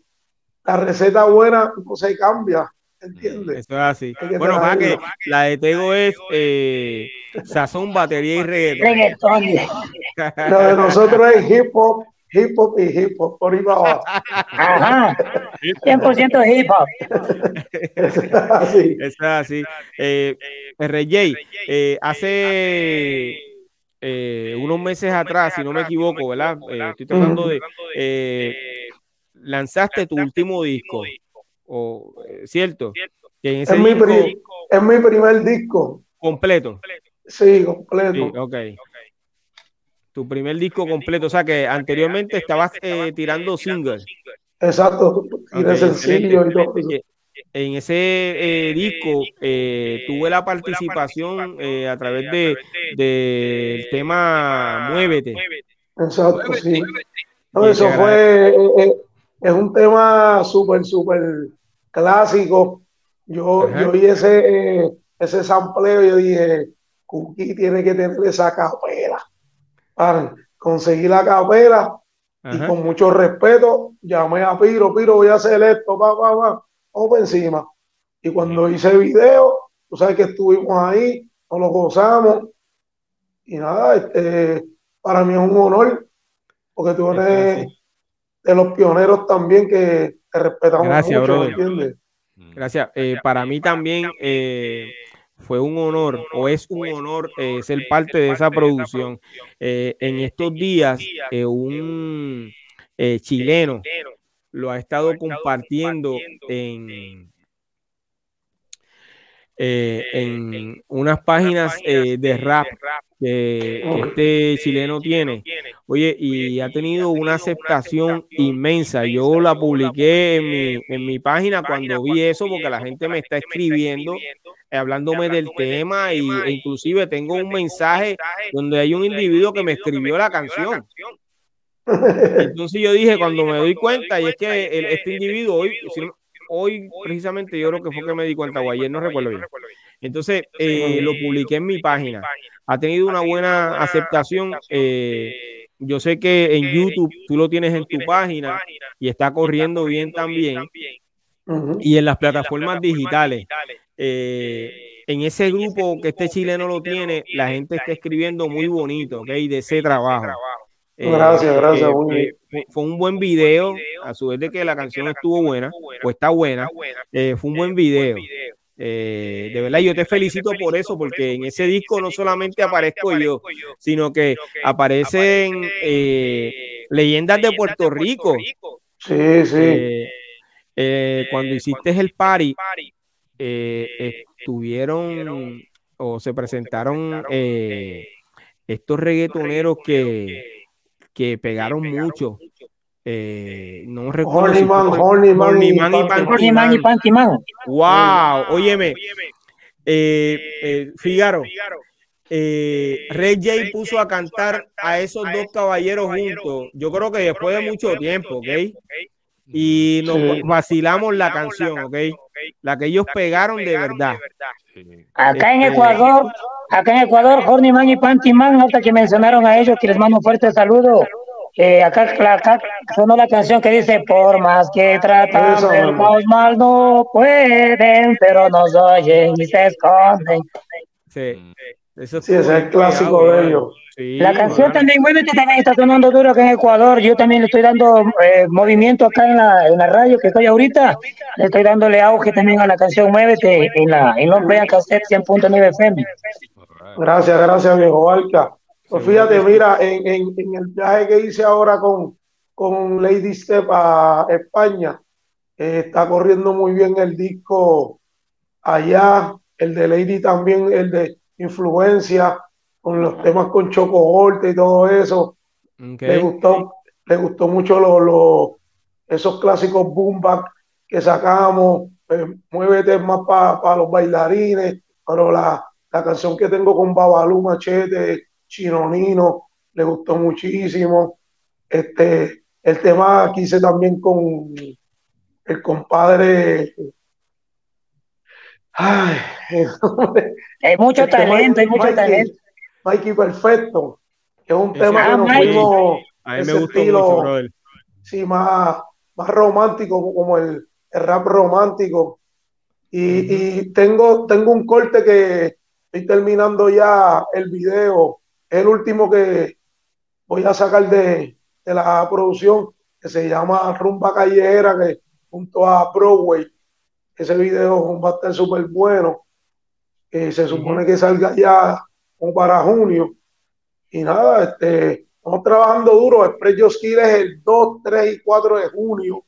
la receta buena no se cambia. ¿Entiendes? Eso es así. bueno, más que la de Tego es eh, sazón, batería y reggaetón. Lo de nosotros es hip hop, hip hop y hip hop, por ahí abajo. Ajá, 100% hip hop. Eso es así. Eso es así. Eh, RJ, eh, hace eh, unos meses atrás, si no me equivoco, ¿verdad? Eh, estoy tratando de... Eh, lanzaste tu último disco o, eh, ¿cierto? es, mi es mi primer disco. ¿Completo? Sí, completo. ok. Tu primer disco completo, o sea que anteriormente estabas eh, tirando singles. Exacto, tiré sencillo y todo En ese eh, disco tuve la participación a través de del tema Muévete. Exacto, sí. eso fue, es un tema súper, súper clásico. Yo, yo vi ese, eh, ese sampleo y yo dije, Cookie tiene que tener esa capela. Para conseguir la capela y con mucho respeto llamé a Piro, Piro, voy a hacer esto, pa, pa, pa, vamos encima. Y cuando hice el video, tú sabes que estuvimos ahí, nos lo gozamos. Y nada, este, para mí es un honor, porque tú eres de los pioneros también que te respetamos Gracias, mucho, Gracias. Eh, para mí también eh, fue un honor o es un honor eh, ser parte de esa producción. en estos días, un chileno lo ha estado compartiendo en, en unas páginas de rap que, este chileno tiene. Oye, y ha tenido una aceptación inmensa. Yo la publiqué en mi, en mi página cuando vi eso, porque la gente me está escribiendo, hablándome del tema, y, e inclusive tengo un mensaje donde hay un individuo que me escribió la canción. Entonces yo dije, cuando me doy cuenta, y es que este individuo hoy, hoy precisamente yo creo que fue que me di cuenta, o ayer no recuerdo bien. Entonces eh, lo publiqué en mi página ha tenido una buena aceptación. Eh, yo sé que en YouTube tú lo tienes en tu página y está corriendo bien también. Y en las plataformas digitales. Eh, en ese grupo que este chileno lo tiene, la gente está escribiendo muy bonito, ¿ok? De ese trabajo. Eh, gracias, gracias. fue un buen video, a su vez de que la canción estuvo buena, o está buena, fue un buen video. Eh, de verdad, yo te felicito por eso, porque en ese disco no solamente aparezco yo, sino que aparecen eh, leyendas de Puerto Rico. Sí, sí. Eh, cuando hiciste el party, estuvieron o se presentaron estos reggaetoneros que, que pegaron mucho. Eh, no recuerdo. Hornyman, y Pantyman. Wow, óyeme. Eh, eh, Figaro. Eh, Red J puso a cantar a esos dos caballeros juntos. Yo creo que después de mucho tiempo, ¿ok? Y nos vacilamos la canción, ¿ok? La que ellos pegaron de verdad. Acá en este, Ecuador, acá en Ecuador, Hornyman y Pantyman, hasta que mencionaron a ellos, que les mando un fuerte saludo. Eh, acá, acá sonó la canción que dice, por más que tratan mal, no pueden, pero nos oyen y se esconden. Sí, eso sí, ese es el clásico de ellos. la canción también, Muévete, también está sonando duro acá en Ecuador. Yo también le estoy dando eh, movimiento acá en la, en la radio que estoy ahorita. Le estoy dándole auge también a la canción Muévete en la en Long Cassette 100.9 FM. Gracias, gracias, viejo Alca. Pues fíjate, mira, en, el viaje que hice ahora con, con Lady Step a España, eh, está corriendo muy bien el disco allá, el de Lady también, el de Influencia, con los temas con Choco y todo eso. Le gustó, le gustó mucho los, esos clásicos boom que sacamos, eh, muévete más para los bailarines, pero la, la, canción que tengo con Babalú Machete, Chinonino, le gustó muchísimo. Este, el tema que hice también con el compadre. Ay, hay mucho talento, hay mucho talento. Mikey Perfecto, que es un tema que nos fuimos. A mí me gustó estilo, mucho, Sí, más, más romántico, como el, rap romántico. Y, tengo, tengo un corte que estoy terminando ya el video. Es el último que voy a sacar de, de la producción, que se llama Rumba Callejera, que junto a Broadway. Ese video va a estar súper bueno. que se supone que salga ya como para junio. Y nada, este, estamos trabajando duro. Express Joskill es el 2, 3 y 4 de junio.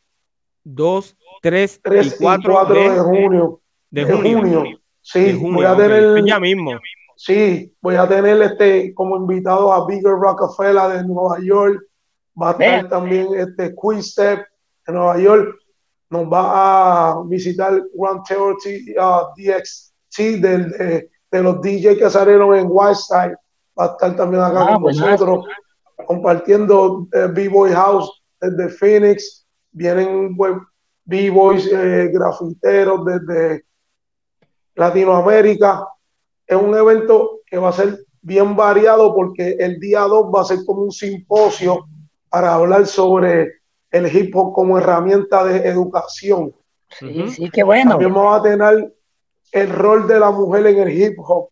2, 3, 3 y 4, de, junio. De, junio. Sí, voy a tener. Ya mismo. Sí, voy a tener este como invitado a Bigger Rockefeller de Nueva York. Va a estar también este Step de Nueva York. Nos va a visitar Grand Theory uh, DXT del, de, de los DJ que salieron en Whiteside. Va a estar también acá ah, con nosotros compartiendo eh, B-Boy House desde Phoenix. Vienen pues, B-Boys eh, grafiteros desde Latinoamérica. Es un evento que va a ser bien variado porque el día 2 va a ser como un simposio para hablar sobre el hip hop como herramienta de educación. Sí, sí, qué bueno. También vamos a tener el rol de la mujer en el hip hop,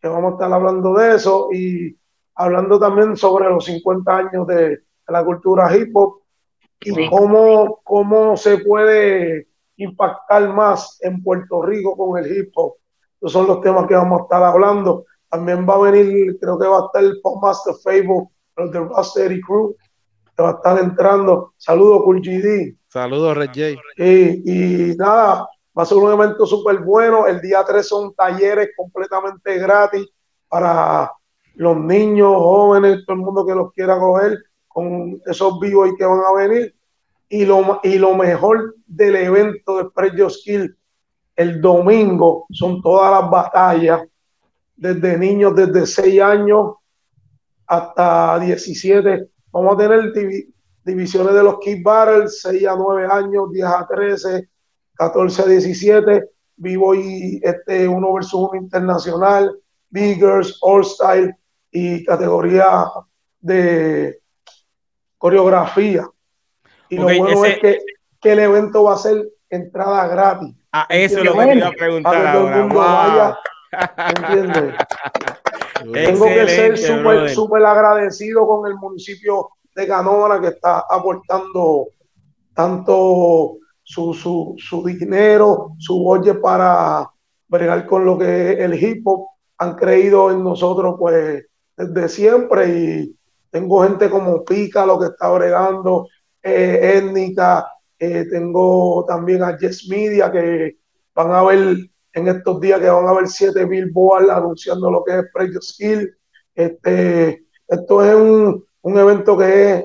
que vamos a estar hablando de eso y hablando también sobre los 50 años de, la cultura hip hop y cómo, cómo se puede impactar más en Puerto Rico con el hip hop. Esos son los temas que vamos a estar hablando. También va a venir, creo que va a estar el Postmaster Fable, el de Rusty Crew, que va a estar entrando. Saludos, Cool GD. Saludos, Red J. Y, y nada, Va a ser un evento súper bueno. El día 3 son talleres completamente gratis para los niños, jóvenes, todo el mundo que los quiera coger con esos vivos que van a venir. Y lo, y lo mejor del evento de Prejo Skill el domingo son todas las batallas, desde niños desde 6 años hasta 17. Vamos a tener divisiones de los Kid Battles, 6 a 9 años, 10 a 13, 14 a 17, vivo y este uno versus uno internacional, Biggers, All Style y categoría de coreografía. Y lo bueno es que, que, el evento va a ser entrada gratis. Ah, eso es lo que te iba a preguntar el mundo vaya. ¿Entiendes? Tengo que ser súper súper agradecido con el municipio de Canóvana que está aportando tanto su, su, su dinero, su oye para bregar con lo que es el hip hop. Han creído en nosotros pues desde siempre y tengo gente como Pica, lo que está bregando, eh, étnica, eh, tengo también a Jess Media que van a ver en estos días que van a ver 7000 boas anunciando lo que es Prejo Skill. Este, esto es un, un, evento que es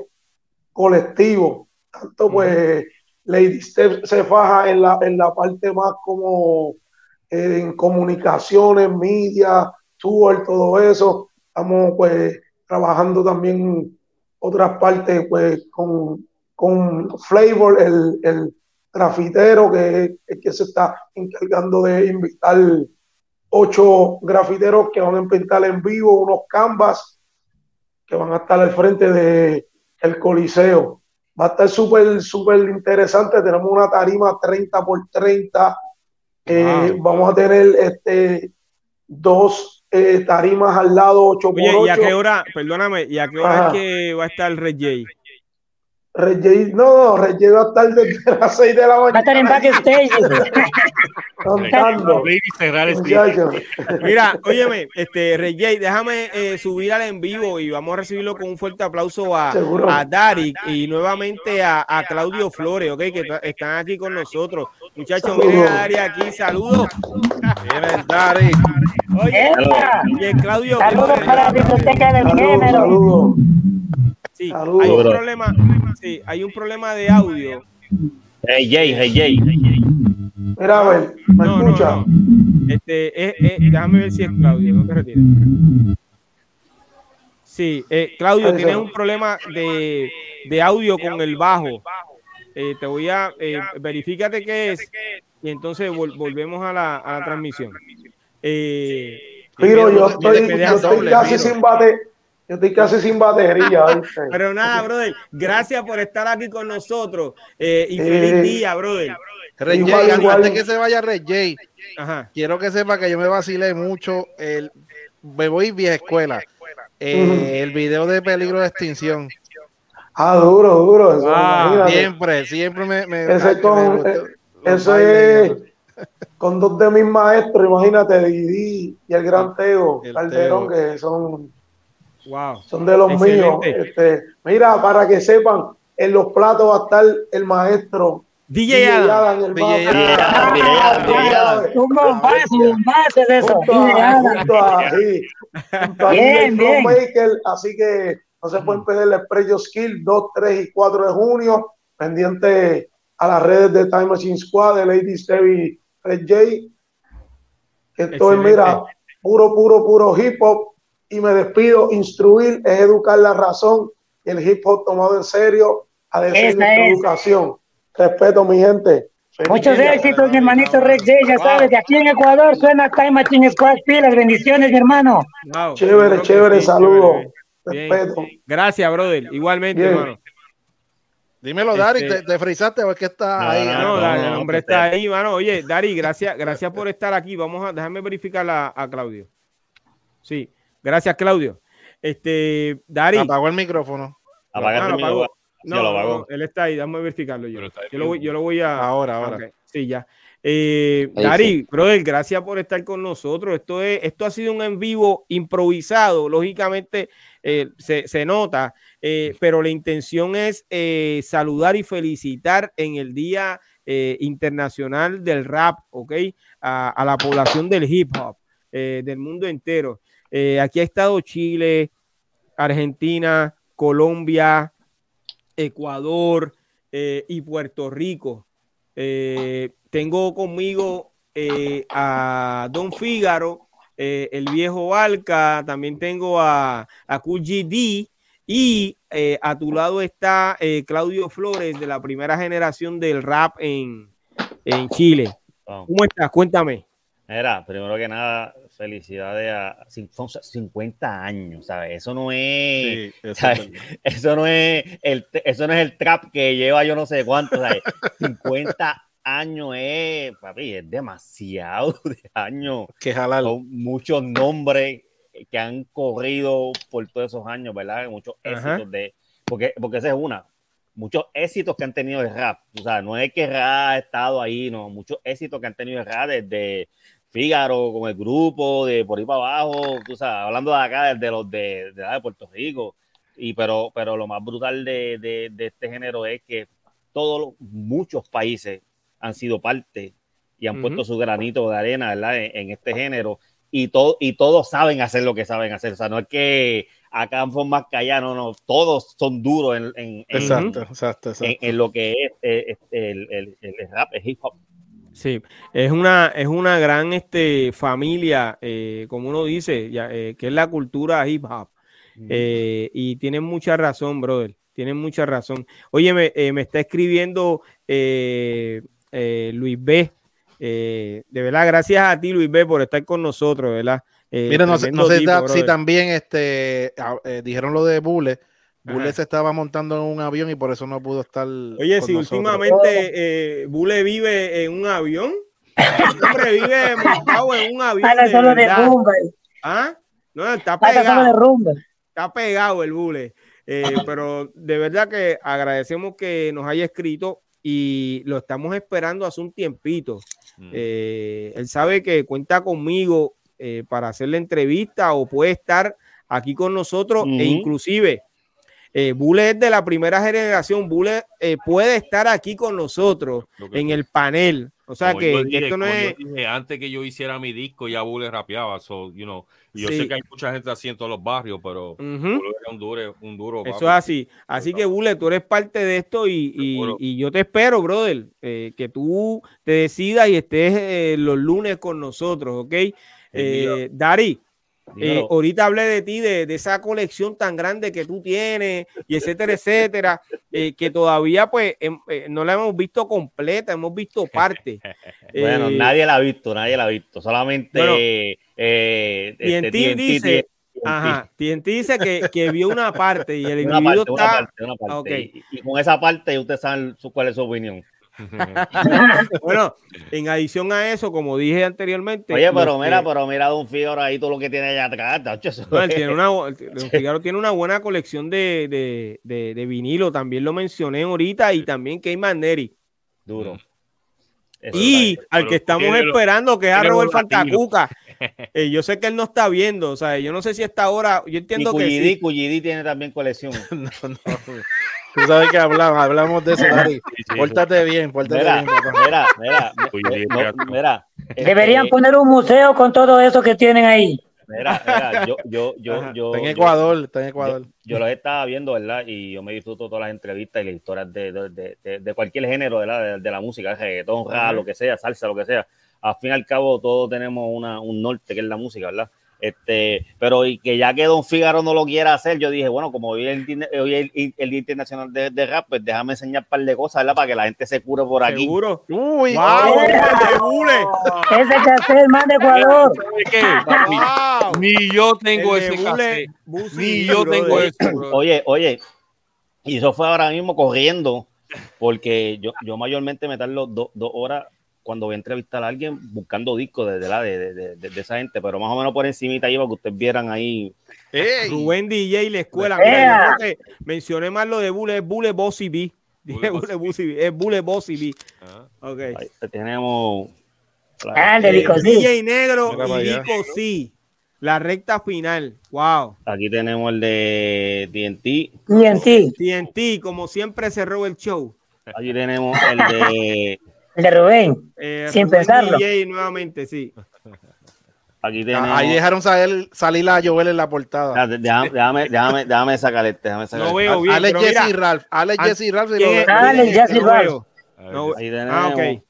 colectivo, tanto pues Lady Steph se faja en la, en la parte más como eh, en comunicaciones, media, tour, todo eso. Estamos pues trabajando también otras partes pues con, con Flavor, el, el grafitero que que se está encargando de invitar ocho grafiteros que van a pintar en vivo unos canvas que van a estar al frente de el Coliseo va a estar súper, súper interesante. Tenemos una tarima 30 por 30. Eh, vamos a tener este, dos eh, tarimas al lado 8 por 8. ¿y a qué hora, perdóname, y a qué hora es que va a estar el Red J? Rey no, Rey va a estar desde las 6 de la mañana. Va a estar en backstage. Contando. Mira, óyeme, este, Rey déjame eh, subir al en vivo y vamos a recibirlo con un fuerte aplauso a, a Dari y nuevamente a, a, Claudio Flores, ¿ok? Que están aquí con nosotros. Muchachos, miren a Dari aquí, saludos. Miren, Dari. Oye, Claudio Saludos para la biblioteca del género. Saludos. Sí, hay un problema, sí, hay un problema de audio. Hey Jay, hey Jay. Mira, a ver, ¿me no, escucha? No, no. Este, eh, déjame ver si es Claudio, no te retires. Sí, eh, Claudio, tienes un problema de, de, audio con el bajo. Eh, te voy a, eh, verifícate qué es y entonces vol volvemos a la, a la transmisión. Eh, Pero yo estoy, yo estoy casi sin bate yo estoy casi sin batería. Pero nada, brother, gracias por estar aquí con nosotros eh, y feliz eh, día, brother. Rey Jay, antes que se vaya Rey Jay, quiero que sepa que yo me vacilé mucho. El, me voy vieja escuela. Eh, el video de peligro de extinción. Ah, duro, duro. siempre, siempre me. me, eso es con dos de mis maestros, imagínate, Didi y el gran Teo Calderón, que son son de los míos. Este, mira, para que sepan, en los platos va a estar el maestro DJ Adam. Un bombazo, un de eso. Bien, bien. así que no se pueden perder el Preyo Skill 2, 3 y 4 de junio. Pendiente a las redes de Time Machine Squad, de Lady Stevie Red J. Esto es, mira, puro, puro, puro hip hop y me despido. Instruir es educar la razón el hip hop tomado en serio a decir educación. Respeto, mi gente. Muchos éxitos, mi hermanito Rex J, ya sabes, de aquí en Ecuador suena Time Machine Squad Pilas, bendiciones, mi hermano. chévere, chévere, saludos. Respeto. Gracias, brother. Igualmente, hermano. Dímelo, Dari, este ¿te, frisaste o es que está ahí? No, no, el hombre está ahí, mano. Oye, Dari, gracias, gracias por estar aquí. Vamos a, déjame verificar a, a Claudio. Sí, Gracias, Claudio. Este, Dari. Apagó el micrófono. Apaga el micrófono. No, no, él está ahí, déjame verificarlo yo. Yo lo, voy, yo lo voy a. Ahora, ahora. Sí, ya. Eh, Dari, brother, gracias por estar con nosotros. Esto, es, esto ha sido un en vivo improvisado, lógicamente eh, se, se, nota, eh, pero la intención es eh, saludar y felicitar en el Día Internacional del Rap, ¿ok? A, a, la población del hip hop del mundo entero. Eh, aquí ha estado Chile, Argentina, Colombia, Ecuador eh, y Puerto Rico. Eh, tengo conmigo a Don Fígaro, el viejo Alca, también tengo a, a QGD y a tu lado está Claudio Flores de la primera generación del rap en, en Chile. ¿Cómo estás? Cuéntame. Era, primero que nada, felicidades a 50 años, ¿sabes? Eso no es, eso, no es el, eso no es el trap que lleva yo no sé cuánto, ¿sabes? 50 años es, papi, es demasiado de años. Que jalar. Son muchos nombres que han corrido por todos esos años, ¿verdad? Muchos éxitos de, porque, porque esa es una, muchos éxitos que han tenido el rap, o sea, no es que rap ha estado ahí, no, muchos éxitos que han tenido el rap desde Fígaro, con el grupo, de por ahí para abajo, tú sabes, hablando de acá, de los de, de, Puerto Rico. Y pero, pero lo más brutal de, de, este género es que todos, muchos países han sido parte y han puesto su granito de arena, ¿verdad? En, este género. Y, todo, y todos saben hacer lo que saben hacer. O sea, no es que acá son más callados, no, no, todos son duros en, en, exacto, exacto, exacto. en, lo que es eh, el, el, el, rap, el hip hop. Sí, es una, es una gran este, familia, eh, como uno dice, eh, que es la cultura hip hop. Eh, y tienen mucha razón, brother. Tienen mucha razón. Oye, me, está escribiendo Luis B. de verdad, gracias a ti, Luis B, por estar con nosotros, ¿verdad? Mira, no sé, no sé si también este, dijeron lo de Bule Bule se estaba montando en un avión y por eso no pudo estar. Oye, si últimamente eh, Bule vive en un avión, siempre vive montado en un avión. De ¿Ah? No, está pegado. Está pegado el Bule. pero de verdad que agradecemos que nos haya escrito y lo estamos esperando hace un tiempito. Mm. él sabe que cuenta conmigo para hacer la entrevista o puede estar aquí con nosotros e inclusive eh, Bule es de la primera generación. Bule eh, puede estar aquí con nosotros en el panel. O sea que, esto no es. antes que yo hiciera mi disco, ya Bule rapeaba. So, you know, yo sé que hay mucha gente así en todos los barrios, pero Bule era un duro. Un duro Eso es así. Así que, Bule, tú eres parte de esto y, y, yo te espero, brother, eh, que tú te decidas y estés eh, los lunes con nosotros, ¿ok? Dari, eh, ahorita hablé de ti, de, esa colección tan grande que tú tienes, y etcétera, etcétera, eh, que todavía pues em, eh, no la hemos visto completa, hemos visto parte. bueno, nadie la ha visto, nadie la ha visto, solamente bueno, este, dice, Ajá, dice que, que, vio una parte y el individuo está... y, con esa parte ustedes saben cuál es su opinión. bueno, en adición a eso, como dije anteriormente. Oye, pero mira, pero mira Don Figaro ahí todo lo que tiene allá atrás. tiene una, Don Figaro tiene una buena colección de, de, de, vinilo, también lo mencioné ahorita, y también Keyman Neri. Duro. Mm. y al que estamos esperando, que es a Robert Fantacuca. Eh, yo sé que él no está viendo, o sea, yo no sé si esta hora, yo entiendo que. sí. Cuyidi tiene también colección. no, no. Tú sabes que hablamos, hablamos de eso, Dari. Pórtate bien, pórtate bien, Mira, mira, mira. Deberían poner un museo con todo eso que tienen ahí. Mira, mira, yo, yo, yo, yo. Está en Ecuador, está en Ecuador. Yo, lo estaba viendo, ¿verdad? Y yo me disfruto todas las entrevistas y las historias de, de, de, de cualquier género de la, de, la música, reggaetón, rap, lo que sea, salsa, lo que sea. Al fin y al cabo, todos tenemos una, un norte que es la música, ¿verdad? Este, pero y que ya que Don Figaro no lo quiera hacer, yo dije, bueno, como hoy es el, hoy el, el, Día Internacional de, de, Rap, pues déjame enseñar un par de cosas, ¿verdad? Para que la gente se cure por aquí. Seguro. Uy, wow, Ese cassette más de Ecuador. Ni yo tengo ese cassette. Ni yo tengo eso. Oye, oye, y eso fue ahora mismo corriendo, porque yo, yo mayormente me tardo dos, dos horas cuando voy a entrevistar a alguien buscando discos de, la, de, de, de, esa gente, pero más o menos por encimita ahí para que ustedes vieran ahí. Rubén DJ y la escuela. Mira, mencioné más lo de Bule, es Bule Bossy B. Dije Bule Bossy es Bule Bossy B. Ok. Ahí tenemos. Ah, de Vico DJ Negro y Vico sí. La recta final. Wow. Aquí tenemos el de TNT. TNT. TNT, como siempre cerró el show. Aquí tenemos el de el de Rubén, eh, sin pensarlo. nuevamente, sí. Aquí ah, tenemos... Ahí dejaron salir, salir la Joel en la portada. Déjame, déjame, déjame, déjame sacar este. Déjame sacar no este. veo bien. Alex Jesse y Ralph. Alex Jesse y Ralph. Alex Jesse y Ralph. Ahí tenemos. Ah, ok.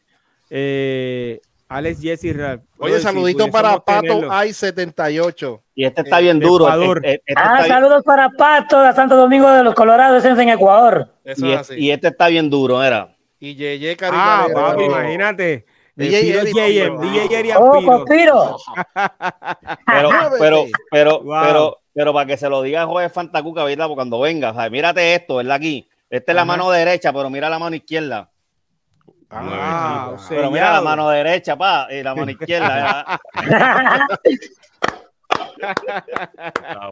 Eh, Alex Jesse y Ralph. Oye, saludito para Pato I78. Y este está bien duro. Este, este ah, saludos para Pato de Santo Domingo de los Colorados, es en Ecuador. Eso y, es así. y este está bien duro, era. Y Yeye Ah, papi, imagínate. DJ DJ Oh, Piro. pero, pero, pero, pero, pero para que se lo diga Jorge Fantacuca, ¿verdad? Porque cuando venga, o mírate esto, ¿verdad? Aquí. Esta es la mano derecha, pero mira la mano izquierda. Ah, pero mira la mano derecha, pa, y la mano izquierda.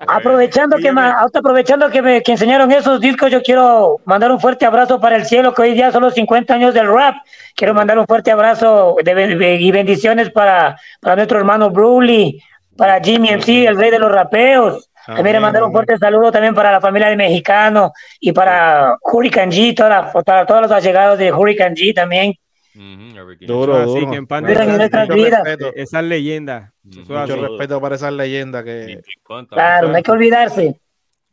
aprovechando que aprovechando que me enseñaron esos discos, yo quiero mandar un fuerte abrazo para el cielo, que hoy día son los 50 años del rap. Quiero mandar un fuerte abrazo de, y bendiciones para, para nuestro hermano Bruli, para Jimmy MC, el rey de los rapeos. También mandar un fuerte saludo también para la familia de Mexicano y para Hurricane G, toda para todos los allegados de Hurricane G también. Duro, Así que en pan Esas leyendas. Mucho respeto para esas leyendas que. Claro, no hay que olvidarse.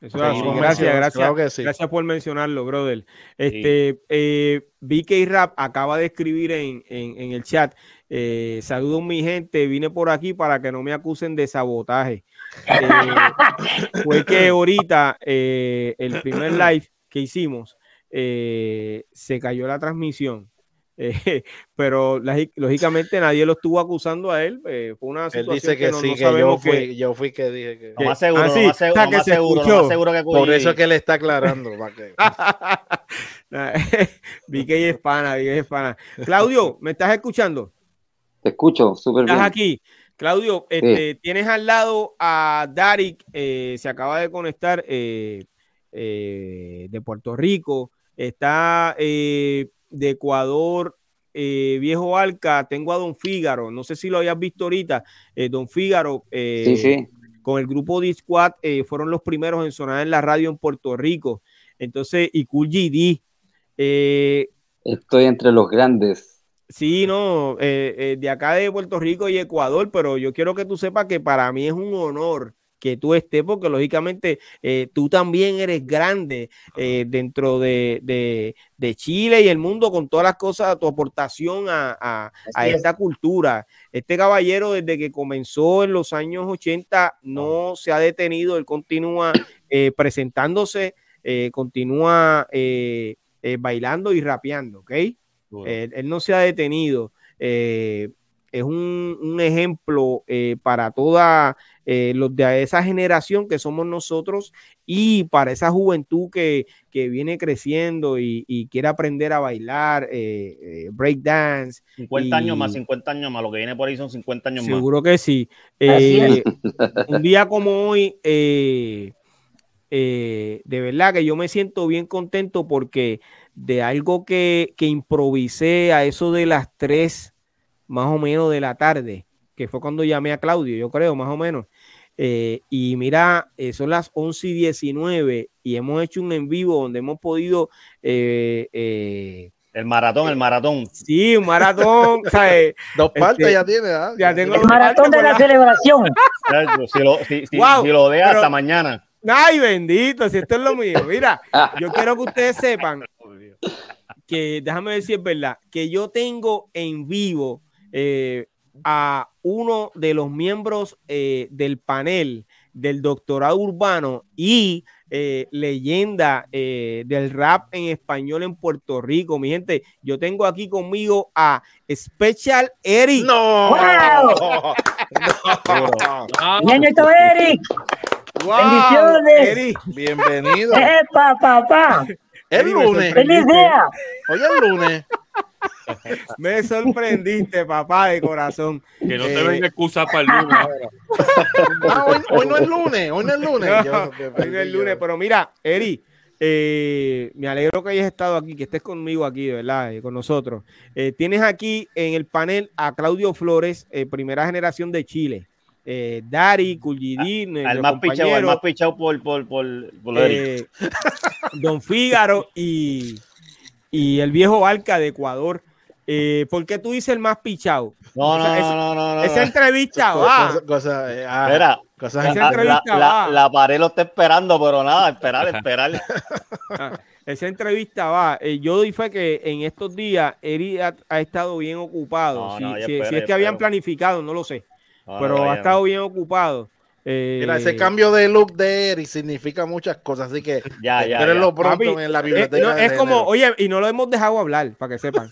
Eso Gracias, gracias. Gracias por mencionarlo, brother. Este, eh, BK Rap acaba de escribir en, en, el chat. Eh, saludos mi gente, vine por aquí para que no me acusen de sabotaje. Eh, fue que ahorita eh, el primer live que hicimos se cayó la transmisión eh, pero lógicamente nadie lo estuvo acusando a él. Eh, fue una situación él dice que, sí, que yo fui, yo fui que dije que. No más seguro, ah, sí, no más seguro, no más seguro, no más seguro que Por eso es que le está aclarando. vi que es pana, vi que es pana. Claudio, ¿me estás escuchando? Te escucho, súper bien. Estás aquí. Claudio, este, tienes al lado a Darik, eh, se acaba de conectar. de Puerto Rico. Está de Ecuador, Viejo Alca, tengo a Don Fígaro, no sé si lo hayas visto ahorita, Don Fígaro, con el grupo D-Squad, fueron los primeros en sonar en la radio en Puerto Rico. Entonces, y Cool GD. Estoy entre los grandes. Sí, no, eh, eh, de acá de Puerto Rico y Ecuador, pero yo quiero que tú sepas que para mí es un honor que tú estés, porque lógicamente eh, tú también eres grande dentro de, Chile y el mundo con todas las cosas, tu aportación a, esta cultura. Este caballero desde que comenzó en los años 80 no se ha detenido, él continúa presentándose, continúa bailando y rapeando, ¿ok? él no se ha detenido. Eh, es un, ejemplo eh, para toda eh, los de esa generación que somos nosotros y para esa juventud que, viene creciendo y, quiere aprender a bailar, break dance. 50 años más, 50 años más, lo que viene por ahí son 50 años más. Seguro que sí. un día como hoy, de verdad que yo me siento bien contento porque de algo que, que improvisé a eso de las 3 más o menos de la tarde, que fue cuando llamé a Claudio, yo creo, más o menos. Eh, y mira, eh, son las 11 y 19 y hemos hecho un en vivo donde hemos podido... Eh, el maratón, el maratón. Sí, un maratón. Dos partes este, ya tiene. Ya tengo el maratón de la celebración. Si lo, si, lo deja hasta mañana. Ay, bendito, si esto es lo mío. Mira, yo quiero que ustedes sepan que déjame si es verdad, que yo tengo en vivo eh, a uno de los miembros eh, del panel del doctorado urbano y eh, leyenda del rap en español en Puerto Rico. Mi gente, yo tengo aquí conmigo a Special Eric. ¡No! ¡Wow! no. Eric! Wow, Bendiciones. Eric. Bienvenido. ¡Epa, papá! El lunes. ¡Feliz día! Hoy es lunes. Me sorprendiste, papá de corazón. Que no te eh, venga excusa para el lunes. ah, hoy, no es lunes, hoy no es lunes. hoy no es lunes, pero mira, Eri, eh, me alegro que hayas estado aquí, que estés conmigo aquí, ¿verdad? Eh, con nosotros. tienes aquí en el panel a Claudio Flores, primera generación de Chile. Dari, Cullidín, al más pichado, al más pichado por, por, por, Don Fígaro y, y el viejo Alca de Ecuador. Eh, ¿Por qué tú dices el más pichado? No, no, no, no, no, Esa entrevista va. Cosa, eh, esa entrevista la, La, pared lo está esperando, pero nada, esperar, esperar. Ah, esa entrevista va. Eh, yo doy fe que en estos días Eri ha, estado bien ocupado. si, es que habían planificado, no lo sé. pero ha estado bien ocupado. Mira, ese eh, cambio de look de Eric significa muchas cosas, así que ya, ya, pronto en la eh, biblioteca. es como, oye, y no lo hemos dejado hablar, para que sepan.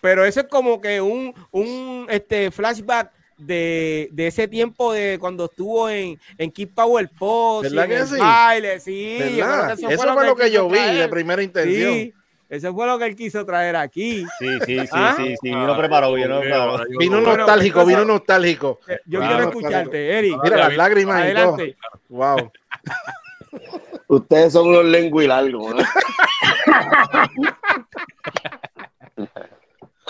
Pero eso es como que un, un este, flashback de, de, ese tiempo de cuando estuvo en, en Keep Power Post, ¿verdad que sí? baile, sí. Eso, eso, fue lo que, yo vi de primera intención. Sí. Eso fue lo que él quiso traer aquí. Sí, sí, sí, ¿Ah? sí, sí, vino preparado, vino preparado. Vino nostálgico, vino nostálgico. Eh, yo quiero escucharte, Eric. Mira las lágrimas Adelante. Wow. Ustedes son unos lenguilangos. ¿no?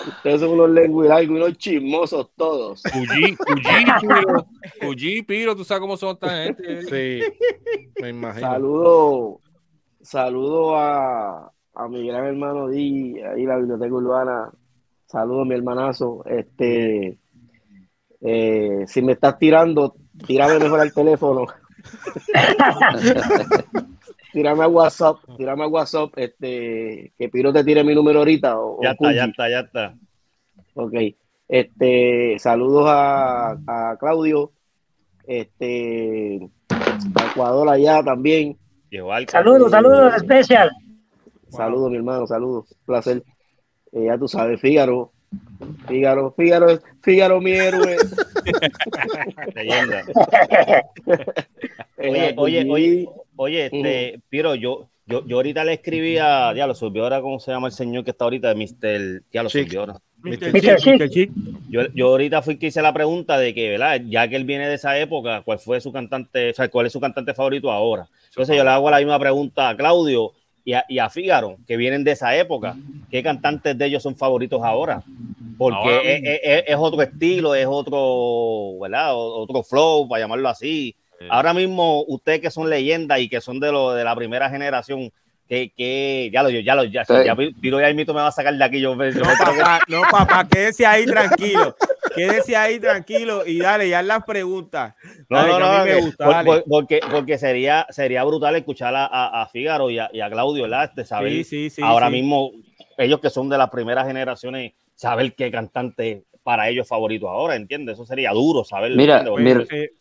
Ustedes son unos lenguilangos, unos chismosos todos. Cuyi, Cuyi, Piro. Cuyi, Piro, tú sabes cómo son esta gente. Sí, me imagino. Saludo, saludo a, a mi gran hermano Di, ahí la biblioteca urbana. Saludos, mi hermanazo. Este, eh, si me estás tirando, tírame mejor al teléfono. tírame a WhatsApp, tírame a WhatsApp, este, que Piro te tire mi número ahorita. ya está, ya está, ya está. Ok. Este, saludos a, a Claudio, este, a Ecuador allá también. Saludos, saludos especial. Saludos, mi hermano, saludos. Placer. Eh, ya tú sabes, Fígaro. Fígaro, Fígaro, Fígaro, mi héroe. Leyenda. oye, oye, oye, oye, este, Piro, yo, Yo, yo ahorita le escribí a, ya lo subió ahora, ¿cómo se llama el señor que está ahorita? Mr. Ya lo subió ahora. Yo, yo ahorita fui que hice la pregunta de que, ¿verdad? Ya que él viene de esa época, ¿cuál fue su cantante, o sea, cuál es su cantante favorito ahora? Entonces yo le hago la misma pregunta a Claudio y a, y a Fígaro, que vienen de esa época. ¿Qué cantantes de ellos son favoritos ahora? Porque es, es, otro estilo, es otro, ¿verdad? Otro flow, para llamarlo así. Ahora mismo, ustedes que son leyendas y que son de, lo, de la primera generación, que, que ya lo ya lo ya, ya Piro ya mito me va a sacar de aquí yo, no, papá, no papá quédese ahí tranquilo quédese ahí tranquilo y dale ya las preguntas. No no no me gusta, porque, porque sería sería brutal escuchar a, a, Fígaro y a, y a Claudio ¿verdad? de saber sí, sí, sí, ahora mismo ellos que son de las primeras generaciones saber qué cantante para ellos favorito ahora entiendes eso sería duro saber mira mi,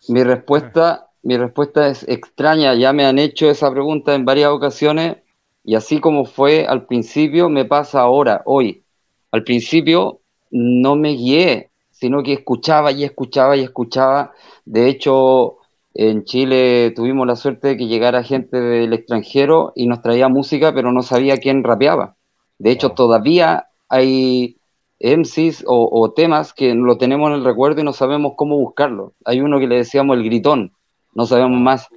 mi respuesta mi respuesta es extraña ya me han hecho esa pregunta en varias ocasiones y así como fue al principio, me pasa ahora, hoy. Al principio no me guié, sino que escuchaba y escuchaba y escuchaba. De hecho, en Chile tuvimos la suerte de que llegara gente del extranjero y nos traía música, pero no sabía quién rapeaba. De hecho, todavía hay MCs o, o, temas que lo tenemos en el recuerdo y no sabemos cómo buscarlo. Hay uno que le decíamos el gritón, no sabemos más.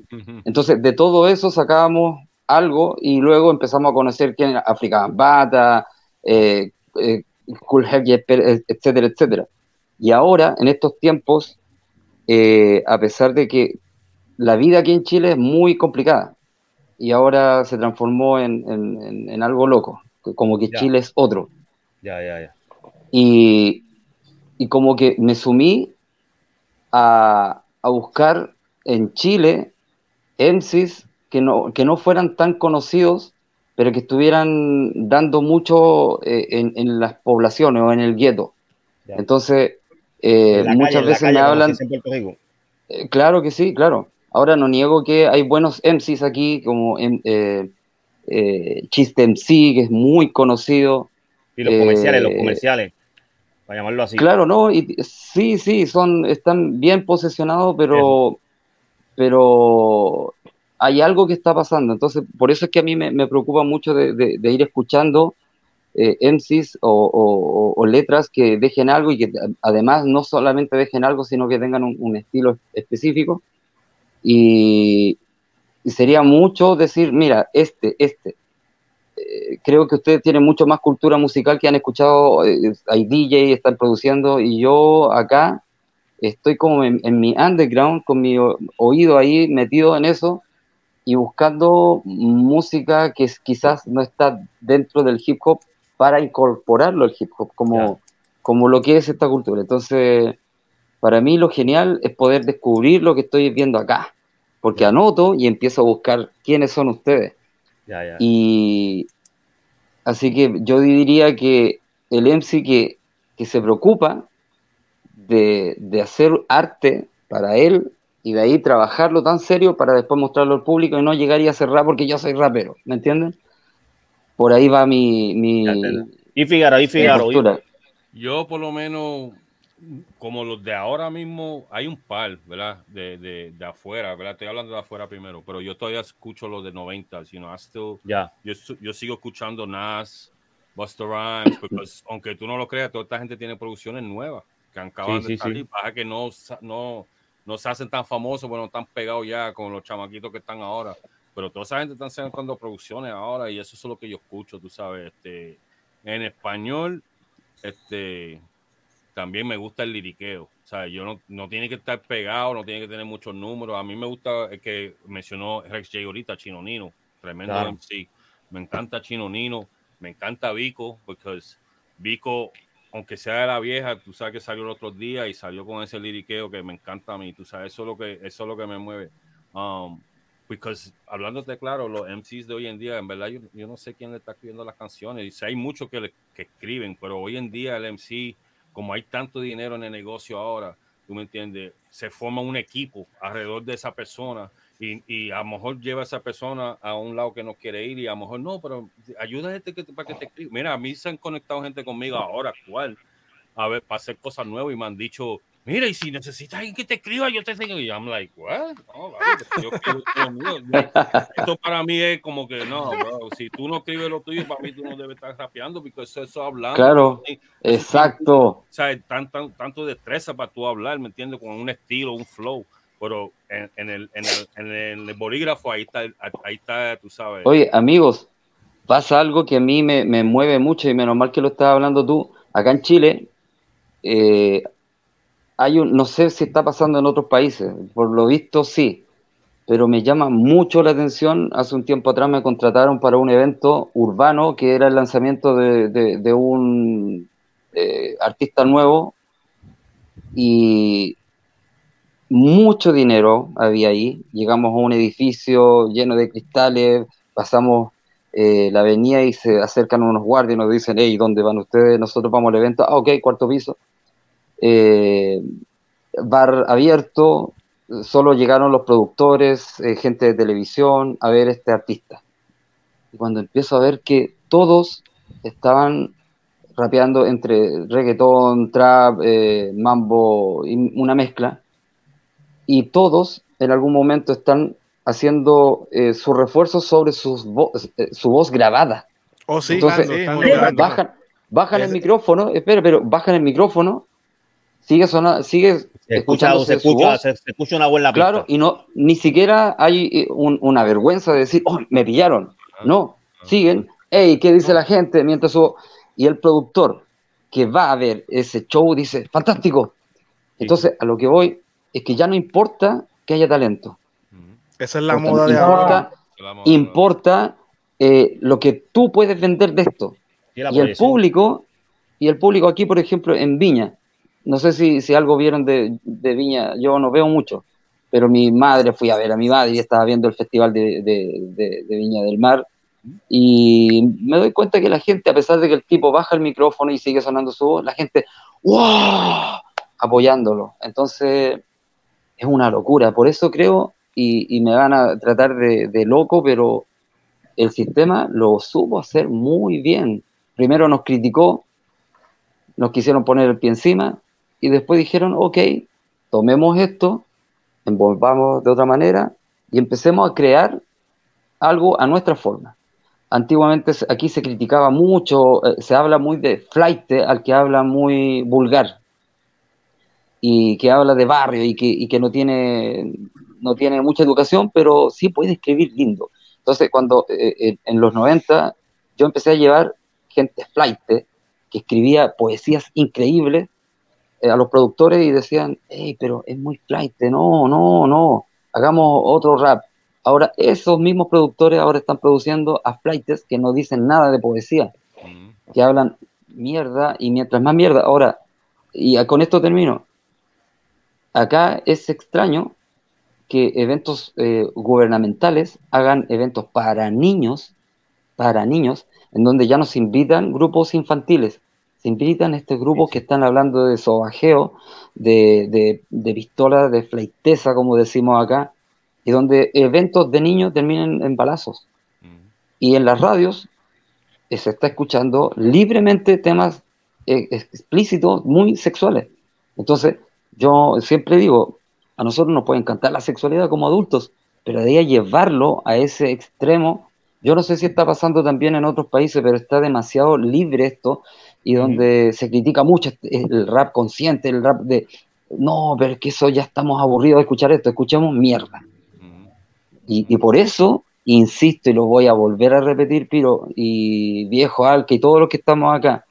Entonces, de todo eso sacábamos algo y luego empezamos a conocer quién era African Bata, eh, eh, Cool etcétera, etcétera. Y ahora, en estos tiempos, eh, a pesar de que la vida aquí en Chile es muy complicada y ahora se transformó en, algo loco, como que Chile es otro. Ya, ya, ya. Y, y como que me sumí a, a buscar en Chile MCs que no, que no fueran tan conocidos, pero que estuvieran dando mucho eh, en, las poblaciones o en el gueto. Entonces, eh, muchas veces me hablan... Eh, claro que sí, claro. Ahora no niego que hay buenos MCs aquí, como Chiste MC, que es muy conocido. Y los comerciales, los comerciales, para llamarlo así. Claro, no, y, sí, sí, son, están bien posesionados, pero, pero hay algo que está pasando. Entonces, por eso es que a mí me, preocupa mucho de, ir escuchando eh, MCs o, letras que dejen algo y que además no solamente dejen algo, sino que tengan un, estilo específico. Y, sería mucho decir, mira, este, este. Eh, creo que ustedes tienen mucho más cultura musical que han escuchado, eh, hay DJ, están produciendo, y yo acá estoy como en, en mi underground, con mi oído ahí metido en eso, y buscando música que quizás no está dentro del hip hop para incorporarlo al hip hop, como, como lo que es esta cultura. Entonces, para mí lo genial es poder descubrir lo que estoy viendo acá, porque anoto y empiezo a buscar quiénes son ustedes. Y así que yo diría que el MC que, que se preocupa de, de hacer arte para él y de ahí trabajarlo tan serio para después mostrarlo al público y no llegar y a cerrar porque yo soy rapero, ¿me entienden? Por ahí va mi... mi y Figaro, y Figaro. Yo, por lo menos, como los de ahora mismo, hay un par, ¿verdad? De, de, de, afuera, ¿verdad? Estoy hablando de afuera primero, pero yo todavía escucho los de 90, you know, still, yeah. yo, yo sigo escuchando Nas, Buster Rhymes, porque aunque tú no lo creas, toda esta gente tiene producciones nuevas que han acabado de salir, para que no, no no se hacen tan famosos, bueno, están pegados ya con los chamaquitos que están ahora. Pero toda esa gente está sacando producciones ahora y eso es lo que yo escucho, tú sabes. Este, en español, este, también me gusta el liriqueo. O sea, yo no, no tiene que estar pegado, no tiene que tener muchos números. A mí me gusta el que mencionó Rex J ahorita, Chino Nino, tremendo MC. Me encanta Chino Nino, me encanta Vico, porque Vico aunque sea de la vieja, tú sabes que salió el otro día y salió con ese liriqueo que me encanta a mí, tú sabes, eso es lo que, eso es lo que me mueve. Um, because, hablándote claro, los MCs de hoy en día, en verdad, yo, no sé quién le está escribiendo las canciones, y hay muchos que, que escriben, pero hoy en día el MC, como hay tanto dinero en el negocio ahora, tú me entiendes, se forma un equipo alrededor de esa persona y, y, a lo mejor lleva a esa persona a un lado que no quiere ir y a lo mejor no, pero ayuda a gente que, para que te escriba. Mira, a mí se han conectado gente conmigo ahora actual a ver, para hacer cosas nuevas y me han dicho, mira, y si necesitas alguien que te escriba, yo te tengo. Y I'm like, what? No, Esto para mí es como que no, si tú no escribes lo tuyo, para mí tú no debes estar rapeando, porque eso, es hablando. Claro, exacto. O sea, tan, tan, tanto destreza para tú hablar, ¿me entiendes? Con un estilo, un flow. Pero en, en, el, en, el, en el bolígrafo, ahí está, ahí está, tú sabes. Oye, amigos, pasa algo que a mí me, me mueve mucho y menos mal que lo estás hablando tú. Acá en Chile, eh, hay un, no sé si está pasando en otros países, por lo visto sí, pero me llama mucho la atención. Hace un tiempo atrás me contrataron para un evento urbano que era el lanzamiento de, un eh, artista nuevo y mucho dinero había ahí. Llegamos a un edificio lleno de cristales, pasamos eh, la avenida y se acercan unos guardias y nos dicen, hey, ¿dónde van ustedes? Nosotros vamos al evento. Ah, ok, cuarto piso eh, bar abierto, solo llegaron los productores, eh, gente de televisión a ver este artista. Y cuando empiezo a ver que todos estaban rapeando entre reggaetón, trap, eh, mambo, una mezcla, y todos en algún momento están haciendo eh, su refuerzo sobre sus su voz grabada. Oh, sí, Entonces, bajan, bajan el micrófono, espera, pero bajan el micrófono sigue sonando, sigue se escucha, se escucha, se, escucha, una buena Claro, y no, ni siquiera hay eh, una vergüenza de decir, oh, me pillaron. Ah, no, ah. siguen, hey, ¿qué dice la gente? Mientras su... Y el productor que va a ver ese show dice, fantástico. Entonces, a lo que voy es que ya no importa que haya talento. Esa es la moda de importa, ahora. Importa eh, lo que tú puedes vender de esto. Y, y el público, y el público aquí, por ejemplo, en Viña, no sé si, si algo vieron de, de, Viña, yo no veo mucho, pero mi madre, fui a ver a mi madre y estaba viendo el festival de, de, Viña del Mar y me doy cuenta que la gente, a pesar de que el tipo baja el micrófono y sigue sonando su voz, la gente, ¡wow! apoyándolo. Entonces, es una locura. Por eso creo, y, y me van a tratar de, de, loco, pero el sistema lo supo hacer muy bien. Primero nos criticó, nos quisieron poner el pie encima, y después dijeron, ok, tomemos esto, envolvamos de otra manera y empecemos a crear algo a nuestra forma. Antiguamente aquí se criticaba mucho, eh, se habla muy de flight, al que habla muy vulgar y que habla de barrio y que, que no, tiene, no tiene mucha educación, pero sí puede escribir lindo. Entonces, cuando eh, eh, en los 90 yo empecé a llevar gente flight que escribía poesías increíbles eh, a los productores y decían, hey, pero es muy flight, no, no, no, hagamos otro rap. Ahora, esos mismos productores ahora están produciendo a flights que no dicen nada de poesía, que hablan mierda y mientras más mierda. Ahora, y con esto termino. Acá es extraño que eventos eh, gubernamentales hagan eventos para niños, para niños, en donde ya nos invitan grupos infantiles se invitan estos grupos que están hablando de sobajeo, de, de, pistola, de fleiteza, como decimos acá, y donde eventos de niños terminan en balazos. Y en las radios eh, se está escuchando libremente temas eh, explícitos, muy sexuales. Entonces, yo siempre digo, a nosotros nos puede encantar la sexualidad como adultos, pero de ahí a llevarlo a ese extremo, yo no sé si está pasando también en otros países, pero está demasiado libre esto y donde se critica mucho el rap consciente, el rap de, no, pero es que eso ya estamos aburridos de escuchar esto, escuchemos mierda. y, por eso, insisto y lo voy a volver a repetir, Piro, y viejo Alca y todos los que estamos acá,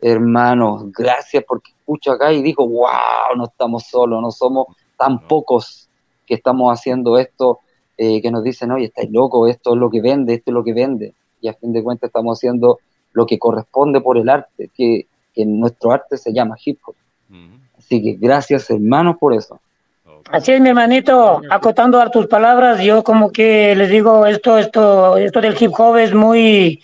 hermanos, gracias porque escucho acá y digo, wow, no estamos solos, no somos tan pocos que estamos haciendo esto, eh, que nos dicen, oye, estáis locos, esto es lo que vende, esto es lo que vende. Y a fin de cuentas estamos haciendo lo que corresponde por el arte, que, en nuestro arte se llama hip hop. Así que gracias hermanos por eso. Así es, mi hermanito, acotando a tus palabras, yo como que les digo, esto, esto, esto del hip hop es muy,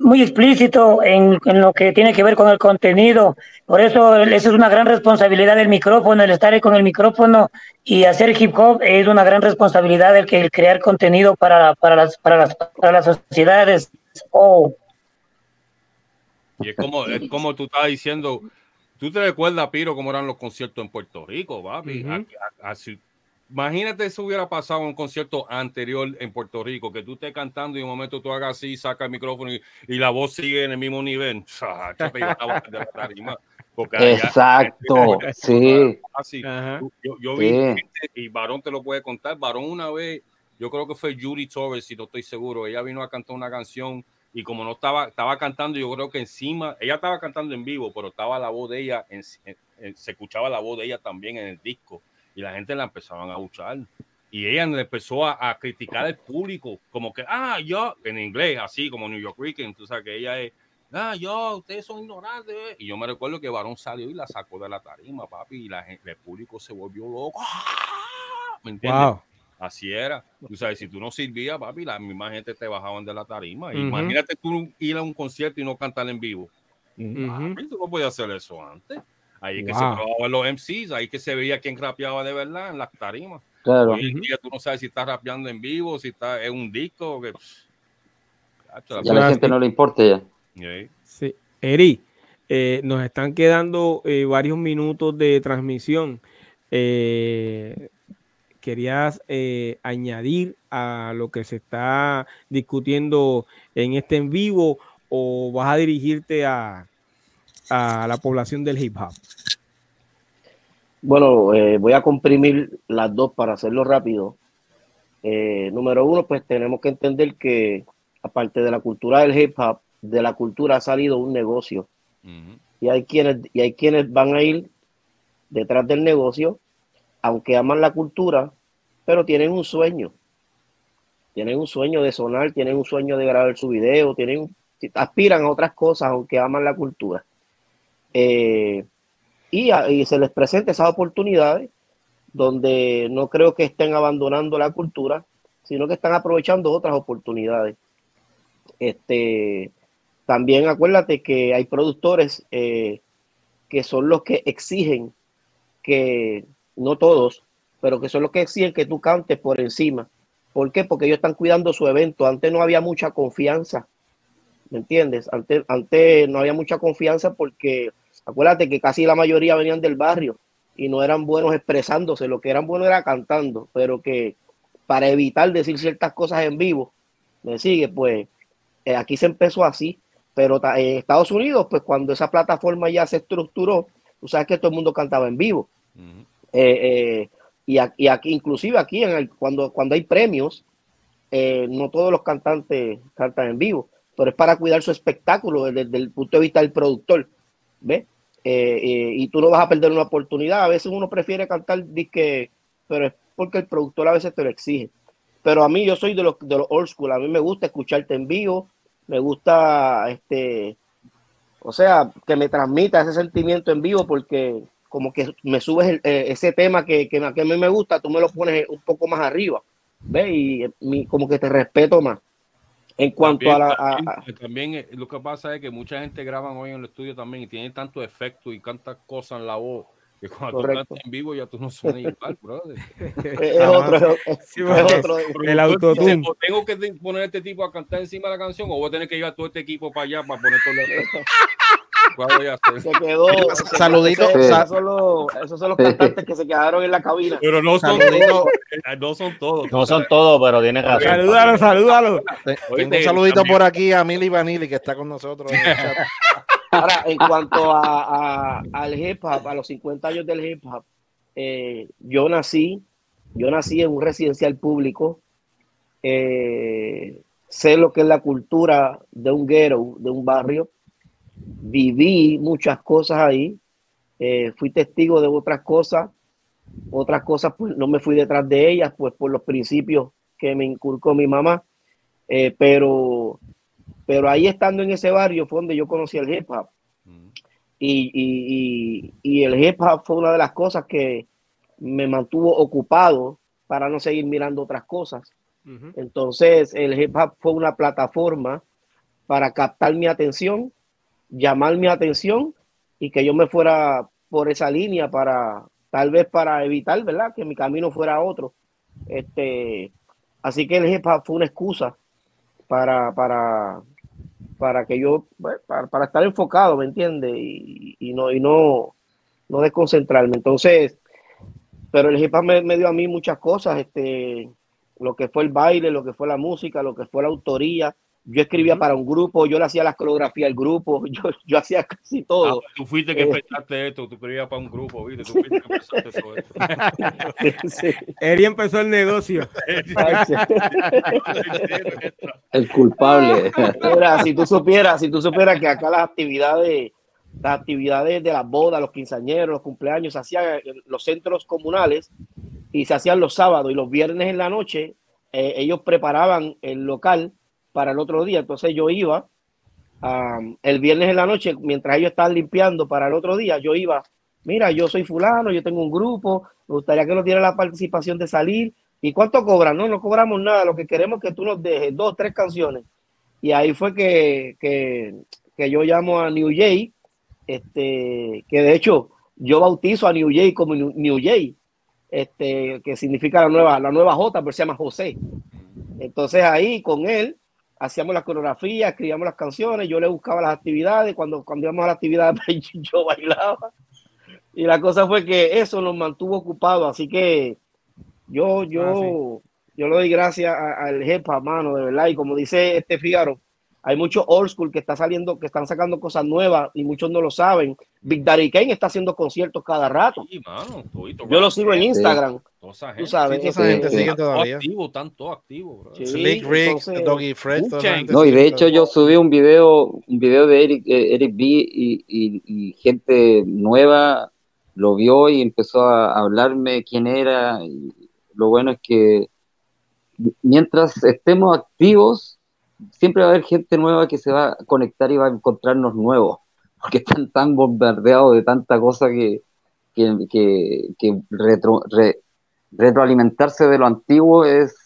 muy explícito en, en, lo que tiene que ver con el contenido. Por eso esa es una gran responsabilidad del micrófono, el estar con el micrófono y hacer hip hop es una gran responsabilidad el, que, el crear contenido para, para, las, para, las, para las sociedades. Oh, y es como, es como tú estás diciendo, tú te recuerdas, Piro, cómo eran los conciertos en Puerto Rico, papi. así, Imagínate si hubiera pasado un concierto anterior en Puerto Rico, que tú estés cantando y en un momento tú hagas así, saca el micrófono y, la voz sigue en el mismo nivel. Exacto, sí. Yo, vi gente, y Varón te lo puede contar. Varón una vez, yo creo que fue Judy Torres, si no estoy seguro. Ella vino a cantar una canción y como no estaba, estaba cantando, yo creo que encima, ella estaba cantando en vivo, pero estaba la voz de ella, se escuchaba la voz de ella también en el disco y la gente la empezaban a escuchar. Y ella empezó a, criticar al público, como que, ah, yo, en inglés, así como New York Weekend, tú sabes que ella es, ah, yo, ustedes son ignorantes. Y yo me recuerdo que Varón salió y la sacó de la tarima, papi, y la el público se volvió loco. ¡Ah! ¿Me entiendes? Así era. Tú sabes, si tú no servías, papi, la misma gente te bajaban de la tarima. Imagínate tú ir a un concierto y no cantar en vivo. Tú no podías hacer eso antes. Ahí que se probaban los MCs, ahí que se veía quién rapeaba de verdad en las tarimas. Claro. Hoy en día tú no sabes si estás rapeando en vivo, si está en un disco. Que, ya a la gente no le importa ya. Sí. Eri, eh, nos están quedando eh, varios minutos de transmisión. Eh, ¿Querías añadir a lo que se está discutiendo en este en vivo o vas a dirigirte a, a la población del hip hop? Bueno, eh, voy a comprimir las dos para hacerlo rápido. Eh, número uno, pues tenemos que entender que aparte de la cultura del hip hop, de la cultura ha salido un negocio. y, hay quienes, y hay quienes van a ir detrás del negocio, aunque aman la cultura, pero tienen un sueño. Tienen un sueño de sonar, tienen un sueño de grabar su video, tienen, aspiran a otras cosas, aunque aman la cultura. Eh, y, se les presenta esas oportunidades donde no creo que estén abandonando la cultura, sino que están aprovechando otras oportunidades. Este, también acuérdate que hay productores eh, que son los que exigen que, no todos, pero que son los que exigen que tú cantes por encima. ¿Por qué? Porque ellos están cuidando su evento. Antes no había mucha confianza, ¿me entiendes? Antes, no había mucha confianza porque Acuérdate que casi la mayoría venían del barrio y no eran buenos expresándose, lo que eran buenos era cantando, pero que para evitar decir ciertas cosas en vivo, me sigue, pues eh, aquí se empezó así, pero en Estados Unidos, pues cuando esa plataforma ya se estructuró, tú sabes que todo el mundo cantaba en vivo. Eh, eh, y, aquí, inclusive aquí, en cuando, cuando hay premios, no todos los cantantes cantan en vivo, pero es para cuidar su espectáculo desde el punto de vista del productor. ¿Ves? Eh, eh, y tú no vas a perder una oportunidad. A veces uno prefiere cantar disque, pero es porque el productor a veces te lo exige. Pero a mí yo soy de los, de los old school, a mí me gusta escucharte en vivo, me gusta, este, o sea, que me transmita ese sentimiento en vivo porque como que me subes eh, ese tema que, que, a mí me gusta, tú me lo pones un poco más arriba, ¿ves? Y como que te respeto más. En cuanto a la. También, eh, lo que pasa es que mucha gente graba hoy en el estudio también y tiene tanto efecto y tantas cosas en la voz que cuando tú cantas en vivo ya tú no suenas igual, brother. es otro, es, otro. El autotune. Tengo que poner a este tipo a cantar encima de la canción o voy a tener que llevar todo este equipo para allá para poner todo el se quedó. Saludito. esos, son los, cantantes que se quedaron en la cabina. Pero no son todos. No son todos. No son todos, pero tiene razón. Salúdalo, salúdalo. un saludito por aquí a Mili Vanilli que está con nosotros. Ahora, en cuanto a, al hip hop, a los 50 años del hip hop, eh, yo nací, yo nací en un residencial público. Eh, sé lo que es la cultura de un ghetto, de un barrio viví muchas cosas ahí, eh, fui testigo de otras cosas, otras cosas pues no me fui detrás de ellas, pues por los principios que me inculcó mi mamá, eh, pero, pero ahí estando en ese barrio fue donde yo conocí el hip hop. Y, el hip hop fue una de las cosas que me mantuvo ocupado para no seguir mirando otras cosas. Entonces, el hip hop fue una plataforma para captar mi atención llamar mi atención y que yo me fuera por esa línea para tal vez para evitar, ¿verdad? Que mi camino fuera otro. Este, así que el hip fue una excusa para, para, para que yo, para, estar enfocado, ¿me entiendes? Y, no, y no, no desconcentrarme. Entonces, pero el hip hop me, dio a mí muchas cosas, este, lo que fue el baile, lo que fue la música, lo que fue la autoría. Yo escribía para un grupo, yo le hacía la coreografía al grupo, yo, yo hacía casi todo. Ah, tú fuiste que eh, empezaste esto, tú escribías para un grupo, ¿viste? Tú fuiste que empezaste todo esto. Eri empezó el negocio. el culpable. Mira, si tú supieras, si tú supieras que acá las actividades las actividades de las bodas, los quinceañeros, los cumpleaños, se hacían en los centros comunales y se hacían los sábados y los viernes en la noche, eh, ellos preparaban el local para el otro día. Entonces yo iba el viernes en la noche, mientras ellos estaban limpiando para el otro día, yo iba, mira, yo soy fulano, yo tengo un grupo, me gustaría que nos diera la participación de salir. ¿Y cuánto cobran? No, no cobramos nada, lo que queremos es que tú nos dejes dos, tres canciones. Y ahí fue que, que, que yo llamo a New Jay, este, que de hecho yo bautizo a New Jay como New Jay, este, que significa la nueva, la nueva J, pero se llama José. Entonces ahí con él hacíamos la coreografía, escribíamos las canciones, yo le buscaba las actividades, cuando, cuando íbamos a la actividad yo bailaba. Y la cosa fue que eso nos mantuvo ocupados, así que yo, yo, ah, yo le doy gracias al jefa, mano, de verdad, y como dice este Figaro, hay mucho old school que está saliendo, que están sacando cosas nuevas y muchos no lo saben. Big Daddy Kane está haciendo conciertos cada rato. Yo lo sigo en Instagram. Tú sabes. esa gente sigue todavía. Activo, tanto activo. Slick Rick, Doggy Fred. No, y de hecho yo subí un video, un video de Eric, eh, Eric B y, y, gente nueva lo vio y empezó a hablarme quién era. Y lo bueno es que mientras estemos activos, siempre va a haber gente nueva que se va a conectar y va a encontrarnos nuevos, porque están tan bombardeados de tanta cosa que, que, retroalimentarse de lo antiguo es,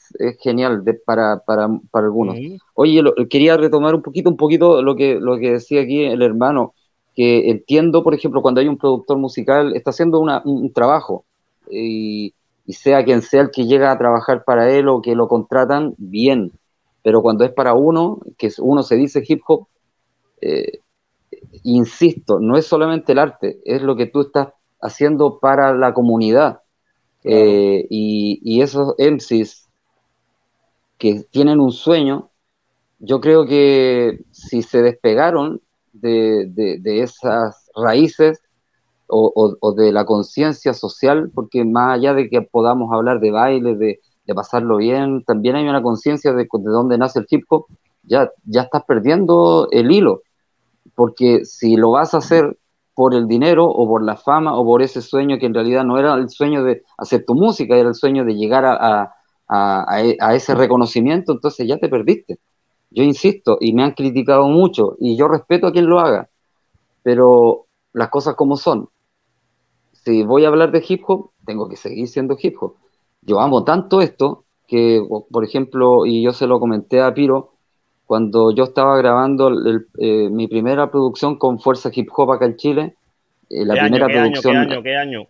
genial para, para, para, algunos. Oye, quería retomar un poquito, un poquito lo que, lo que decía aquí el hermano, que entiendo, por ejemplo, cuando hay un productor musical, está haciendo un trabajo y, y sea quien sea el que llega a trabajar para él o que lo contratan, bien, pero cuando es para uno, que uno se dice hip hop, eh, insisto, no es solamente el arte, es lo que tú estás haciendo para la comunidad. Eh, y, esos MCs que tienen un sueño, yo creo que si se despegaron de, esas raíces o, de la conciencia social, porque más allá de que podamos hablar de baile, de, de pasarlo bien, también hay una conciencia de, de dónde nace el hip hop, ya, ya estás perdiendo el hilo, porque si lo vas a hacer por el dinero o por la fama o por ese sueño que en realidad no era el sueño de hacer tu música, era el sueño de llegar a, a, ese reconocimiento, entonces ya te perdiste. Yo insisto, y me han criticado mucho, y yo respeto a quien lo haga, pero las cosas como son. Si voy a hablar de hip hop, tengo que seguir siendo hip hop yo amo tanto esto que, por ejemplo, y yo se lo comenté a Piro, cuando yo estaba grabando eh, mi primera producción con Fuerza Hip Hop acá en Chile, eh, la primera producción... ¿qué año, ¿Qué año?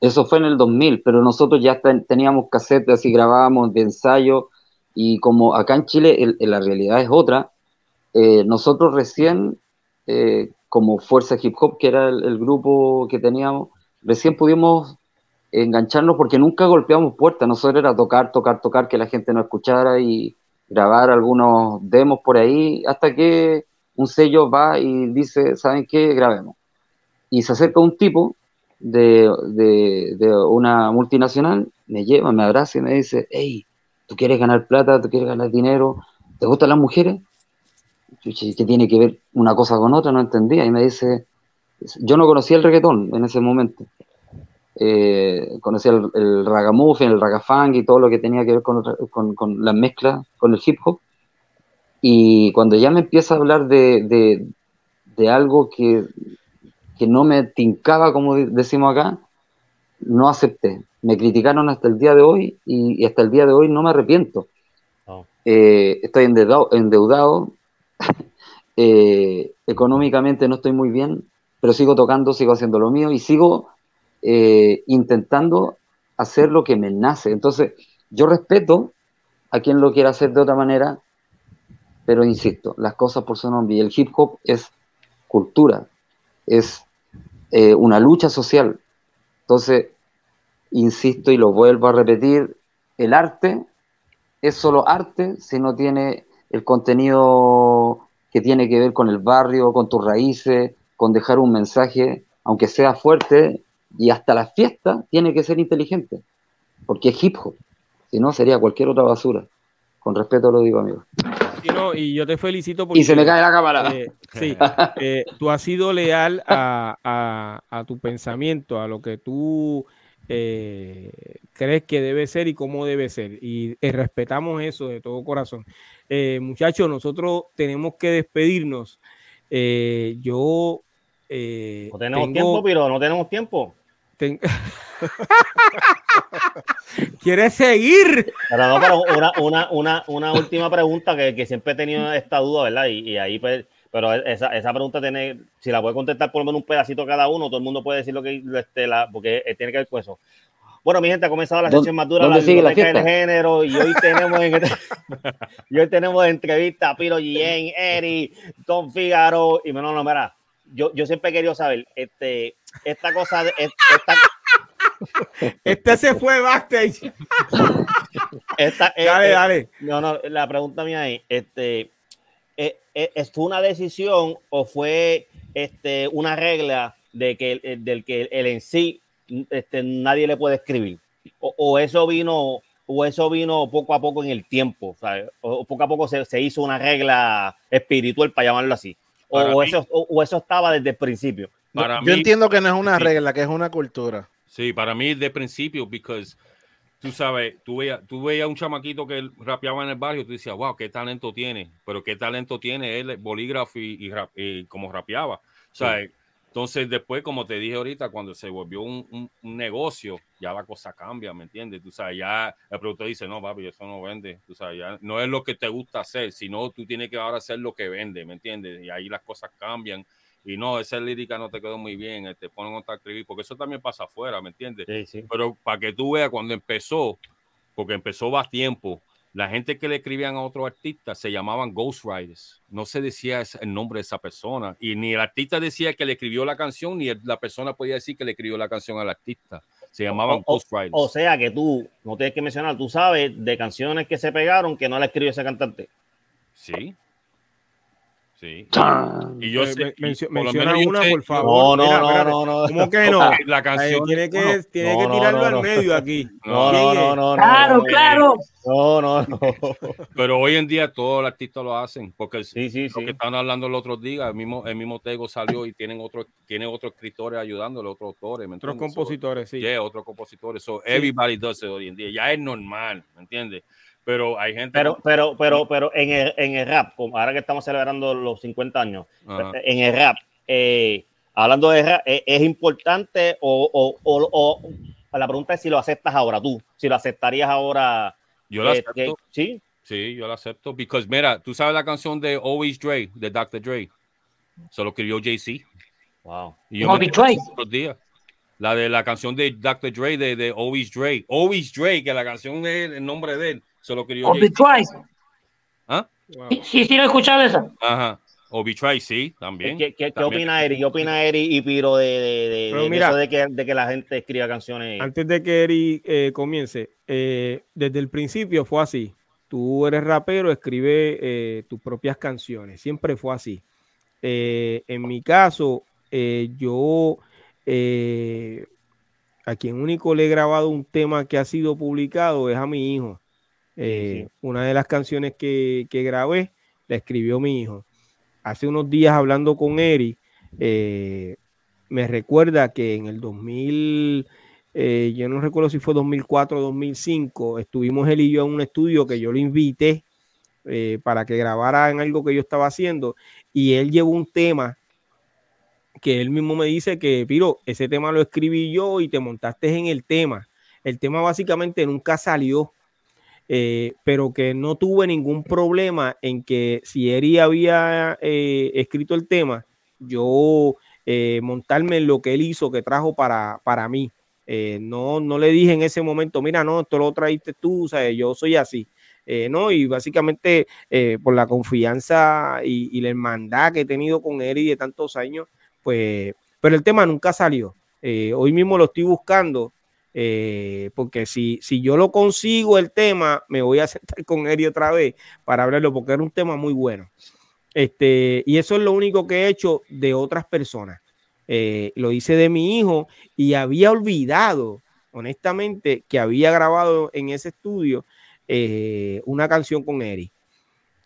Eso fue en el 2000, pero nosotros ya teníamos casetes y grabábamos de ensayo, y como acá en Chile la realidad es otra, eh, nosotros recién, como Fuerza Hip Hop, que era el, grupo que teníamos, recién pudimos engancharnos porque nunca golpeamos puertas, nosotros era tocar, tocar, tocar, que la gente no escuchara y grabar algunos demos por ahí, hasta que un sello va y dice, ¿saben qué? Grabemos. Y se acerca un tipo de, una multinacional, me lleva, me abraza y me dice, hey, ¿tú quieres ganar plata? ¿Tú quieres ganar dinero? ¿Te gustan las mujeres? ¿Qué tiene que ver una cosa con otra? No entendía. Y me dice, yo no conocía el reggaetón en ese momento eh, conocía el, el ragamuffin, el ragafang y todo lo que tenía que ver con, con, con la mezcla con el hip hop. Y cuando ya me empieza a hablar de, de, algo que, que, no me tincaba, como decimos acá, no acepté. Me criticaron hasta el día de hoy y, hasta el día de hoy no me arrepiento. Oh. Eh, estoy endeudado, endeudado eh, económicamente no estoy muy bien, pero sigo tocando, sigo haciendo lo mío y sigo eh, intentando hacer lo que me nace. Entonces, yo respeto a quien lo quiera hacer de otra manera, pero insisto, las cosas por su nombre. Y el hip hop es cultura, es eh, una lucha social. Entonces, insisto y lo vuelvo a repetir, el arte es solo arte si no tiene el contenido que tiene que ver con el barrio, con tus raíces, con dejar un mensaje, aunque sea fuerte, y hasta la fiesta tiene que ser inteligente, porque es hip hop, si no sería cualquier otra basura. Con respeto lo digo, amigo. y yo te felicito porque... Y se me cae la cámara. Eh, sí, eh, tú has sido leal a, tu pensamiento, a lo que tú eh, crees que debe ser y cómo debe ser. Y respetamos eso de todo corazón. muchachos, nosotros tenemos que despedirnos. yo... no tenemos tiempo, pero no tenemos tiempo. ¿Quieres seguir? una, última pregunta que, siempre he tenido esta duda, ¿verdad? Y, ahí, pues, pero esa, pregunta tiene, si la puede contestar por lo menos un pedacito cada uno, todo el mundo puede decir lo que, este, la, porque tiene que ver con eso. Bueno, mi gente, ha comenzado la sesión más dura, la biblioteca del género, y hoy tenemos en este, y hoy tenemos entrevista a Piro Gien, Eri, Tom Figaro, y menos no, mira, yo, yo siempre he querido saber, este, esta cosa, de, esta, este se fue backstage. Esta, eh, dale, eh, dale. No, no, la pregunta mía es, este, eh, ¿es, ¿fue una decisión o fue este, una regla de que, del que el en sí este, nadie le puede escribir? O, eso vino o eso vino poco a poco en el tiempo, o poco a poco se, se, hizo una regla espiritual para llamarlo así, o, eso, o, eso estaba desde el principio. yo entiendo que no es una regla, que es una cultura. Sí, para mí de principio, porque tú sabes, tú veías, tú veías un chamaquito que rapeaba en el barrio, tú decías, wow, qué talento tiene, pero qué talento tiene él, bolígrafo y, y, como rapeaba. O sea, entonces después, como te dije ahorita, cuando se volvió un, un, negocio, ya la cosa cambia, ¿me entiendes? Tú sabes, ya el productor dice, no, papi, eso no vende, tú sabes, ya no es lo que te gusta hacer, sino tú tienes que ahora hacer lo que vende, ¿me entiendes? Y ahí las cosas cambian y no, esa lírica no te quedó muy bien, te este, ponen a escribir, porque eso también pasa afuera, ¿me entiendes? Pero para que tú veas cuando empezó, porque empezó va tiempo, la gente que le escribían a otro artista se llamaban ghostwriters. No se decía el nombre de esa persona. Y ni el artista decía que le escribió la canción, ni la persona podía decir que le escribió la canción al artista. Se llamaban ghostwriters. O sea que tú, no tienes que mencionar, tú sabes de canciones que se pegaron que no la escribió ese cantante. Sí, Sí. Y yo sé, menciona una, por favor. No, no, no, no, ¿Cómo que no? La canción. tiene que, tiene que tirarlo al medio aquí. No, no, no, no. Claro, claro. No, no, no. Pero hoy en día todos los artistas lo hacen. Porque sí, sí, lo que están hablando el otro día, el mismo, el mismo Tego salió y tienen otros tienen otros escritores ayudándole, otros autores. ¿me otros compositores, sí. Yeah, otros compositores. So, everybody does it hoy en día. Ya es normal, ¿me entiendes? Pero hay gente. Pero, pero, pero, pero en el, en el rap, ahora que estamos celebrando los 50 años, en el rap, eh, hablando de rap, ¿es, importante o, o, o, la pregunta es si lo aceptas ahora tú, si lo aceptarías ahora? Yo lo eh, acepto. sí. Sí, yo lo acepto. Porque, mira, tú sabes la canción de Always Dre, de Dr. Dre. Solo escribió Jay-Z. Wow. Y yo me días. La de la canción de Dr. Dre, de, de Always Dre. Always Dre, que la canción es el nombre de él Solo. ¿Ah? Sí, sí, lo he escuchado esa. Ajá. Obi Twice, sí, también. ¿Qué, qué, opina Eri? ¿Qué opina Eri y Piro de, de, de, eso de que, de que, la gente escriba canciones? Antes de que Eri eh, comience, eh, desde el principio fue así. Tú eres rapero, escribe eh, tus propias canciones. Siempre fue así. en mi caso, yo a quien único le he grabado un tema que ha sido publicado es a mi hijo. Eh, una de las canciones que, grabé la escribió mi hijo. Hace unos días hablando con Eri, eh, me recuerda que en el 2000, eh, yo no recuerdo si fue 2004 o 2005, estuvimos él y yo en un estudio que yo lo invité para que grabara en algo que yo estaba haciendo y él llevó un tema que él mismo me dice que, Piro, ese tema lo escribí yo y te montaste en el tema. El tema básicamente nunca salió eh, pero que no tuve ningún problema en que si Eri había eh, escrito el tema, yo eh, montarme en lo que él hizo, que trajo para, para mí. no, no le dije en ese momento, mira, no, esto lo traíste tú, sea, yo soy así. eh, ¿no? Y básicamente eh, por la confianza y, la hermandad que he tenido con Eri de tantos años, pues, pero el tema nunca salió. hoy mismo lo estoy buscando, porque si, si yo lo consigo el tema, me voy a sentar con Eri otra vez para hablarlo, porque era un tema muy bueno. Este, y eso es lo único que he hecho de otras personas. lo hice de mi hijo y había olvidado, honestamente, que había grabado en ese estudio eh, una canción con Eri.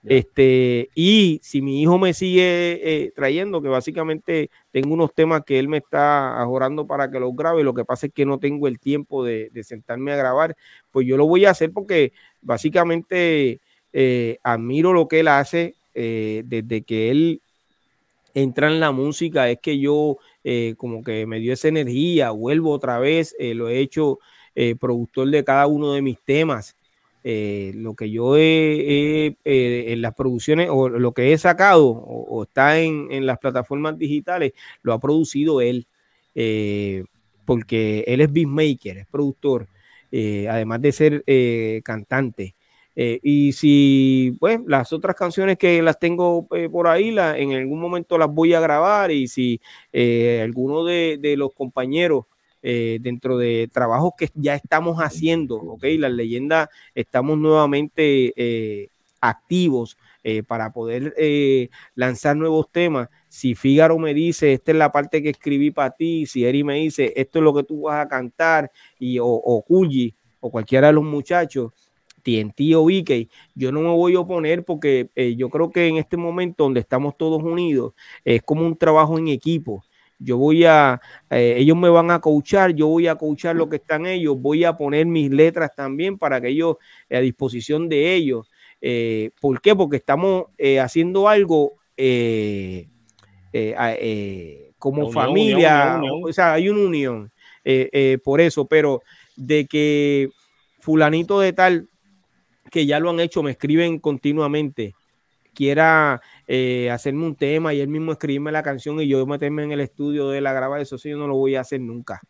Este, y si mi hijo me sigue eh, trayendo, que básicamente tengo unos temas que él me está ajorando para que los grabe, lo que pasa es que no tengo el tiempo de, sentarme a grabar, pues yo lo voy a hacer porque básicamente eh, admiro lo que él hace desde que él entra en la música, es que yo como que me dio esa energía, vuelvo otra vez, lo he hecho productor de cada uno de mis temas. Eh, lo que yo he, eh, en las producciones o lo que he sacado o, está en, las plataformas digitales, lo ha producido él, eh, porque él es beatmaker, es productor, además de ser cantante. y si, pues, las otras canciones que las tengo por ahí, la, en algún momento las voy a grabar y si alguno de los compañeros eh, dentro de trabajos que ya estamos haciendo, ¿ok? Las leyendas estamos nuevamente eh, activos eh, para poder lanzar nuevos temas. Si Fígaro me dice, esta es la parte que escribí para ti, si Eri me dice, esto es lo que tú vas a cantar, y, o, o o cualquiera de los muchachos, TNT o VK, yo no me voy a oponer porque yo creo que en este momento donde estamos todos unidos es como un trabajo en equipo yo voy a, eh, ellos me van a coachar, yo voy a coachar lo que están ellos, voy a poner mis letras también para que ellos, a disposición de ellos. Eh, ¿Por qué? Porque estamos eh, haciendo algo como familia, o sea, hay una unión por eso, pero de que fulanito de tal, que ya lo han hecho, me escriben continuamente, quiera eh, hacerme un tema y él mismo escribirme la canción y yo meterme en el estudio de la graba, eso sí, yo no lo voy a hacer nunca.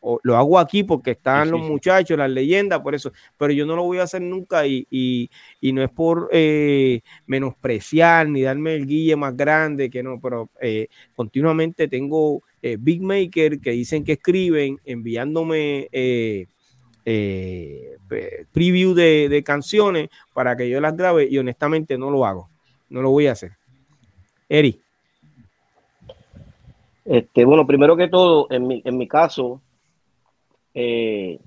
O, lo hago aquí porque están los muchachos, las leyendas, por eso, pero yo no lo voy a hacer nunca y, y, no es por eh, menospreciar ni darme el guille más grande, que no, pero eh, continuamente tengo Big Maker que dicen que escriben enviándome preview de, de canciones para que yo las grabe y honestamente no lo hago no lo voy a hacer. Eri. Este, bueno, primero que todo, en mi, en mi caso, eh,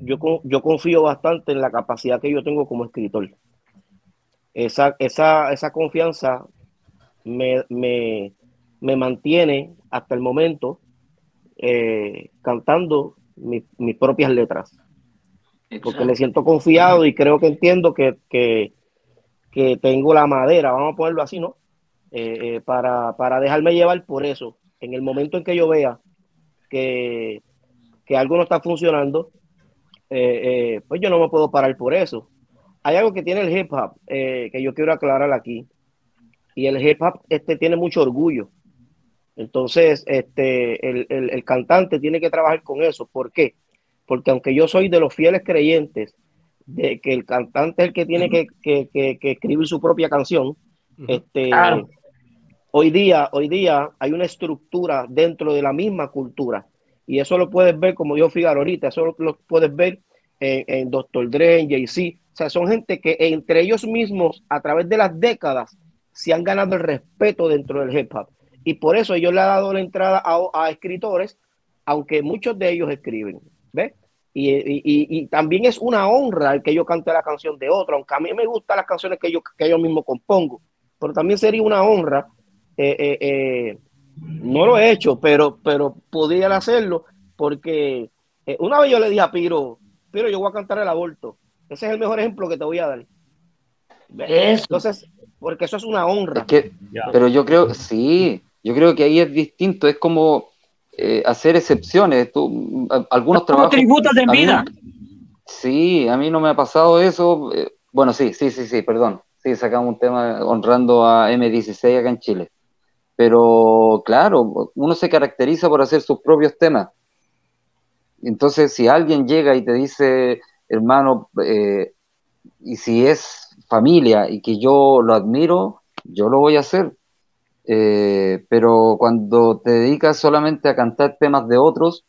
yo, yo confío bastante en la capacidad que yo tengo como escritor. Esa, esa, esa confianza me, me, mantiene hasta el momento eh, cantando mis propias letras. Porque me siento confiado y creo que entiendo que, que, que tengo la madera, vamos a ponerlo así, ¿no? Eh, eh, para, dejarme llevar por eso. En el momento en que yo vea que, algo no está funcionando, eh, pues yo no me puedo parar por eso. Hay algo que tiene el hip hop que yo quiero aclarar aquí. Y el hip hop este, tiene mucho orgullo. Entonces, este, el, el cantante tiene que trabajar con eso. ¿Por qué? Porque aunque yo soy de los fieles creyentes de que el cantante es el que tiene que, escribir su propia canción. Este, hoy, día, hoy día hay una estructura dentro de la misma cultura y eso lo puedes ver, como yo Figaro ahorita, eso lo, puedes ver en, en Dr. Dre, en Jay-Z. O sea, son gente que entre ellos mismos, a través de las décadas, se han ganado el respeto dentro del hip hop. Y por eso yo le he dado la entrada a, a escritores, aunque muchos de ellos escriben. ¿Ves? Y, también es una honra el que yo cante la canción de otro, aunque a mí me gustan las canciones que yo, que yo mismo compongo, pero también sería una honra. Eh, eh, eh, no lo he hecho, pero, pero podría hacerlo porque una vez yo le dije a Piro, Piro, yo voy a cantar el aborto. Ese es el mejor ejemplo que te voy a dar. Entonces, porque eso es una honra. pero yo creo, sí, yo creo que ahí es distinto, es como eh, hacer excepciones. Tú, algunos trabajos. tributos de vida. sí, a mí no me ha pasado eso. Eh, bueno, sí, sí, sí, sí, perdón. Sí, sacamos un tema honrando a M16 acá en Chile. Pero claro, uno se caracteriza por hacer sus propios temas. Entonces, si alguien llega y te dice, hermano, eh, y si es familia y que yo lo admiro, yo lo voy a hacer. Eh, pero cuando te dedicas solamente a cantar temas de otros,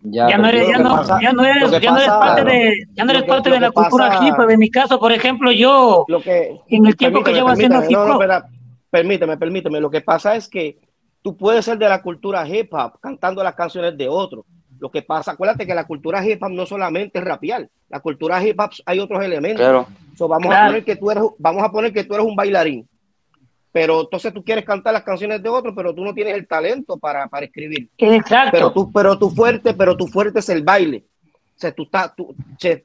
ya, no eres, ya, no, ya no eres, ya no eres parte de, ya no eres parte de la cultura hip hop. En mi caso, por ejemplo, yo, lo que, en el tiempo que llevo haciendo hip hop. permíteme, permíteme. Lo que pasa es que tú puedes ser de la cultura hip hop cantando las canciones de otros. Lo que pasa, acuérdate que la cultura hip hop no solamente es rapear. La cultura hip hop hay otros elementos. Claro. vamos, a poner que tú eres, vamos a poner que tú eres un bailarín pero entonces tú quieres cantar las canciones de otros, pero tú no tienes el talento para, para escribir. Exacto. Pero tú, pero tu fuerte, pero tu fuerte es el baile. O sea, tú estás, tú,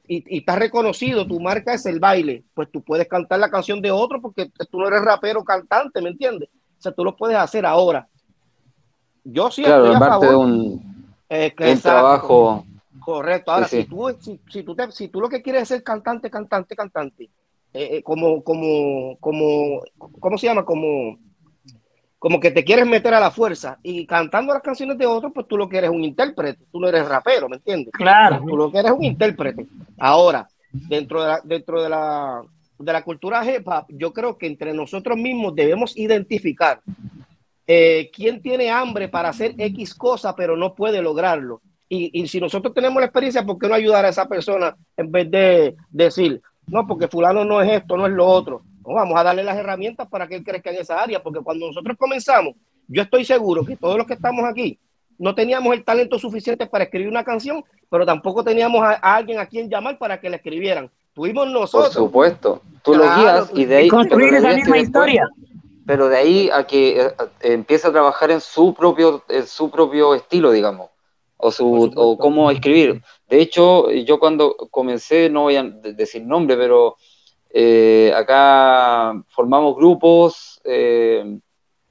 y, estás reconocido, tu marca es el baile. Pues tú puedes cantar la canción de otro porque tú no eres rapero cantante, ¿me entiendes? O sea, tú lo puedes hacer ahora. Yo sí claro, estoy a favor. de un, eh, trabajo. Correcto. Ahora, si, tú, si, si, tú si tú lo que quieres es ser cantante, cantante, cantante, eh, como, como, como, ¿cómo se llama? Como, como que te quieres meter a la fuerza y cantando las canciones de otros, pues tú lo que eres un intérprete, tú no eres rapero, ¿me entiendes? Claro. Tú lo que eres un intérprete. Ahora, dentro de la, dentro de la, de la cultura hip hop, yo creo que entre nosotros mismos debemos identificar eh, quién tiene hambre para hacer X cosa, pero no puede lograrlo. Y, y, si nosotros tenemos la experiencia, ¿por qué no ayudar a esa persona en vez de decir, no, porque fulano no es esto, no es lo otro. No, vamos a darle las herramientas para que él crezca en esa área, porque cuando nosotros comenzamos, yo estoy seguro que todos los que estamos aquí no teníamos el talento suficiente para escribir una canción, pero tampoco teníamos a, alguien a quien llamar para que la escribieran. Tuvimos nosotros. Por supuesto, tú lo guías y de ahí... Construir esa misma historia. Pero de ahí a que eh, empiece a trabajar en su propio, en su propio estilo, digamos, o, su, o cómo escribir. De hecho, yo cuando comencé, no voy a decir nombre, pero eh, acá formamos grupos eh,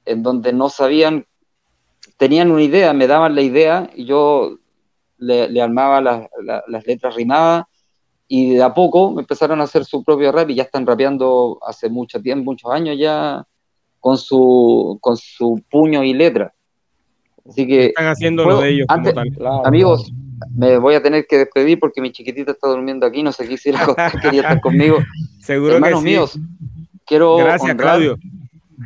en donde no sabían, tenían una idea, me daban la idea y yo le, armaba las letras rimadas y de a poco me empezaron a hacer su propio rap y ya están rapeando hace mucho tiempo, muchos años ya con su, con su puño y letra. Así que... Están haciendo lo de ellos. amigos, me voy a tener que despedir porque mi chiquitita está durmiendo aquí, no sé qué hiciera, quería estar conmigo. Seguro Hermanos que sí. míos, quiero Gracias, Claudio.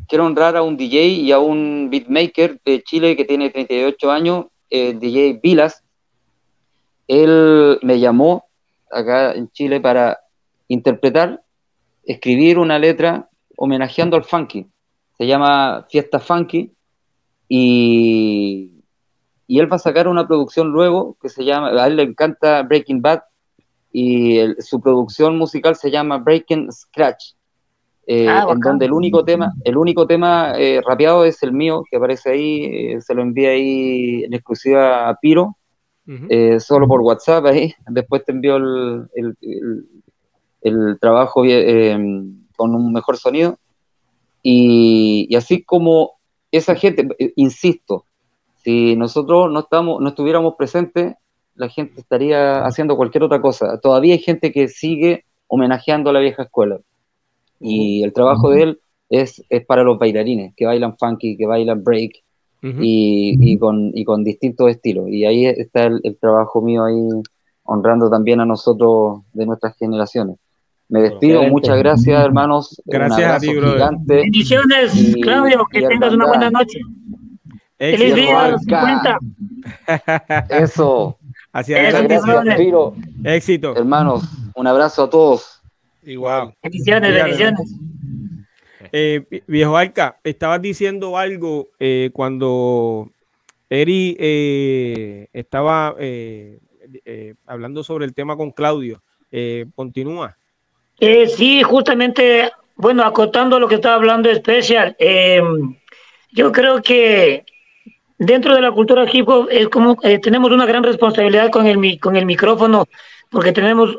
Quiero honrar a un DJ y a un beatmaker de Chile que tiene 38 años, el DJ Vilas. Él me llamó acá en Chile para interpretar, escribir una letra homenajeando al funky. Se llama Fiesta Funky y y él va a sacar una producción luego que se llama, a él le encanta Breaking Bad y su producción musical se llama Breaking Scratch, eh, ah, en donde el único tema, el único tema eh, rapeado es el mío, que aparece ahí, eh, se lo envía ahí en exclusiva a Piro, solo por WhatsApp ahí, después te envió el, el, trabajo con un mejor sonido, y, y así como esa gente, insisto, si nosotros no, estamos, no estuviéramos presentes, la gente estaría haciendo cualquier otra cosa. Todavía hay gente que sigue homenajeando a la vieja escuela. Y el trabajo de él es, es para los bailarines, que bailan funky, que bailan break, y, con, y con distintos estilos. Y ahí está el, trabajo mío ahí honrando también a nosotros de nuestras generaciones. Me despido, muchas gracias hermanos. Gracias a ti, Bendiciones, Claudio, que tengas una buena noche. ¡Feliz día los 50! Eso. Hacia Éxito. Hermanos, un abrazo a todos. Igual. Bendiciones, bendiciones. Eh, viejo Alca, estabas diciendo algo eh, cuando Eri eh, estaba hablando sobre el tema con Claudio. continúa. Sí, justamente, bueno, acotando lo que estaba hablando especial, yo creo que dentro de la cultura hip hop es como eh, tenemos una gran responsabilidad con el con el micrófono porque tenemos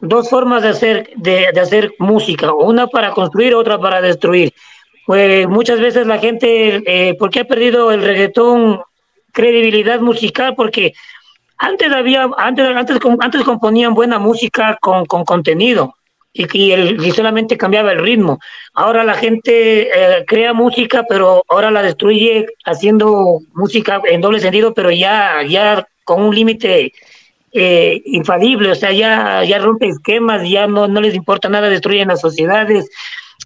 dos formas de hacer de, hacer música una para construir otra para destruir. Pues muchas veces la gente eh, porque ha perdido el reggaetón credibilidad musical porque antes había antes antes antes componían buena música con, con contenido y, y, solamente cambiaba el ritmo. Ahora la gente eh, crea música, pero ahora la destruye haciendo música en doble sentido, pero ya, ya con un límite eh, infalible, o sea, ya, ya rompe esquemas, ya no, no les importa nada, destruyen las sociedades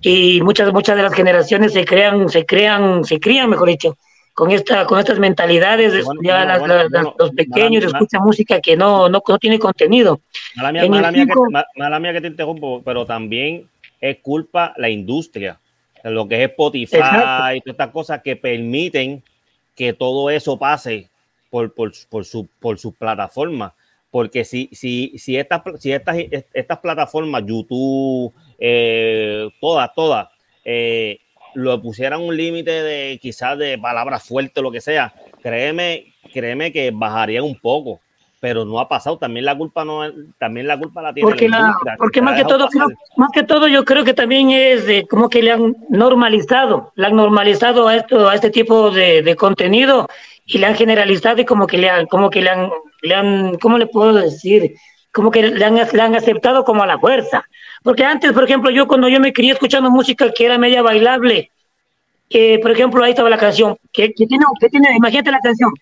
y muchas, muchas de las generaciones se crean, se crean, se crían, mejor dicho, con esta, con estas mentalidades, ya los pequeños escuchan música que no, no, no tiene contenido. Mala mía, mala, mía que, mala mía que te interrumpo, pero también es culpa la industria, lo que es Spotify y todas estas cosas que permiten que todo eso pase por, por, por, su, por sus plataformas. Porque si, si, si, estas, si estas, estas plataformas, YouTube, eh, todas, todas, eh, lo pusieran un límite de quizás de palabras fuertes, lo que sea, créeme, créeme que bajaría un poco, pero no ha pasado. También la culpa no, también la culpa la tiene. Porque, la, porque más que todo, más que todo, yo creo que también es de, como que le han normalizado, le han normalizado a esto, a este tipo de, de contenido y le han generalizado y como que le han, como que le han, le han, ¿cómo le puedo decir? Como que le han, le han aceptado como a la fuerza. Porque antes, por ejemplo, yo cuando yo me quería escuchando música que era media bailable, que por ejemplo ahí estaba la canción, que, que tiene, que tiene, imagínate la canción,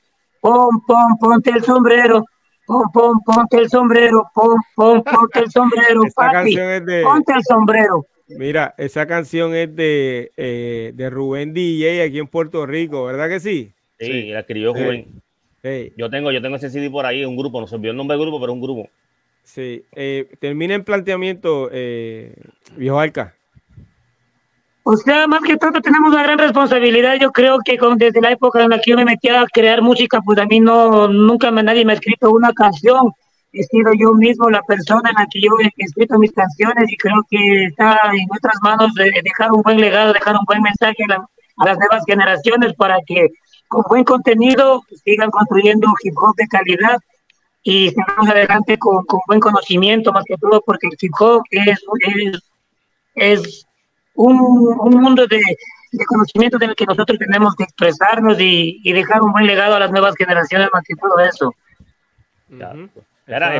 pom, pom, ponte el sombrero, pom, pom, ponte el sombrero, pom, pom, ponte el sombrero, papi, de, ponte el sombrero. Mira, esa canción es de, eh, de Rubén DJ aquí en Puerto Rico, ¿verdad que sí? Sí, la escribió Rubén. Yo tengo, yo tengo ese CD por ahí, un grupo, no se olvidó el nombre del grupo, pero un grupo. Sí, eh, termina el planteamiento, eh, viejo Alca. O sea, más que todo tenemos una gran responsabilidad. Yo creo que con, desde la época en la que yo me metí a crear música, pues a mí no, nunca me, nadie me ha escrito una canción. He sido yo mismo la persona en la que yo he escrito mis canciones y creo que está en nuestras manos de dejar un buen legado, dejar un buen mensaje a, las nuevas generaciones para que con buen contenido sigan construyendo hip hop de calidad y sigamos adelante con, con, buen conocimiento, más que todo, porque el hip hop es, es, es un, un, mundo de, de, conocimiento en el que nosotros tenemos que expresarnos y, y, dejar un buen legado a las nuevas generaciones, más que todo eso.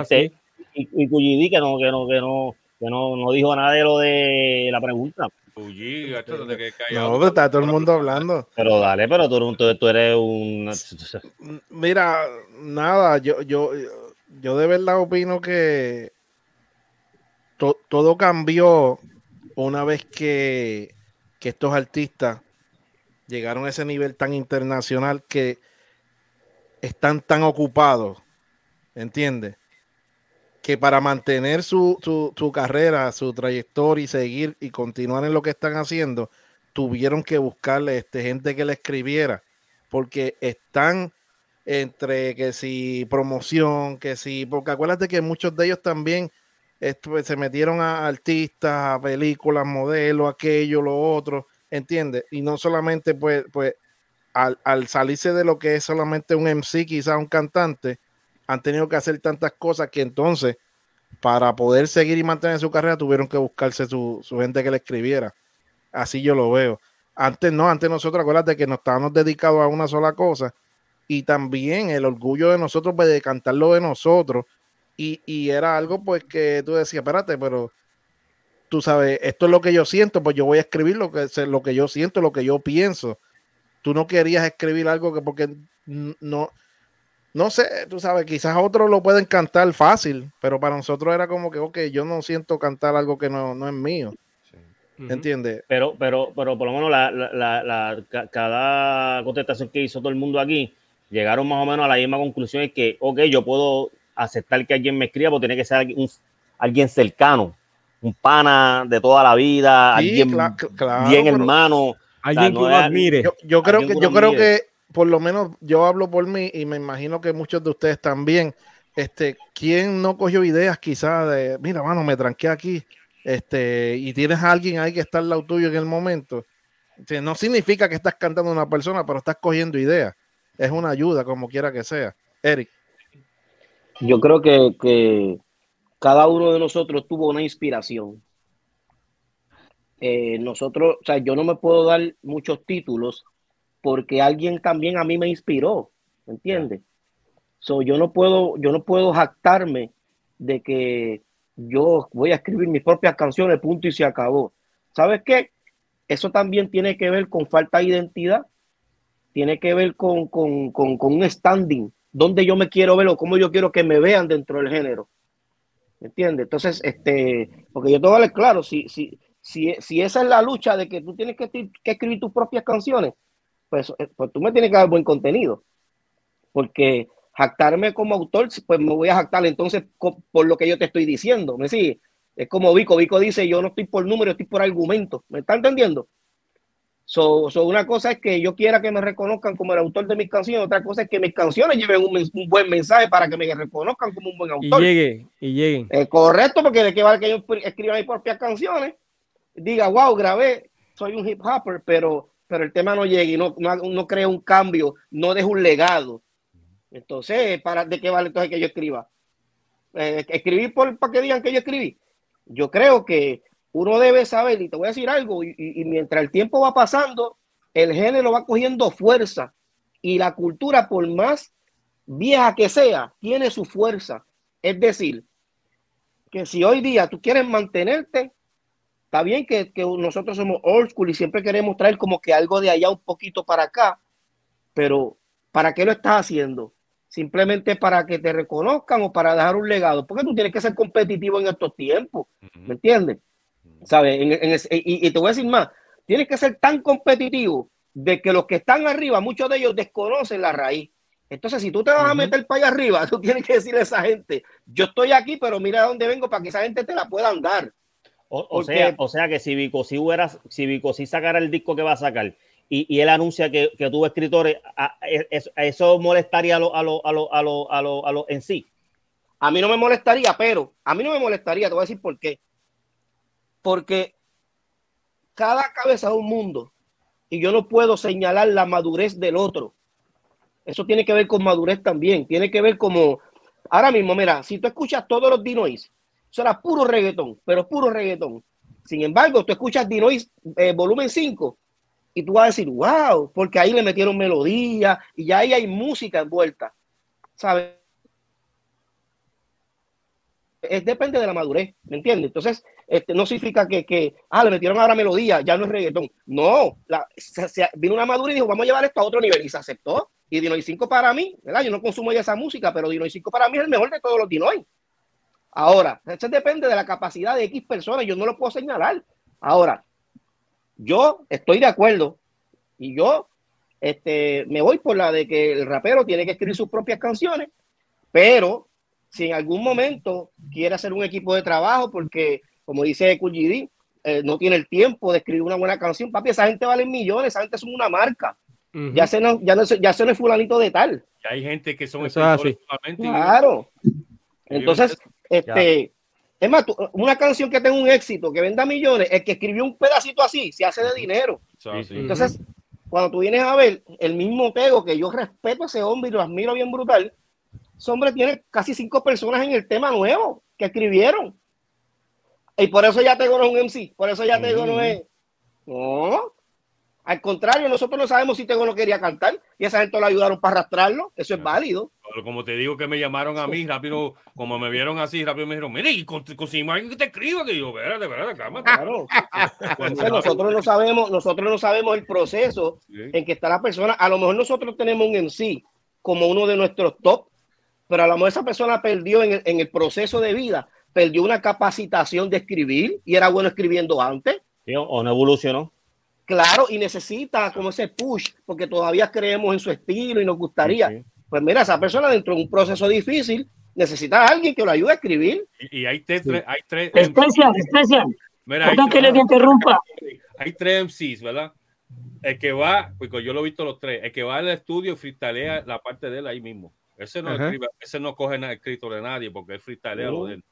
este, y, y que no, que no, que no, que no, no dijo nada de lo de la pregunta. Uy, gacho, de que no, pero está todo el mundo hablando. Pero dale, pero tú, tú, eres un. Mira, nada, yo, yo, yo de verdad opino que todo cambió una vez que, que estos artistas llegaron a ese nivel tan internacional que están tan ocupados, ¿entiendes? Que para mantener su, carrera, su trayectoria y seguir y continuar en lo que están haciendo, tuvieron que buscarle este, gente que le escribiera, porque están entre que si promoción, que si, porque acuérdate que muchos de ellos también pues, se metieron a artistas, a películas, modelos, aquello, lo otro, ¿entiendes? Y no solamente pues, pues al, al salirse de lo que es solamente un MC, quizás un cantante, han tenido que hacer tantas cosas que entonces, para poder seguir y mantener su carrera, tuvieron que buscarse su, gente que le escribiera. Así yo lo veo. Antes no, antes nosotros, acuérdate que nos estábamos dedicados a una sola cosa y también el orgullo de nosotros pues, de cantarlo de nosotros y, y, era algo pues que tú decías, espérate, pero tú sabes, esto es lo que yo siento, pues yo voy a escribir lo que, lo que yo siento, lo que yo pienso. Tú no querías escribir algo que porque no, no sé, tú sabes, quizás otros lo pueden cantar fácil, pero para nosotros era como que, ok, yo no siento cantar algo que no, no es mío. ¿Entiendes? Pero, pero, pero por lo menos la, la, la, cada contestación que hizo todo el mundo aquí, llegaron más o menos a la misma conclusión es que, ok, yo puedo aceptar que alguien me escriba, pero tiene que ser alguien, alguien cercano, un pana de toda la vida, alguien bien hermano. Alguien que admire. Yo, creo que, yo creo que por lo menos yo hablo por mí y me imagino que muchos de ustedes también, este, ¿quién no cogió ideas quizás de, mira, mano, me tranqué aquí, este, y tienes a alguien ahí que está al lado tuyo en el momento? no significa que estás cantando a una persona, pero estás cogiendo ideas. Es una ayuda, como quiera que sea. Eric. Yo creo que, que cada uno de nosotros tuvo una inspiración. Eh, nosotros, o sea, yo no me puedo dar muchos títulos porque alguien también a mí me inspiró, ¿entiendes? So, yo no puedo, yo no puedo jactarme de que yo voy a escribir mis propias canciones, punto y se acabó. ¿Sabes qué? Eso también tiene que ver con falta de identidad, tiene que ver con, con, con, con un standing dónde yo me quiero ver o cómo yo quiero que me vean dentro del género. ¿Me entiendes? Entonces, este, porque yo te voy a claro, si, si, si, si esa es la lucha de que tú tienes que, que escribir tus propias canciones, pues, eh, pues tú me tienes que dar buen contenido. Porque jactarme como autor, pues me voy a jactar entonces por lo que yo te estoy diciendo. ¿Me sigue? Es como Vico. Vico dice, yo no estoy por número, estoy por argumento. ¿Me está entendiendo? So, una cosa es que yo quiera que me reconozcan como el autor de mis canciones, otra cosa es que mis canciones lleven un, buen mensaje para que me reconozcan como un buen autor. Y llegue, y lleguen. Eh, correcto, porque de qué vale que yo escriba mis propias canciones, diga, wow, grabé, soy un hip hopper, pero, pero el tema no llegue y no, no, no crea un cambio, no deja un legado. Entonces, ¿para, ¿de qué vale entonces que yo escriba? Eh, escribir por, para que digan que yo escribí. Yo creo que uno debe saber, y te voy a decir algo, y, mientras el tiempo va pasando, el género va cogiendo fuerza y la cultura, por más vieja que sea, tiene su fuerza. Es decir, que si hoy día tú quieres mantenerte, está bien que, que, nosotros somos old school y siempre queremos traer como que algo de allá un poquito para acá, pero ¿para qué lo estás haciendo? simplemente para que te reconozcan o para dejar un legado, porque tú tienes que ser competitivo en estos tiempos, ¿me entiendes? ¿Sabes? y, te voy a decir más, tienes que ser tan competitivo de que los que están arriba, muchos de ellos desconocen la raíz. Entonces, si tú te vas a meter para allá arriba, tú tienes que decirle a esa gente, yo estoy aquí, pero mira a dónde vengo para que esa gente te la puedan dar. O, sea, o sea que si Vico si, sacara el disco que va a sacar y, él anuncia que, que tuvo escritores, ¿eso molestaría a lo, a lo, a lo, a lo, a lo, a lo en sí? A mí no me molestaría, pero a mí no me molestaría, te voy a decir por qué. Porque cada cabeza es un mundo y yo no puedo señalar la madurez del otro. Eso tiene que ver con madurez también. Tiene que ver como, ahora mismo, mira, si tú escuchas todos los Dinois, eso era puro reggaetón, pero puro reggaetón. Sin embargo, tú escuchas Dinois eh, volumen 5 y tú vas a decir, wow, porque ahí le metieron melodía y ya ahí hay música envuelta, ¿sabes? Es, depende de la madurez, ¿me entiendes? Entonces, este, no significa que, que, ah, le metieron ahora melodía, ya no es reggaetón. No, la, vino una madurez y dijo, vamos a llevar esto a otro nivel y se aceptó. Y Dinoy 5 para mí, ¿verdad? Yo no consumo ya esa música, pero Dinoy 5 para mí es el mejor de todos los Dinoy. Ahora, eso depende de la capacidad de X personas, yo no lo puedo señalar. Ahora, yo estoy de acuerdo y yo este, me voy por la de que el rapero tiene que escribir sus propias canciones, pero si en algún momento quiere hacer un equipo de trabajo, porque como dice QGD, eh, no tiene el tiempo de escribir una buena canción, papi, esa gente vale millones, esa gente es una marca. Ya se no, ya no, ya se no es fulanito de tal. hay gente que son solamente. Claro. Entonces, este, es más, una canción que tenga un éxito, que venda millones, el que escribió un pedacito así, se hace de dinero. Entonces, cuando tú vienes a ver el mismo Tego, que yo respeto a ese hombre y lo admiro bien brutal, ese hombre tiene casi cinco personas en el tema nuevo que escribieron. Y por eso ya Tego no es un MC, por eso ya Tego no es. No, al contrario, nosotros no sabemos si Tego no quería cantar y esa gente lo ayudaron para arrastrarlo. Eso es válido. Pero como te digo que me llamaron a mí rápido, como me vieron así, rápido me dijeron, mire, y conseguimos alguien que te escriba, que yo, espérate, espérate, calma. Claro. nosotros no sabemos, nosotros no sabemos el proceso en que está la persona. A lo mejor nosotros tenemos un MC como uno de nuestros top, pero a lo mejor esa persona perdió en el, en el proceso de vida, perdió una capacitación de escribir y era bueno escribiendo antes. o no evolucionó. Claro, y necesita como ese push, porque todavía creemos en su estilo y nos gustaría. Pues mira, esa persona dentro de un proceso difícil necesita a alguien que lo ayude a escribir. Y, hay, tres, hay tres. Especial, especial. Mira, que le interrumpa. Hay tres MCs, ¿verdad? El que va, porque yo lo he visto los tres, el que va al estudio y freestalea la parte de él ahí mismo. Ese no, escribe, ese no coge nada escrito de nadie porque él freestalea lo de él.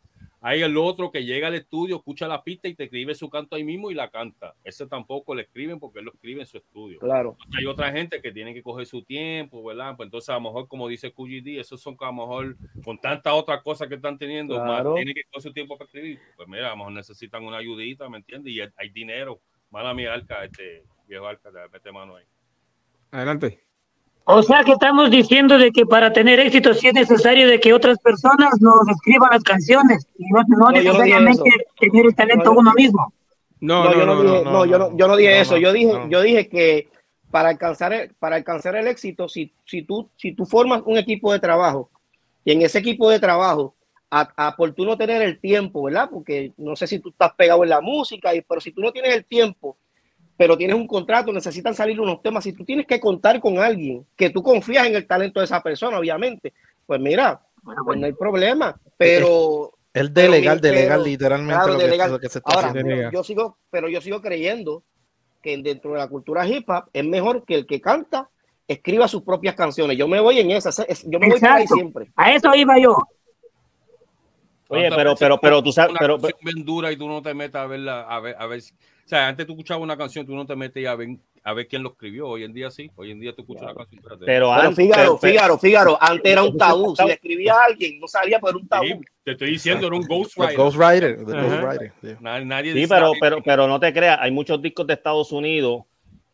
Hay el otro que llega al estudio, escucha la pista y te escribe su canto ahí mismo y la canta. Ese tampoco le escriben porque él lo escribe en su estudio. Claro. Hay otra gente que tiene que coger su tiempo, ¿verdad? Pues entonces a lo mejor, como dice QGD, esos son a lo mejor con tantas otras cosas que están teniendo, más tienen que coger su tiempo para escribir. Pues mira, a lo mejor necesitan una ayudita, ¿me entiendes? Y hay dinero. Mala mi arca, este viejo arca, mete mano ahí. Adelante. O sea que estamos diciendo de que para tener éxito sí es necesario de que otras personas nos escriban las canciones y no, necesariamente tener el talento uno mismo. No, no, yo no, dije, no, yo no, yo no dije eso. Yo dije, yo dije que para alcanzar el, para alcanzar el éxito, si, si, tú, si tú formas un equipo de trabajo y en ese equipo de trabajo, a, a, por tú no tener el tiempo, ¿verdad? Porque no sé si tú estás pegado en la música, y, pero si tú no tienes el tiempo, pero tienes un contrato, necesitan salir unos temas, si tú tienes que contar con alguien que tú confías en el talento de esa persona, obviamente, pues mira, pues no hay problema, pero... El delegal, delegal, literalmente lo, que, se está haciendo. Yo sigo, pero yo sigo creyendo que dentro de la cultura hip hop es mejor que el que canta escriba sus propias canciones. Yo me voy en esa, yo me voy por ahí siempre. A eso iba yo. Oye, pero, pero, pero tú sabes, pero, bien dura y tú no te metas a verla, a ver, a ver, o sea, antes tú escuchabas una canción, tú no te metes a ver, a ver quién lo escribió. Hoy en día sí, hoy en día tú escuchas la canción. Pero, pero antes, Fígaro, Fígaro, Fígaro, antes era un tabú. Si le escribía a alguien, no sabía, pero era un tabú. te estoy diciendo, era un ghostwriter. Ghostwriter, ghostwriter. Nadie, sí, pero, pero, pero no te creas, hay muchos discos de Estados Unidos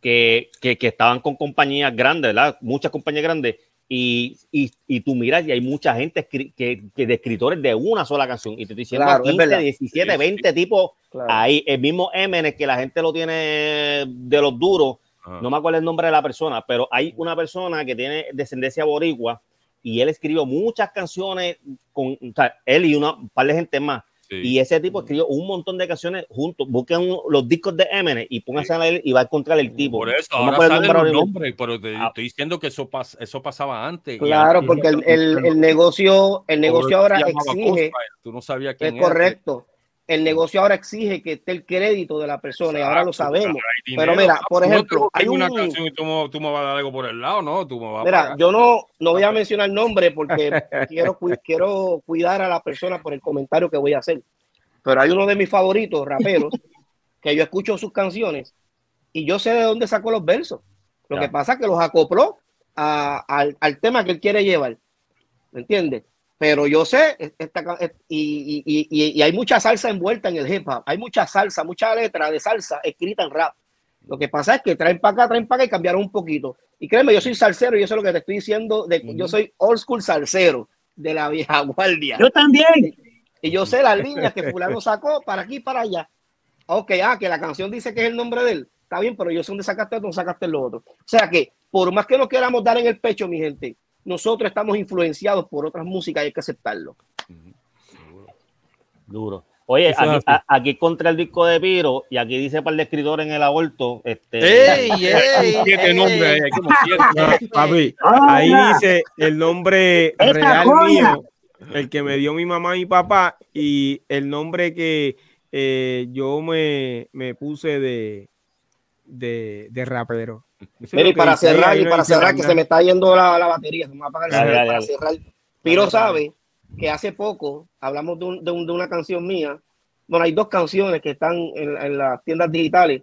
que, que, que estaban con compañías grandes, ¿verdad? Muchas compañías grandes y, y, y, tú miras y hay mucha gente que, que, de escritores de una sola canción y te estoy diciendo claro, 15, 17, 20 tipos ahí, el mismo Eminem que la gente lo tiene de los duros, no me acuerdo el nombre de la persona, pero hay una persona que tiene descendencia boricua y él escribió muchas canciones con, o sea, él y una, un par de gente más y ese tipo escribió un montón de canciones juntos. Busquen los discos de Eminem y pónganse a leer y va a encontrar el tipo. Por eso, ahora sale el nombre, pero te, ah. estoy diciendo que eso, pas, eso pasaba antes. Claro, porque el, el, el, negocio, el negocio ahora exige. Tú no sabías quién es correcto el negocio ahora exige que esté el crédito de la persona y ahora lo sabemos. Pero mira, por ejemplo, hay una canción y tú, me vas a dar algo por el lado, ¿no? Tú me vas mira, yo no, no voy a mencionar el nombre porque quiero, quiero cuidar a la persona por el comentario que voy a hacer. Pero hay uno de mis favoritos, raperos, que yo escucho sus canciones y yo sé de dónde sacó los versos. Lo que pasa es que los acopló al, al tema que él quiere llevar. ¿Me entiendes? Pero yo sé, esta, y, y, y, hay mucha salsa envuelta en el hip hop, hay mucha salsa, mucha letra de salsa escrita en rap. Lo que pasa es que traen para acá, traen para acá y cambiaron un poquito. Y créeme, yo soy salsero y eso es lo que te estoy diciendo, de, yo soy old school salsero de la vieja guardia. Yo también. Y yo sé las líneas que fulano sacó para aquí y para allá. Ok, ah, que la canción dice que es el nombre de él. Está bien, pero yo sé dónde sacaste esto, sacaste lo otro. O sea que, por más que nos queramos dar en el pecho, mi gente, nosotros estamos influenciados por otras músicas y hay que aceptarlo. Duro. Oye, aquí, contra el disco de Piro, y aquí dice para el escritor en el aborto. Este, ¡Ey, ey! siete nombres, papi, ahí dice el nombre real mío, el que me dio mi mamá y mi papá, y el nombre que eh, yo me, me puse de, de, de rapero y para cerrar, y para cerrar, que se me está yendo la, la batería, se me va a apagar el para cerrar. Piro sabe que hace poco hablamos de, un, de, un, de, una canción mía. Bueno, hay dos canciones que están en, en, las tiendas digitales.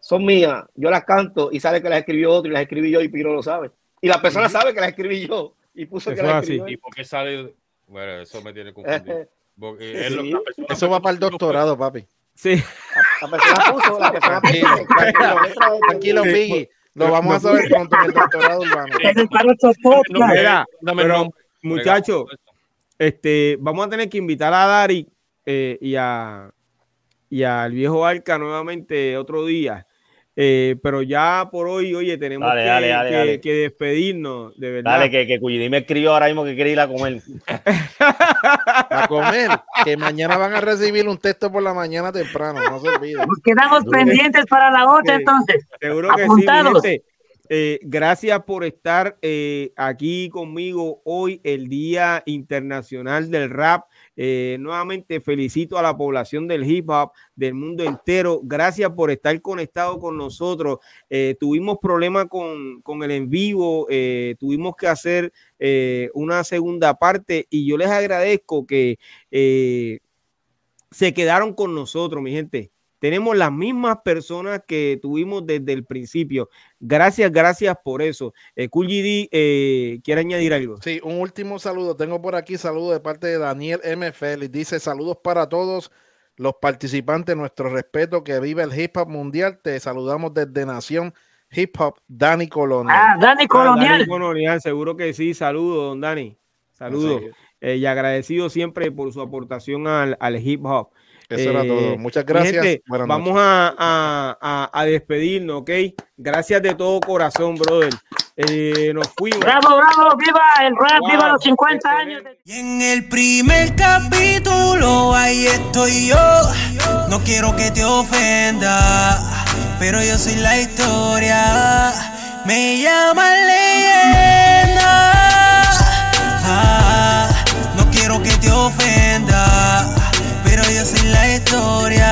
Son mías, yo las canto y sabe que las escribió otro y las escribí yo y Piro lo sabe. Y la persona sabe que las escribí yo y puso que las escribí. ¿Y por qué sale? Bueno, eso me tiene confundido. Porque sí. Eso va para el doctorado, papi. Sí. La, persona puso, la persona puso. Tranquilo, Piggy. Lo vamos a saber pronto en el doctorado urbano. pero, muchachos, este, vamos a tener que invitar a Dari eh, y a y al viejo Arca nuevamente otro día eh, pero ya por hoy, oye, tenemos que, que, despedirnos, de verdad. Dale, que, que me escribió ahora mismo que quiere ir a comer. a comer, que mañana van a recibir un texto por la mañana temprano, no se olviden. Nos quedamos pendientes para la otra entonces. Seguro que sí, eh, gracias por estar eh, aquí conmigo hoy, el Día Internacional del Rap. Eh, nuevamente felicito a la población del hip hop del mundo entero. Gracias por estar conectado con nosotros. Eh, tuvimos problemas con, con, el en vivo, eh, tuvimos que hacer una segunda parte y yo les agradezco que se quedaron con nosotros, mi gente. Tenemos las mismas personas que tuvimos desde el principio. Gracias, gracias por eso. Eh, cool GD, eh, ¿quiere añadir algo? Sí, un último saludo. Tengo por aquí saludo de parte de Daniel M. Félix. Dice saludos para todos los participantes. Nuestro respeto, que vive el hip hop mundial. Te saludamos desde Nación Hip Hop, Dani Colonial. Ah, Dani Colonial. Dani Colonial, seguro que sí. Saludos, don Dani. Saludos. Eh, y agradecido siempre por su aportación al, al hip hop. Eso era todo. Muchas gracias. vamos a, a, despedirnos, ¿ok? Gracias de todo corazón, brother. Eh, nos fuimos. Bravo, bravo, viva el rap, viva los 50 años. Y en el primer capítulo, ahí estoy yo. No quiero que te ofenda, pero yo soy la historia. Me llaman historia.